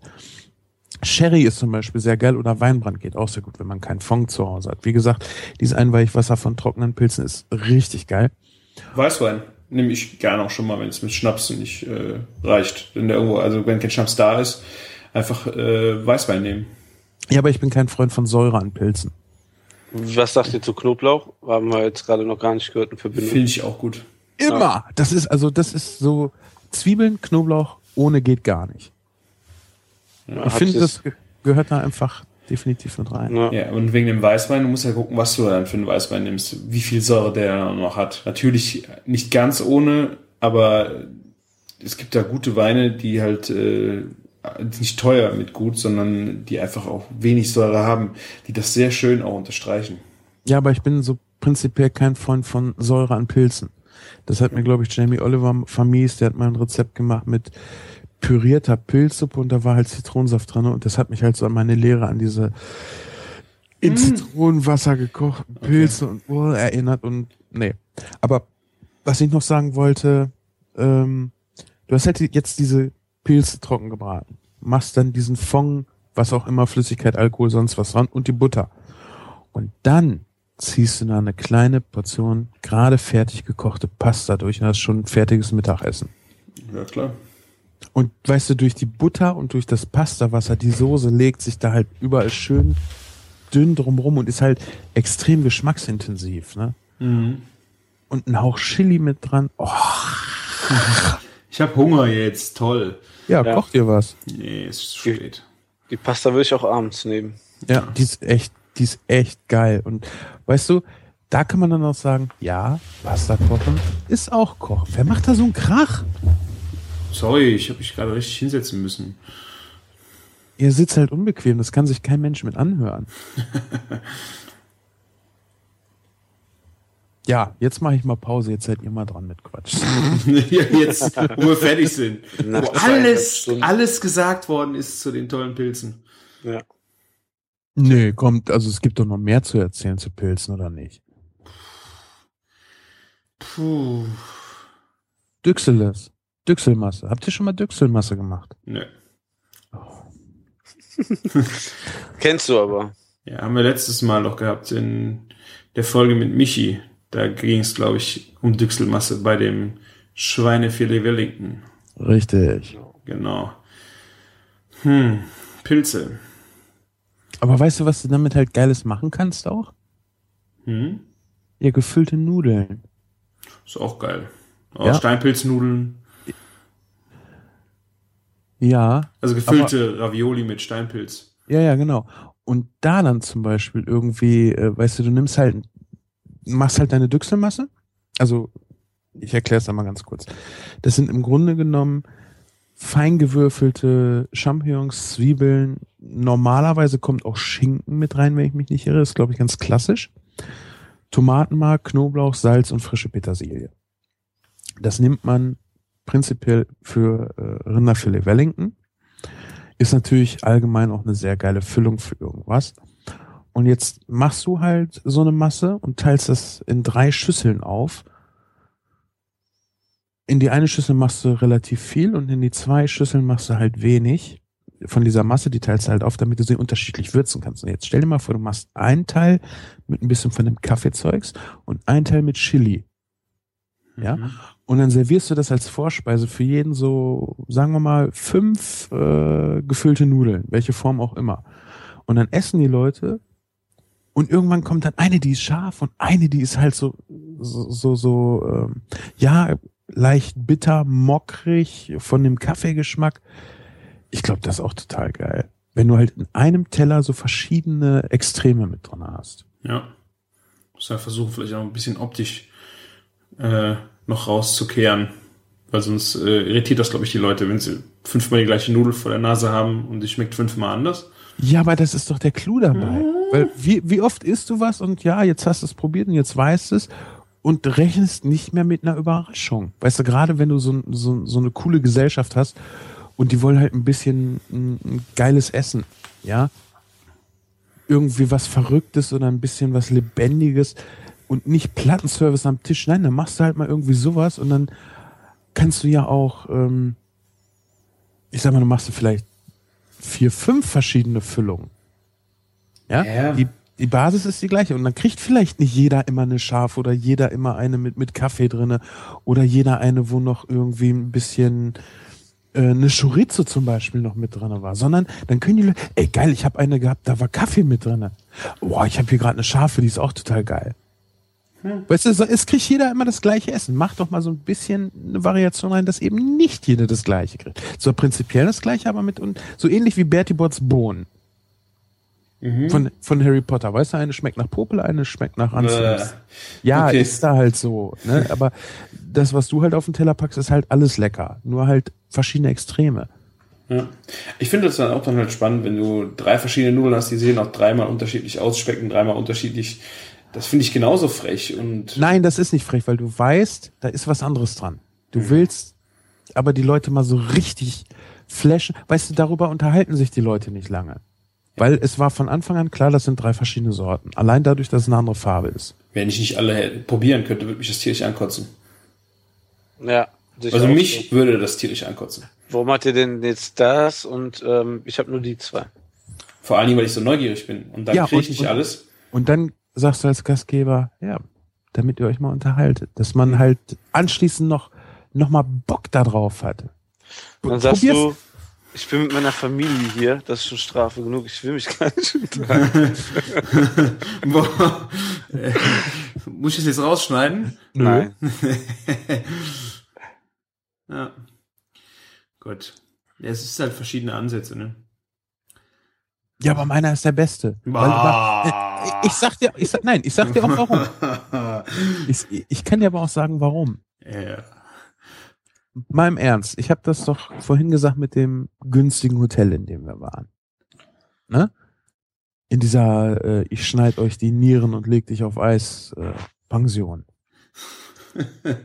Sherry ist zum Beispiel sehr geil oder Weinbrand geht auch sehr gut, wenn man keinen Fond zu Hause hat. Wie gesagt, dieses Einweichwasser von trockenen Pilzen ist richtig geil. Weißwein nehme ich gerne auch schon mal, wenn es mit Schnaps nicht äh, reicht. Wenn der irgendwo, also wenn kein Schnaps da ist, einfach äh, Weißwein nehmen. Ja, aber ich bin kein Freund von Säure an Pilzen. Was sagt ihr zu Knoblauch? Haben wir jetzt gerade noch gar nicht gehört in Verbindung. Finde ich auch gut. Immer! Das ist, also, das ist so, Zwiebeln, Knoblauch, ohne geht gar nicht. Ja, Ich finde, das ge- gehört da einfach definitiv mit rein. Ja. Ja, und wegen dem Weißwein, du musst ja gucken, was du dann für einen Weißwein nimmst, wie viel Säure der noch hat. Natürlich nicht ganz ohne, aber es gibt da gute Weine, die halt äh, nicht teuer mit gut, sondern die einfach auch wenig Säure haben, die das sehr schön auch unterstreichen. Ja, aber ich bin so prinzipiell kein Freund von Säure an Pilzen. Das hat mir, glaube ich, Jamie Oliver vermies. Der hat mal ein Rezept gemacht mit pürierter Pilzsuppe und da war halt Zitronensaft drin und das hat mich halt so an meine Lehre an diese in Zitronenwasser gekocht, Pilze und oh, erinnert und nee. Aber was ich noch sagen wollte, ähm, du hast halt jetzt diese Pilze trocken gebraten, machst dann diesen Fond, was auch immer, Flüssigkeit, Alkohol, sonst was dran und die Butter. Und dann ziehst du da eine kleine Portion gerade fertig gekochte Pasta durch und hast schon ein fertiges Mittagessen. Ja, klar. Und weißt du, durch die Butter und durch das Pastawasser, die Soße legt sich da halt überall schön dünn drumrum und ist halt extrem geschmacksintensiv, ne? Mhm. Und ein Hauch Chili mit dran. Oh, Ich habe Hunger jetzt, toll. ja, Ja. koch dir was. Nee, es ist spät. Die Pasta würde ich auch abends nehmen. Ja, die ist echt, die ist echt geil. Und weißt du, da kann man dann auch sagen, ja, Pasta kochen ist auch Kochen. Wer macht da so einen Krach? Sorry, ich habe mich gerade richtig hinsetzen müssen. Ihr sitzt halt unbequem, das kann sich kein Mensch mit anhören. ja, jetzt mache ich mal Pause, jetzt seid ihr mal dran mit Quatsch. Jetzt, wo wir fertig sind. Nach Wo alles, alles gesagt worden ist zu den tollen Pilzen. Ja. nee, kommt, also es gibt doch noch mehr zu erzählen zu Pilzen, oder nicht? Puh. Düxeles. Düxelmasse. Habt ihr schon mal Düxelmasse gemacht? Nö. Kennst du aber. Ja, haben wir letztes Mal noch gehabt in der Folge mit Michi. Da ging es, glaube ich, um Düchselmasse bei dem Schweinefilet Wellington. Richtig. Genau. Hm, Pilze. Aber weißt du, was du damit halt Geiles machen kannst auch? Hm, Ja, gefüllte Nudeln. ist auch geil. Auch Ja. Steinpilznudeln. Ja, Also gefüllte Ravioli mit Steinpilz. ja, ja, genau. Und da dann zum Beispiel irgendwie, äh, weißt du, du nimmst halt, machst halt deine Düchselmasse. Also, ich erkläre es einmal ganz kurz. Das sind im Grunde genommen fein gewürfelte Champignons, Zwiebeln. Normalerweise kommt auch Schinken mit rein, wenn ich mich nicht irre. Das ist, glaube ich, ganz klassisch. Tomatenmark, Knoblauch, Salz und frische Petersilie. Das nimmt man prinzipiell für äh, Rinderfilet Wellington. Ist natürlich allgemein auch eine sehr geile Füllung für irgendwas. Und jetzt machst du halt so eine Masse und teilst das in drei Schüsseln auf. In die eine Schüssel machst du relativ viel und in die zwei Schüsseln machst du halt wenig von dieser Masse, die teilst du halt auf, damit du sie unterschiedlich würzen kannst. Und jetzt stell dir mal vor, du machst einen Teil mit ein bisschen von dem Kaffeezeugs und einen Teil mit Chili. Ja. Mhm. Und dann servierst du das als Vorspeise für jeden so, sagen wir mal, fünf äh, gefüllte Nudeln, welche Form auch immer. Und dann essen die Leute und irgendwann kommt dann eine, die ist scharf und eine, die ist halt so, so, so, so ähm, ja, leicht bitter, mockrig, von dem Kaffeegeschmack. Ich glaube, das ist auch total geil. Wenn du halt in einem Teller so verschiedene Extreme mit drin hast. Ja. Muss ja versuchen, vielleicht auch ein bisschen optisch äh, noch rauszukehren. Weil sonst äh, irritiert das, glaube ich, die Leute, wenn sie fünfmal die gleiche Nudel vor der Nase haben und die schmeckt fünfmal anders. Ja, aber das ist doch der Clou dabei. Weil wie, wie oft isst du was und ja, jetzt hast du es probiert und jetzt weißt du es und rechnest nicht mehr mit einer Überraschung. Weißt du, gerade wenn du so, so, so eine coole Gesellschaft hast und die wollen halt ein bisschen ein, ein geiles Essen, ja, irgendwie was Verrücktes oder ein bisschen was Lebendiges und nicht Plattenservice am Tisch. Nein, dann machst du halt mal irgendwie sowas und dann kannst du ja auch, ähm, ich sag mal, du machst du vielleicht vier, fünf verschiedene Füllungen. Ja, Ja. Die, die Basis ist die gleiche und dann kriegt vielleicht nicht jeder immer eine scharf oder jeder immer eine mit, mit Kaffee drinne oder jeder eine, wo noch irgendwie ein bisschen äh, eine Chorizo zum Beispiel noch mit drinne war, sondern dann können die Leute, ey geil, ich habe eine gehabt, da war Kaffee mit drinne. Boah, ich habe hier gerade eine scharfe, die ist auch total geil. Weißt du, es kriegt jeder immer das gleiche Essen. Mach doch mal so ein bisschen eine Variation rein, dass eben nicht jeder das gleiche kriegt. So prinzipiell das gleiche, aber mit und so ähnlich wie Bertie Botts Bohnen von, von Harry Potter. Weißt du, eine schmeckt nach Popel, eine schmeckt nach Anzug. Ja, Okay. ist da halt so. Ne? Aber das, was du halt auf den Teller packst, ist halt alles lecker. Nur halt verschiedene Extreme. Ja. Ich finde das dann auch dann halt spannend, wenn du drei verschiedene Nudeln hast, die sehen auch dreimal unterschiedlich aus, schmecken dreimal unterschiedlich. Das finde ich genauso frech und Nein, das ist nicht frech, weil du weißt, da ist was anderes dran. Du willst aber die Leute mal so richtig flashen. Weißt du, darüber unterhalten sich die Leute nicht lange. Weil es war von Anfang an klar, das sind drei verschiedene Sorten. Allein dadurch, dass es eine andere Farbe ist. Wenn ich nicht alle probieren könnte, würde mich das tierisch ankotzen. Ja. Also mich so. würde das tierisch ankotzen. Warum hat ihr denn jetzt das und ähm, ich habe nur die zwei? Vor allen Dingen, weil ich so neugierig bin. Und dann Ja, kriege ich nicht und- alles. Und dann sagst du als Gastgeber, ja, damit ihr euch mal unterhaltet, dass man halt anschließend noch, noch mal Bock darauf hat. Dann sagst Probier's. du, ich bin mit meiner Familie hier, das ist schon Strafe genug, ich will mich gar nicht unterhalten. Boah. Äh, Muss ich das jetzt rausschneiden? Nein. Ja. Gut. Ja, es ist halt verschiedene Ansätze, ne? Ja, aber meiner ist der Beste. Weil, Bah. weil, äh, ich sag dir, ich sag, nein, ich sag dir auch warum. Ich, ich kann dir aber auch sagen, warum. ja. Mal im Ernst, ich habe das doch vorhin gesagt mit dem günstigen Hotel, in dem wir waren. Ne? In dieser, äh, ich schneid euch die Nieren und leg dich auf Eis äh, Pension.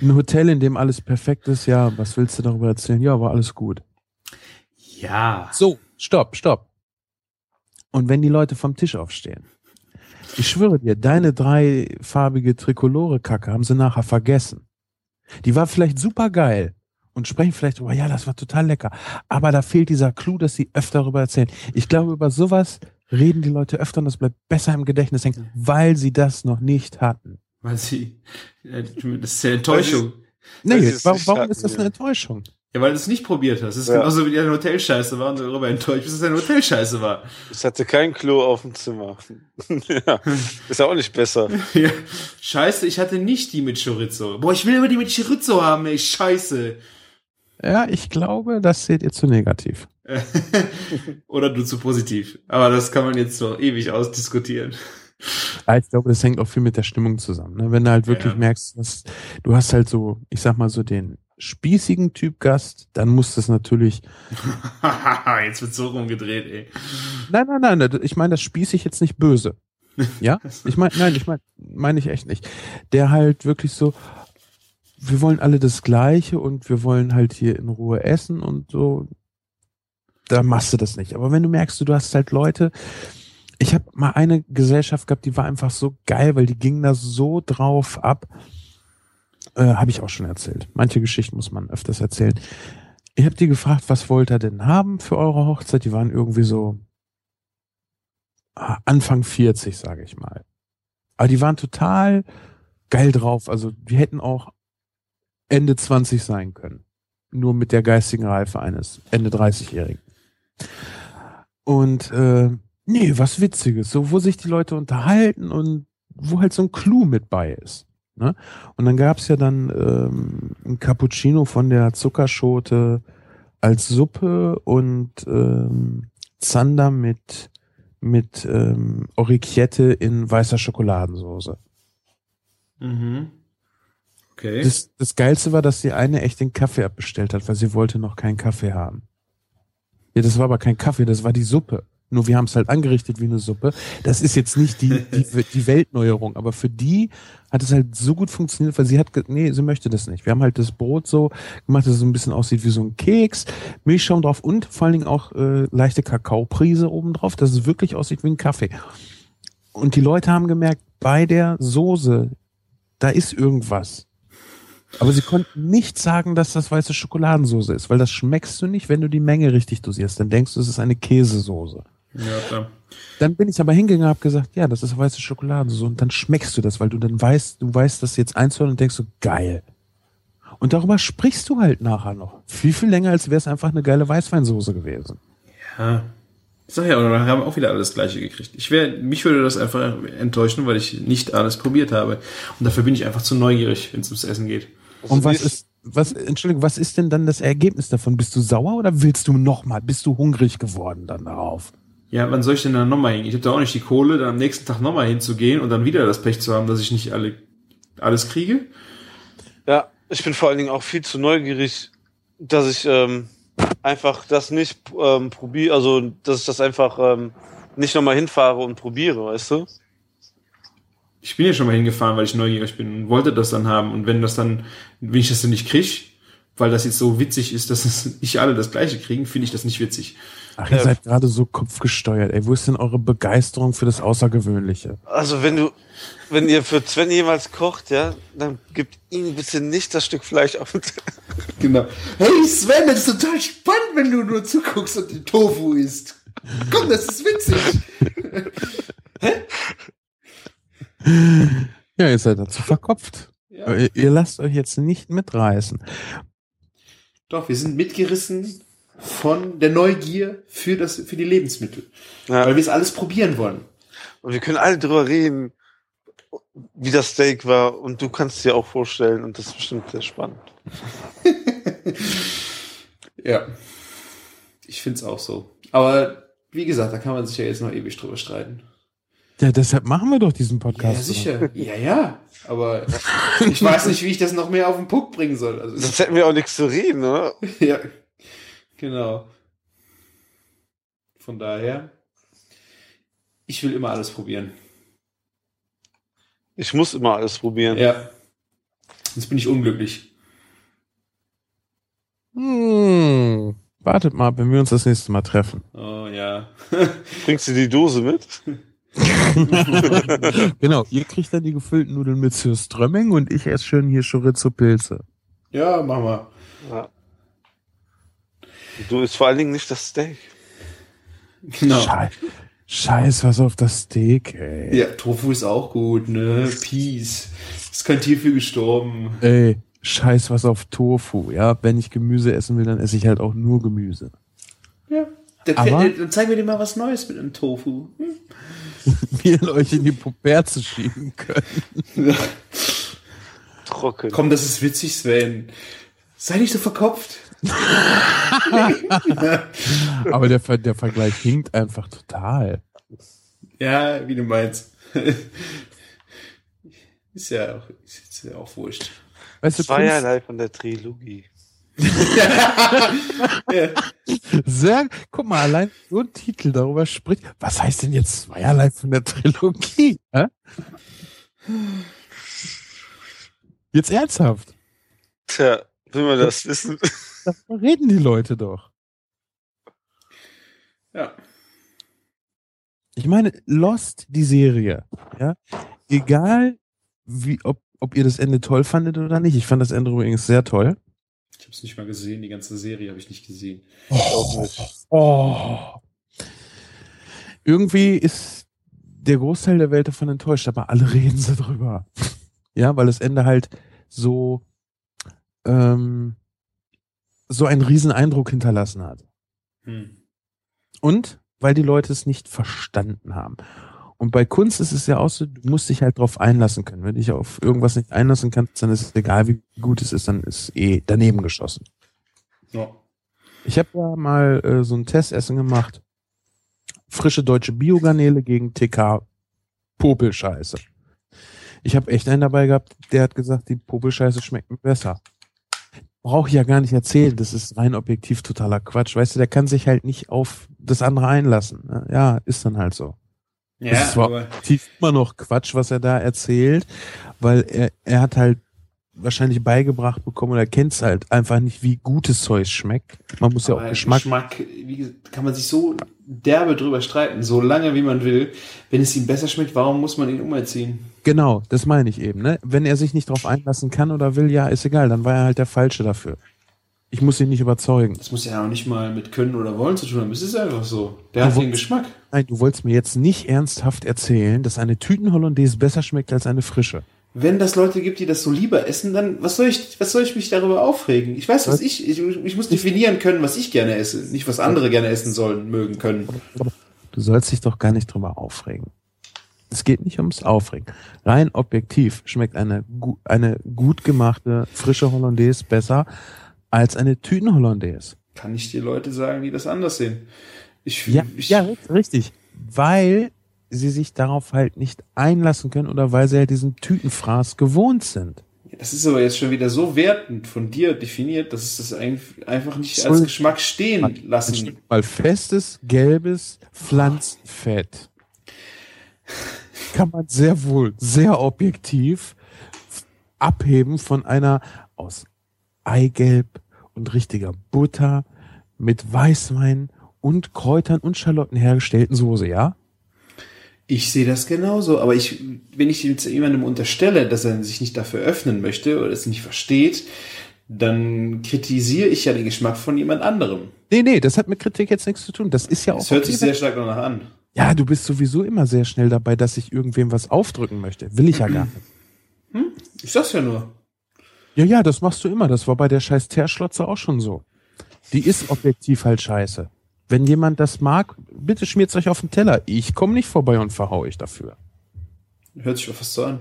Ein Hotel, in dem alles perfekt ist, ja, was willst du darüber erzählen? Ja, war alles gut. Ja. So, stopp, stopp. Und wenn die Leute vom Tisch aufstehen, ich schwöre dir, deine dreifarbige Trikolore-Kacke haben sie nachher vergessen. Die war vielleicht super geil und sprechen vielleicht über, ja, das war total lecker. Aber da fehlt dieser Clou, dass sie öfter darüber erzählen. Ich glaube, über sowas reden die Leute öfter und das bleibt besser im Gedächtnis hängen, weil sie das noch nicht hatten. Weil sie, äh, das ist ja Enttäuschung. Nee, warum, warum ist das eine Enttäuschung? Ja, weil du es nicht probiert hast. Das ist Ja. genauso wie die eine Hotelscheiße war und du darüber enttäuscht bist, dass deine Hotelscheiße war. Ich hatte kein Klo auf dem Zimmer. ja, ist ja auch nicht besser. Ja. Scheiße, ich hatte nicht die mit Chorizo. Boah, ich will immer die mit Chorizo haben, ey, scheiße. Ja, ich glaube, das seht ihr zu negativ. Oder du zu positiv. Aber das kann man jetzt noch ewig ausdiskutieren. Ja, ich glaube, das hängt auch viel mit der Stimmung zusammen. Ne? Wenn du halt wirklich Ja. merkst, dass du hast halt so, ich sag mal so den spießigen Typ Gast, dann muss das natürlich, jetzt wird so rumgedreht, ey. nein, nein, nein, ich meine das spießig jetzt nicht böse. Ja, ich meine, nein, ich meine, meine ich echt nicht. Der halt wirklich so, wir wollen alle das Gleiche und wir wollen halt hier in Ruhe essen und so. Da machst du das nicht. Aber wenn du merkst, du, hast halt Leute, ich habe mal eine Gesellschaft gehabt, die war einfach so geil, weil die gingen da so drauf ab. Äh, habe ich auch schon erzählt. Manche Geschichten muss man öfters erzählen. Ich habe die gefragt, was wollt ihr denn haben für eure Hochzeit? Die waren irgendwie so ah, Anfang 40, sage ich mal. Aber die waren total geil drauf. Also die hätten auch Ende 20 sein können. Nur mit der geistigen Reife eines Ende 30-Jährigen. Und äh, nee, was Witziges, so wo sich die Leute unterhalten und wo halt so ein Clou mit bei ist. Ne? Und dann gab's ja dann ähm, ein Cappuccino von der Zuckerschote als Suppe und ähm, Zander mit mit ähm, Oricchiette in weißer Schokoladensoße. Mhm. Okay. Das, das Geilste war, dass die eine echt den Kaffee abbestellt hat, weil sie wollte noch keinen Kaffee haben. Ja, das war aber kein Kaffee, das war die Suppe. Nur wir haben es halt angerichtet wie eine Suppe. Das ist jetzt nicht die, die, die Weltneuerung, aber für die hat es halt so gut funktioniert, weil sie hat, nee, sie möchte das nicht. Wir haben halt das Brot so gemacht, dass es so ein bisschen aussieht wie so ein Keks, Milchschaum drauf und vor allen Dingen auch äh, leichte Kakaoprise oben drauf, dass es wirklich aussieht wie ein Kaffee. Und die Leute haben gemerkt, bei der Soße, da ist irgendwas. Aber sie konnten nicht sagen, dass das weiße Schokoladensoße ist, weil das schmeckst du nicht, wenn du die Menge richtig dosierst. Dann denkst du, es ist eine Käsesoße. Ja, klar. Dann bin ich aber hingegangen und habe gesagt, ja, das ist weiße Schokoladensoße. Und dann schmeckst du das, weil du dann weißt, du weißt das jetzt einzuhören und denkst so, geil. Und darüber sprichst du halt nachher noch. Viel, viel länger, als wäre es einfach eine geile Weißweinsoße gewesen. Ja. Ich sag ja, und dann haben wir auch wieder alles Gleiche gekriegt. Ich wäre, mich würde das einfach enttäuschen, weil ich nicht alles probiert habe. Und dafür bin ich einfach zu neugierig, wenn es ums Essen geht. Also Und was ist, was, Entschuldigung, was ist denn dann das Ergebnis davon? Bist du sauer oder willst du nochmal? Bist du hungrig geworden dann darauf? Ja, wann soll ich denn dann nochmal hingehen? Ich habe da auch nicht die Kohle, dann am nächsten Tag nochmal hinzugehen und dann wieder das Pech zu haben, dass ich nicht alle alles kriege. Ja, ich bin vor allen Dingen auch viel zu neugierig, dass ich ähm, einfach das nicht ähm, probiere, also dass ich das einfach ähm, nicht nochmal hinfahre und probiere, weißt du? Ich bin ja schon mal hingefahren, weil ich neugierig bin und wollte das dann haben. Und wenn das dann, wenn ich das dann nicht krieg, weil das jetzt so witzig ist, dass es nicht alle das gleiche kriegen, finde ich das nicht witzig. Ach, ihr Ja. seid gerade so kopfgesteuert. Ey, wo ist denn eure Begeisterung für das Außergewöhnliche? Also wenn du, wenn ihr für Sven jemals kocht, ja, dann gebt ihm bitte nicht das Stück Fleisch auf. den Teller. Genau. Hey Sven, das ist total spannend, wenn du nur zuguckst und den Tofu isst. Komm, das ist witzig. Ja, ihr seid dazu verkopft. Ja. Ihr, ihr lasst euch jetzt nicht mitreißen. Doch, wir sind mitgerissen von der Neugier für, das, für die Lebensmittel. Ja. Weil wir es alles probieren wollen. Und wir können alle drüber reden, wie das Steak war. Und du kannst dir auch vorstellen, und das ist bestimmt sehr spannend. Ja. Ich finde es auch so. Aber wie gesagt, da kann man sich ja jetzt noch ewig drüber streiten. Ja, deshalb machen wir doch diesen Ja, Podcast. sicher. Ja, ja. Aber ich weiß nicht, wie ich das noch mehr auf den Punkt bringen soll. Also, Sonst hätten wir auch nichts zu reden, oder? ja, genau. Von daher, ich will immer alles probieren. Ich muss immer alles probieren. Ja. Sonst bin ich unglücklich. Hm. Wartet mal, wenn wir uns das nächste Mal treffen. Oh ja. Bringst du die Dose mit? genau, ihr kriegt dann die gefüllten Nudeln mit Sürströmming und ich esse schön hier Chorizo-Pilze. Ja, mach mal. Ja. Du isst vor allen Dingen nicht das Steak. Genau. Schei Scheiß, was auf das Steak, ey. Ja, Tofu ist auch gut, ne? Peace. Ist kein Tier für gestorben. Ey, scheiß was auf Tofu, ja. Wenn ich Gemüse essen will, dann esse ich halt auch nur Gemüse. Ja. Dann, Aber- dann zeigen wir dir mal was Neues mit einem Tofu. Hm? Wie ihr euch in die Puperze schieben könnt. Trocken. Komm, das ist witzig, Sven. Sei nicht so verkopft. Aber der, Ver der Vergleich hinkt einfach total. Ja, wie du meinst. ist ja auch, ist ja auch wurscht. Weißt du, Zweierlei von der Trilogie. Ja. sehr, guck mal, allein so ein Titel darüber spricht. Was heißt denn jetzt zweierlei von der Trilogie? Hä? Jetzt ernsthaft. Tja, will man das wissen? Darüber reden die Leute doch. ja. Ich meine, Lost, die Serie, ja, egal wie, ob, ob ihr das Ende toll fandet oder nicht. Ich fand das Ende übrigens sehr toll. Ich habe es nicht mal gesehen, die ganze Serie habe ich nicht gesehen. Nicht. Oh. Irgendwie ist der Großteil der Welt davon enttäuscht, aber alle reden sie drüber. Ja, weil das Ende halt so, ähm, so einen riesen Eindruck hinterlassen hat. Hm. Und weil die Leute es nicht verstanden haben. Und bei Kunst ist es ja auch so, du musst dich halt drauf einlassen können. Wenn dich auf irgendwas nicht einlassen kannst, dann ist es egal, wie gut es ist, dann ist eh daneben geschossen. Ja. Ich habe ja mal äh, so ein Testessen gemacht. Frische deutsche Biogarnele gegen TK Popelscheiße. Ich habe echt einen dabei gehabt, der hat gesagt, die Popelscheiße schmeckt mir besser. Brauche ich ja gar nicht erzählen, das ist rein objektiv totaler Quatsch. Weißt du, der kann sich halt nicht auf das andere einlassen. ne? Ja, ist dann halt so. Ja, das ist aber immer noch Quatsch, was er da erzählt, weil er, er hat halt wahrscheinlich beigebracht bekommen oder kennt es halt einfach nicht, wie gutes Zeug schmeckt. Man muss ja auch aber Geschmack Geschmack, wie gesagt, kann man sich so derbe drüber streiten, so lange wie man will. Wenn es ihm besser schmeckt, warum muss man ihn umerziehen? Genau, das meine ich eben. Ne? Wenn er sich nicht drauf einlassen kann oder will, ja, ist egal, dann war er halt der Falsche dafür. Ich muss ihn nicht überzeugen. Das muss ja auch nicht mal mit Können oder Wollen zu tun haben. Es ist einfach so. Der Du hat den Geschmack. Nein, du wolltest mir jetzt nicht ernsthaft erzählen, dass eine Tütenhollandaise besser schmeckt als eine frische. Wenn das Leute gibt, die das so lieber essen, dann was soll ich, was soll ich mich darüber aufregen? Ich weiß, was Was? ich, ich, ich muss definieren können, was ich gerne esse, nicht was andere gerne essen sollen, mögen können. Du sollst dich doch gar nicht drüber aufregen. Es geht nicht ums Aufregen. Rein objektiv schmeckt eine, eine gut gemachte frische Hollandaise besser als eine Tütenhollandaise. Kann ich dir Leute sagen, die das anders sehen? Ich, Ja, ich, ja, richtig. Weil sie sich darauf halt nicht einlassen können oder weil sie halt diesen Tütenfraß gewohnt sind. Das ist aber jetzt schon wieder so wertend von dir definiert, dass es das ein- einfach nicht als Geschmack stehen lassen. Mal festes, gelbes Pflanzenfett kann man sehr wohl, sehr objektiv abheben von einer aus Eigelb und richtiger Butter mit Weißwein und Kräutern und Schalotten hergestellten Soße, ja? Ich sehe das genauso, aber ich, wenn ich jetzt jemandem unterstelle, dass er sich nicht dafür öffnen möchte oder es nicht versteht, dann kritisiere ich ja den Geschmack von jemand anderem. Nee, nee, das hat mit Kritik jetzt nichts zu tun. Das ist ja auch. Das hört sich sehr stark danach an. Ja, du bist sowieso immer sehr schnell dabei, dass ich irgendwem was aufdrücken möchte. Will ich ja gar nicht. Ich sag's ja nur. Ja, ja, das machst du immer. Das war bei der scheiß Teerschlotze auch schon so. Die ist objektiv halt scheiße. Wenn jemand das mag, bitte schmiert's euch auf den Teller. Ich komme nicht vorbei und verhau euch dafür. Hört sich doch fast so an.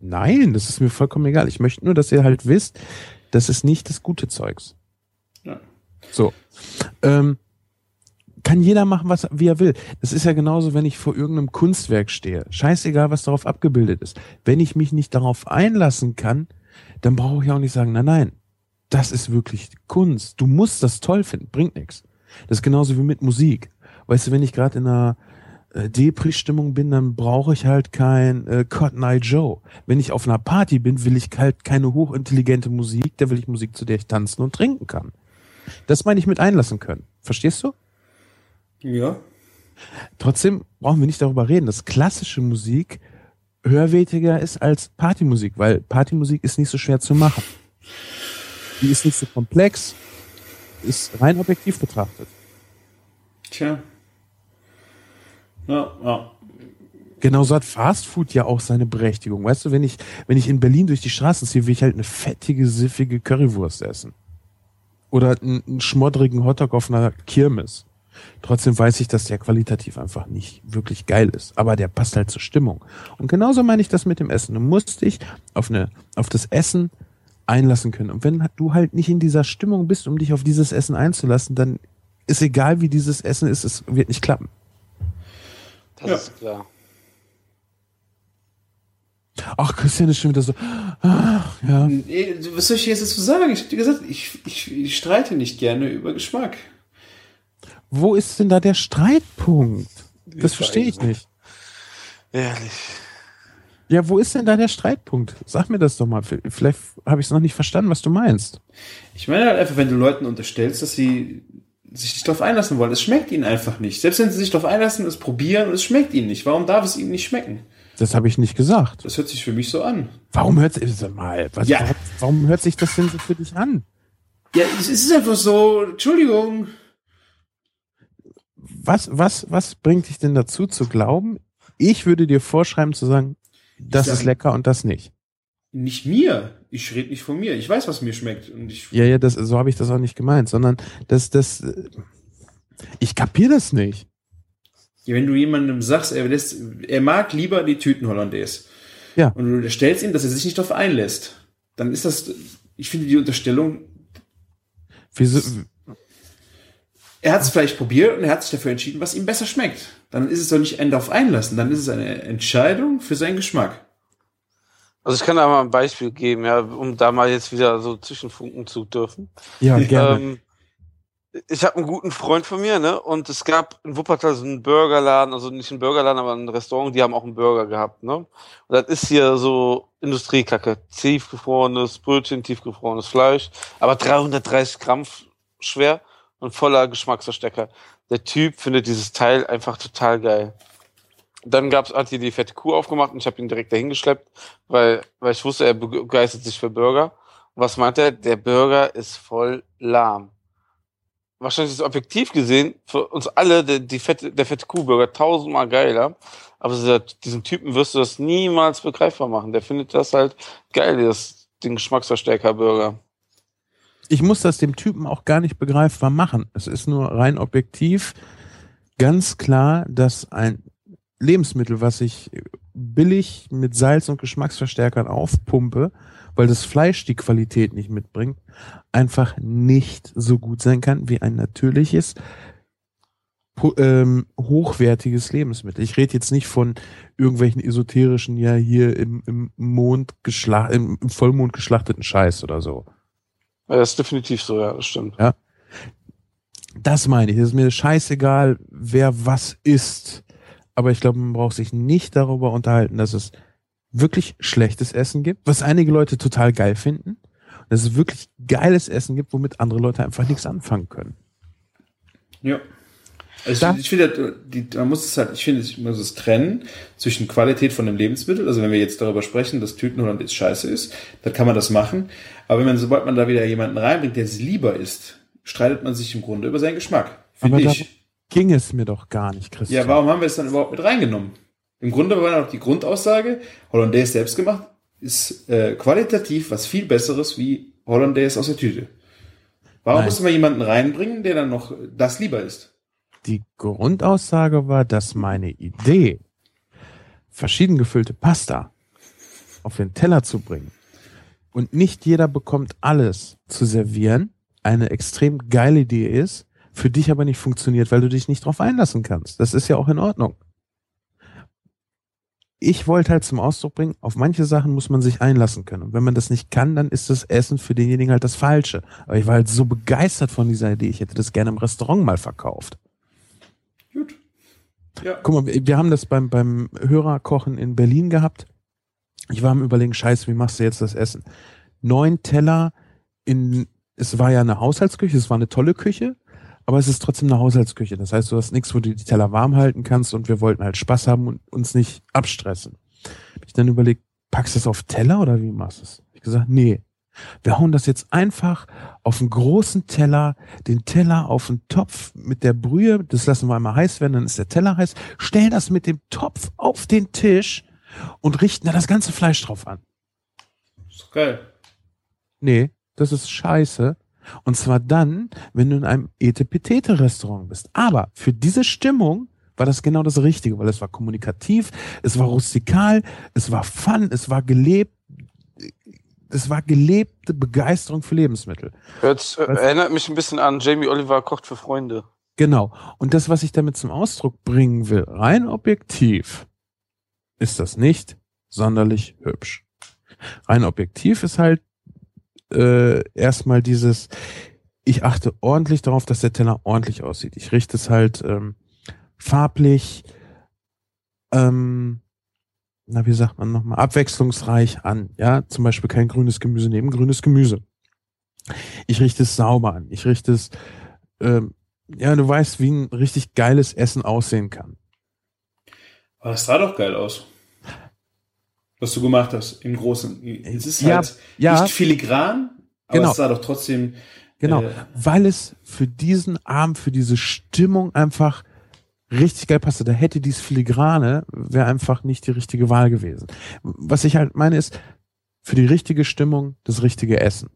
Nein, das ist mir vollkommen egal. Ich möchte nur, dass ihr halt wisst, das ist nicht das gute Zeugs. Ja. So. Ähm, kann jeder machen, was wie er will. Das ist ja genauso, wenn ich vor irgendeinem Kunstwerk stehe. Scheißegal, was darauf abgebildet ist. Wenn ich mich nicht darauf einlassen kann, dann brauche ich auch nicht sagen, nein, nein, das ist wirklich Kunst. Du musst das toll finden, bringt nichts. Das ist genauso wie mit Musik. Weißt du, wenn ich gerade in einer äh, Depri-Stimmung bin, dann brauche ich halt kein äh, Cotton Eye Joe. Wenn ich auf einer Party bin, will ich halt keine hochintelligente Musik, da will ich Musik, zu der ich tanzen und trinken kann. Das meine ich mit einlassen können. Verstehst du? Ja. Trotzdem brauchen wir nicht darüber reden, dass klassische Musik höherwertiger ist als Partymusik, weil Partymusik ist nicht so schwer zu machen. Die ist nicht so komplex, ist rein objektiv betrachtet. Tja. Ja, ja. Genauso hat Fast Food ja auch seine Berechtigung. Weißt du, wenn ich, wenn ich in Berlin durch die Straßen ziehe, will ich halt eine fettige, siffige Currywurst essen. Oder einen, einen schmoddrigen Hotdog auf einer Kirmes. Trotzdem weiß ich, dass der qualitativ einfach nicht wirklich geil ist. Aber der passt halt zur Stimmung. Und genauso meine ich das mit dem Essen. Du musst dich auf eine, auf das Essen einlassen können. Und wenn du halt nicht in dieser Stimmung bist, um dich auf dieses Essen einzulassen, dann ist egal, wie dieses Essen ist, es wird nicht klappen. Das Ja. ist klar. Ach, Christian ist schon wieder so. Ach, ja. Was soll ich jetzt dazu sagen? Ich hab dir gesagt, ich, ich, ich streite nicht gerne über Geschmack. Wo ist denn da der Streitpunkt? Das Ich verstehe ich nicht. Ehrlich. Ja, wo ist denn da der Streitpunkt? Sag mir das doch mal. Vielleicht habe ich es noch nicht verstanden, was du meinst. Ich meine halt einfach, wenn du Leuten unterstellst, dass sie sich nicht darauf einlassen wollen, es schmeckt ihnen einfach nicht. Selbst wenn sie sich darauf einlassen, es probieren und es schmeckt ihnen nicht. Warum darf es ihnen nicht schmecken? Das habe ich nicht gesagt. Das hört sich für mich so an. Warum hört sich sag mal? Was, Ja. warum, warum hört sich das denn so für dich an? Ja, es ist einfach so, Entschuldigung. Was, was, was bringt dich denn dazu zu glauben? Ich würde dir vorschreiben zu sagen, das sag- ist lecker und das nicht. Nicht mir. Ich rede nicht von mir. Ich weiß, was mir schmeckt. Und ich, Ja, ja, das, so habe ich das auch nicht gemeint, sondern das, das, äh, ich kapier das nicht. Ja, wenn du jemandem sagst, er, lässt, er mag lieber die Tüten-Hollandaise. Ja. Und du unterstellst ihm, dass er sich nicht darauf einlässt. Dann ist das, ich finde die Unterstellung, Wieso, er hat es vielleicht probiert und er hat sich dafür entschieden, was ihm besser schmeckt. Dann ist es doch nicht ein darauf einlassen, dann ist es eine Entscheidung für seinen Geschmack. Also ich kann da mal ein Beispiel geben, ja, um da mal jetzt wieder so zwischenfunken zu dürfen. ja, gerne. Ähm, ich habe einen guten Freund von mir, ne? Und es gab in Wuppertal so einen Burgerladen, also nicht einen Burgerladen, aber ein Restaurant, die haben auch einen Burger gehabt, ne? Und das ist hier so Industriekacke. Tiefgefrorenes Brötchen, tiefgefrorenes Fleisch, aber 330 Gramm schwer und voller Geschmacksverstecker. Der Typ findet dieses Teil einfach total geil. Dann gab's, hat hier die fette Kuh aufgemacht und ich habe ihn direkt dahin geschleppt, weil, weil ich wusste, er begeistert sich für Burger. Was meint er? Der Burger ist voll lahm wahrscheinlich ist objektiv gesehen für uns alle der, die fette, der fette Kuhburger tausendmal geiler. Aber diesem Typen wirst du das niemals begreifbar machen. Der findet das halt geil, das, den Geschmacksverstärker-Burger. Ich muss das dem Typen auch gar nicht begreifbar machen. Es ist nur rein objektiv ganz klar, dass ein Lebensmittel, was ich billig mit Salz und Geschmacksverstärkern aufpumpe, weil das Fleisch die Qualität nicht mitbringt, einfach nicht so gut sein kann wie ein natürliches, ähm, hochwertiges Lebensmittel. Ich rede jetzt nicht von irgendwelchen esoterischen, ja hier im, im Mond geschlacht, im Vollmond geschlachteten Scheiß oder so. Ja, das ist definitiv so, ja, das stimmt. Das meine ich. Es ist mir scheißegal, wer was isst. Aber ich glaube, man braucht sich nicht darüber unterhalten, dass es wirklich schlechtes Essen gibt, was einige Leute total geil finden. Und dass es wirklich geiles Essen gibt, womit andere Leute einfach nichts anfangen können. Ja. Also ich, ich finde, die, man muss es halt, ich finde, ich muss es trennen zwischen Qualität von dem Lebensmittel. Also wenn wir jetzt darüber sprechen, dass Tütenholland scheiße ist, dann kann man das machen. Aber wenn man, sobald man da wieder jemanden reinbringt, der es lieber isst, streitet man sich im Grunde über seinen Geschmack. Finde ich. Ging es mir doch gar nicht, Christian. Ja, warum haben wir es dann überhaupt mit reingenommen? Im Grunde war doch die Grundaussage, Hollandaise selbst gemacht, ist äh, qualitativ was viel Besseres wie Hollandaise aus der Tüte. Warum Nein. muss man jemanden reinbringen, der dann noch das lieber ist? Die Grundaussage war, dass meine Idee, verschieden gefüllte Pasta auf den Teller zu bringen und nicht jeder bekommt alles zu servieren, eine extrem geile Idee ist, für dich aber nicht funktioniert, weil du dich nicht drauf einlassen kannst. Das ist ja auch in Ordnung. Ich wollte halt zum Ausdruck bringen, auf manche Sachen muss man sich einlassen können. Und wenn man das nicht kann, dann ist das Essen für denjenigen halt das Falsche. Aber ich war halt so begeistert von dieser Idee, ich hätte das gerne im Restaurant mal verkauft. Ja. Guck mal, wir haben das beim, beim Hörerkochen in Berlin gehabt. Ich war am überlegen, scheiße, wie machst du jetzt das Essen? Neun Teller in, es war ja eine Haushaltsküche, es war eine tolle Küche, aber es ist trotzdem eine Haushaltsküche. Das heißt, du hast nichts, wo du die Teller warm halten kannst und wir wollten halt Spaß haben und uns nicht abstressen. Hab ich dann überlegt, packst du es auf Teller oder wie machst du es? Ich gesagt, nee. Wir hauen das jetzt einfach auf einen großen Teller, den Teller auf einen Topf mit der Brühe, das lassen wir einmal heiß werden, dann ist der Teller heiß, stellen das mit dem Topf auf den Tisch und richten da das ganze Fleisch drauf an. Ist geil. Nee, das ist scheiße. Und zwar dann, wenn du in einem Etepetete-Restaurant bist. Aber für diese Stimmung war das genau das Richtige, weil es war kommunikativ, es war rustikal, es war fun, es war gelebt, es war gelebte Begeisterung für Lebensmittel. Hört, äh, erinnert mich ein bisschen an Jamie Oliver kocht für Freunde. Genau. Und das, was ich damit zum Ausdruck bringen will, rein objektiv, ist das nicht sonderlich hübsch. Rein objektiv ist halt äh, erstmal dieses, ich achte ordentlich darauf, dass der Teller ordentlich aussieht. Ich richte es halt ähm, farblich, ähm, na, wie sagt man nochmal, abwechslungsreich an. Ja, zum Beispiel kein grünes Gemüse neben grünes Gemüse. Ich richte es sauber an. Ich richte es, ähm, ja, du weißt, wie ein richtig geiles Essen aussehen kann. Aber das sah doch geil aus. Was du gemacht hast im Großen. Es ist Ja, halt ja. nicht filigran, aber Genau. es sah doch trotzdem. Genau, Äh, weil es für diesen Abend, für diese Stimmung einfach richtig geil passte. Da hätte dies Filigrane, wäre einfach nicht die richtige Wahl gewesen. Was ich halt meine ist, für die richtige Stimmung das richtige Essen.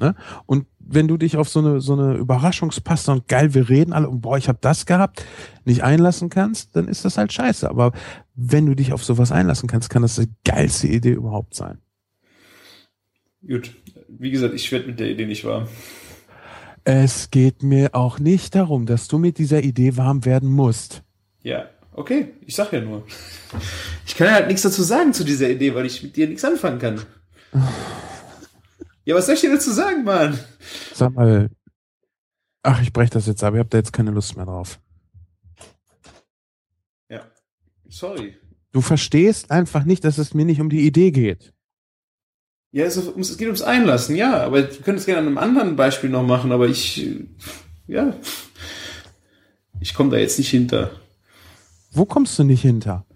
ja. Und wenn du dich auf so eine so eine Überraschungspasta und geil, wir reden alle und boah, ich habe das gehabt, nicht einlassen kannst, dann ist das halt scheiße. Aber wenn du dich auf sowas einlassen kannst, kann das die geilste Idee überhaupt sein. Gut. Wie gesagt, ich werde mit der Idee nicht warm. Es geht mir auch nicht darum, dass du mit dieser Idee warm werden musst. Ja, okay. Ich sag ja nur. Ich kann halt nichts dazu sagen zu dieser Idee, weil ich mit dir nichts anfangen kann. Ja, was soll ich dir dazu sagen, Mann? Sag mal, ach, ich breche das jetzt ab, ich habe da jetzt keine Lust mehr drauf. Ja. Sorry. Du verstehst einfach nicht, dass es mir nicht um die Idee geht. Ja, es, es geht ums Einlassen, ja, aber wir können es gerne an einem anderen Beispiel noch machen, aber ich, ja, ich komme da jetzt nicht hinter. Wo kommst du nicht hinter?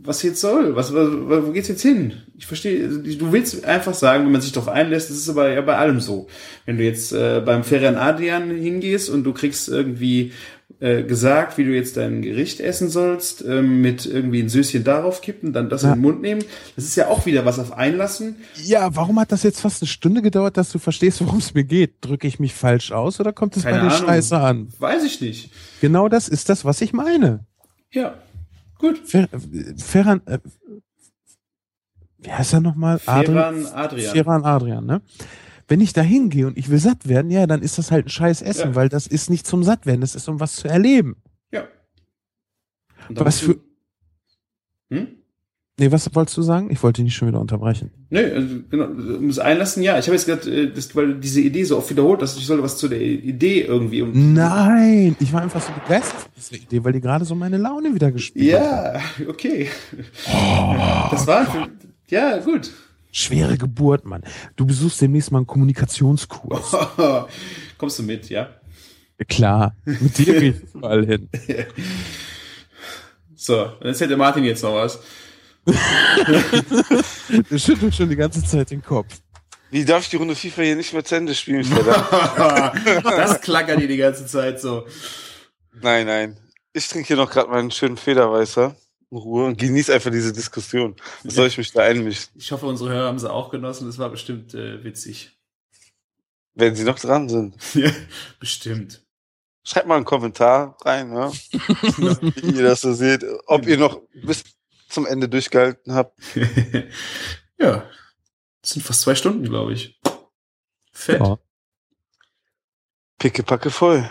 Was jetzt soll? Was, was, wo geht's jetzt hin? Ich verstehe, also du willst einfach sagen, wenn man sich darauf einlässt, das ist aber ja bei allem so. Wenn du jetzt äh, beim Ferian Adrian hingehst und du kriegst irgendwie äh, gesagt, wie du jetzt dein Gericht essen sollst, ähm, mit irgendwie ein Süßchen darauf kippen, dann das Ja. in den Mund nehmen, das ist ja auch wieder was auf Einlassen. Ja, warum hat das jetzt fast eine Stunde gedauert, dass du verstehst, worum es mir geht? Drücke ich mich falsch aus oder kommt es bei Ahnung. scheiße an? Weiß ich nicht. Genau das ist das, was ich meine. Ja, gut. Fer Ferran, äh, wie heißt er nochmal? Ferran Adrian. Ferran Adrian, ne? Wenn ich da hingehe und ich will satt werden, ja, dann ist das halt ein scheiß Essen, Ja. weil das ist nicht zum Sattwerden, das ist um was zu erleben. Ja. Was du- Hm? Nee, was wolltest du sagen? Ich wollte dich nicht schon wieder unterbrechen. Nee, also, genau, ums Einlassen, ja. Ich habe jetzt gerade, äh, das, weil du diese Idee so oft wiederholt hast, ich soll was zu der Idee irgendwie. Und Nein, ich war einfach so begeistert von dieser Idee, weil die gerade so meine Laune wieder gespielt hat. Ja, okay. das war, für, ja, gut. Schwere Geburt, Mann. Du besuchst demnächst mal einen Kommunikationskurs. Kommst du mit, ja? Klar, mit dir gehe ich überall hin. So, dann erzählt der Martin jetzt noch was. Der schüttelt schon die ganze Zeit den Kopf. Wie darf ich die Runde FIFA hier nicht mehr zu Ende spielen, verdammt? das klackert dir die ganze Zeit so. nein, nein. Ich trinke hier noch gerade meinen schönen Federweißer Ruhe und genieße einfach diese Diskussion. Was soll ich mich da einmischen? Ich hoffe, unsere Hörer haben sie auch genossen. Das war bestimmt äh, witzig. Wenn sie noch dran sind. bestimmt. Schreibt mal einen Kommentar rein, ne? wie ihr das so seht. Ob ihr noch bis zum Ende durchgehalten habt. ja. Das sind fast zwei Stunden, glaube ich. Fett. Ja. Pickepacke voll.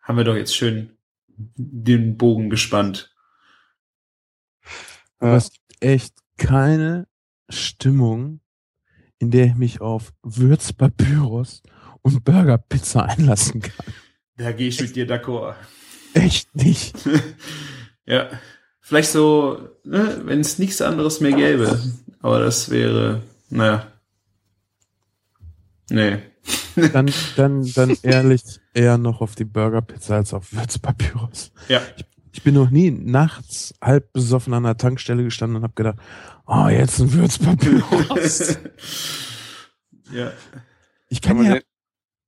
Haben wir doch jetzt schön den Bogen gespannt. Aber es gibt echt keine Stimmung, in der ich mich auf Würzpapyrus und Burgerpizza einlassen kann. Da gehe ich mit dir d'accord. Echt nicht. ja. Vielleicht so, ne, wenn es nichts anderes mehr gäbe. Aber das wäre, naja. Nee. Dann, dann, dann ehrlich eher noch auf die Burgerpizza als auf Würzpapyrus. Ja. Ich bin noch nie nachts halb besoffen an der Tankstelle gestanden und habe gedacht, oh, jetzt ein Würzpapyrus. ja. Ich Kann kann ja, den,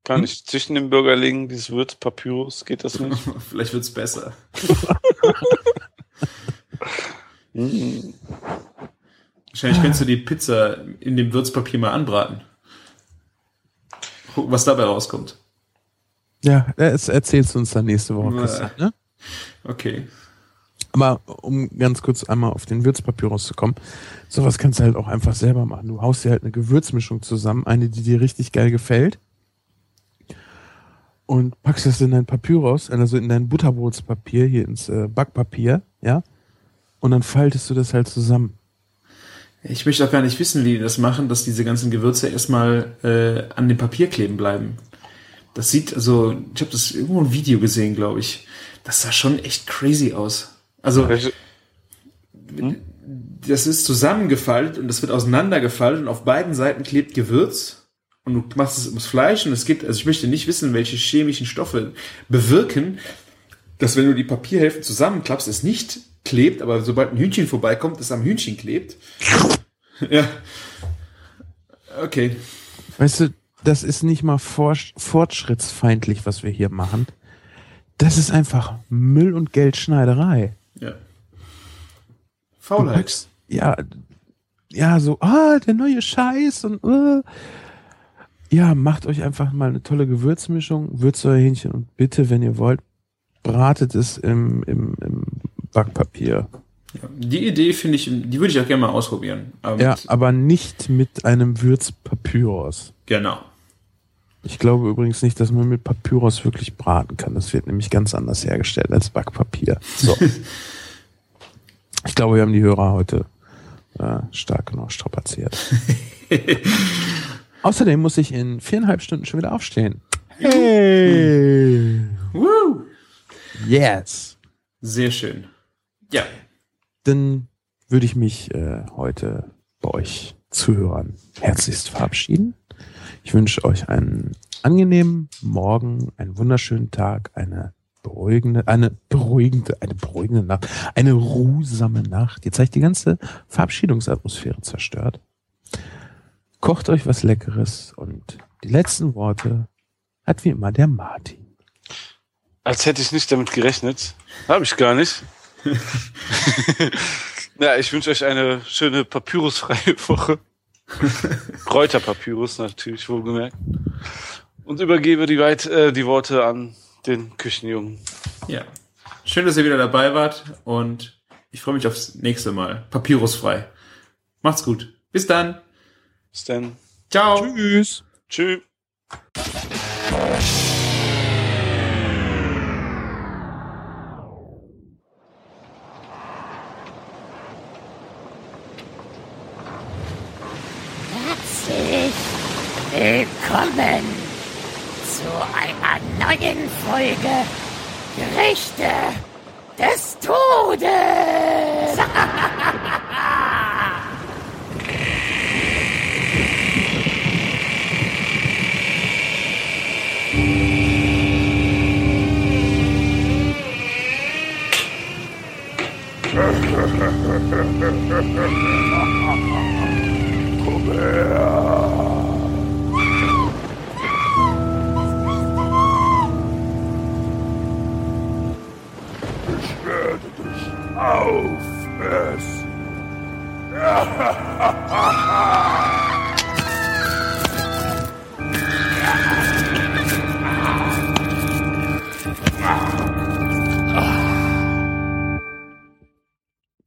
kann ich zwischen dem Burger legen, dieses Würzpapyrus? Geht das nicht? Vielleicht wird's besser. Wahrscheinlich könntest du die Pizza in dem Würzpapier mal anbraten. Gucken, was dabei rauskommt. ja, das erzählst du uns dann nächste Woche, Christian, ne? Okay. Aber um ganz kurz einmal auf den Würzpapyrus zu kommen, sowas kannst du halt auch einfach selber machen. Du haust dir halt eine Gewürzmischung zusammen, eine, die dir richtig geil gefällt. Und packst das in dein Papyrus, also in dein Butterbrotspapier, hier ins äh, Backpapier, ja. Und dann faltest du das halt zusammen. Ich möchte auch gar nicht wissen, wie die das machen, dass diese ganzen Gewürze erstmal äh, an dem Papier kleben bleiben. Das sieht, also, ich habe das irgendwo ein Video gesehen, glaube ich. Das sah schon echt crazy aus. Also, Welche- das ist zusammengefaltet und das wird auseinandergefaltet und auf beiden Seiten klebt Gewürz und du machst es ums Fleisch und es geht, also ich möchte nicht wissen, welche chemischen Stoffe bewirken, dass wenn du die Papierhälften zusammenklappst, es nicht klebt, aber sobald ein Hühnchen vorbeikommt, es am Hühnchen klebt. ja. Okay. Weißt du, das ist nicht mal for fortschrittsfeindlich, was wir hier machen. Das ist einfach Müll- und Geldschneiderei. Ja. Faulheit. packst, ja, ja, so, ah, der neue Scheiß und, äh. ja, macht euch einfach mal eine tolle Gewürzmischung, würzt euer Hähnchen und bitte, wenn ihr wollt, bratet es im, im, im Backpapier. Ja. Die Idee finde ich, die würde ich auch gerne mal ausprobieren. Aber Ja, mit, aber nicht mit einem Würzpapyrus. genau. Ich glaube übrigens nicht, dass man mit Papyrus wirklich braten kann. Das wird nämlich ganz anders hergestellt als Backpapier. So. ich glaube, wir haben die Hörer heute äh, stark genug strapaziert. Außerdem muss ich in viereinhalb Stunden schon wieder aufstehen. Hey! Woo! Yes! Sehr schön. Ja. Dann würde ich mich äh, heute bei euch Zuhörern herzlichst verabschieden. Ich wünsche euch einen angenehmen Morgen, einen wunderschönen Tag, eine beruhigende, eine beruhigende, eine beruhigende Nacht, eine ruhsame Nacht. Jetzt habe ich die ganze Verabschiedungsatmosphäre zerstört. Kocht euch was Leckeres und die letzten Worte hat wie immer der Martin. Als hätte ich nicht damit gerechnet. Habe ich gar nicht. ja, ich wünsche euch eine schöne papyrusfreie Woche. Kräuterpapyrus natürlich, wohlgemerkt. Und übergebe die, weit, äh, die Worte an den Küchenjungen. Ja. Schön, dass ihr wieder dabei wart und ich freue mich aufs nächste Mal. Papyrusfrei. Macht's gut. Bis dann. Bis dann. Ciao. Tschüss! Tschüss. Willkommen zu einer neuen Folge Gerichte des Todes. Komm her.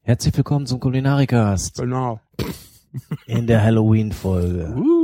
Herzlich willkommen zum Kulinarikast. Genau. In der Halloween-Folge. Uh.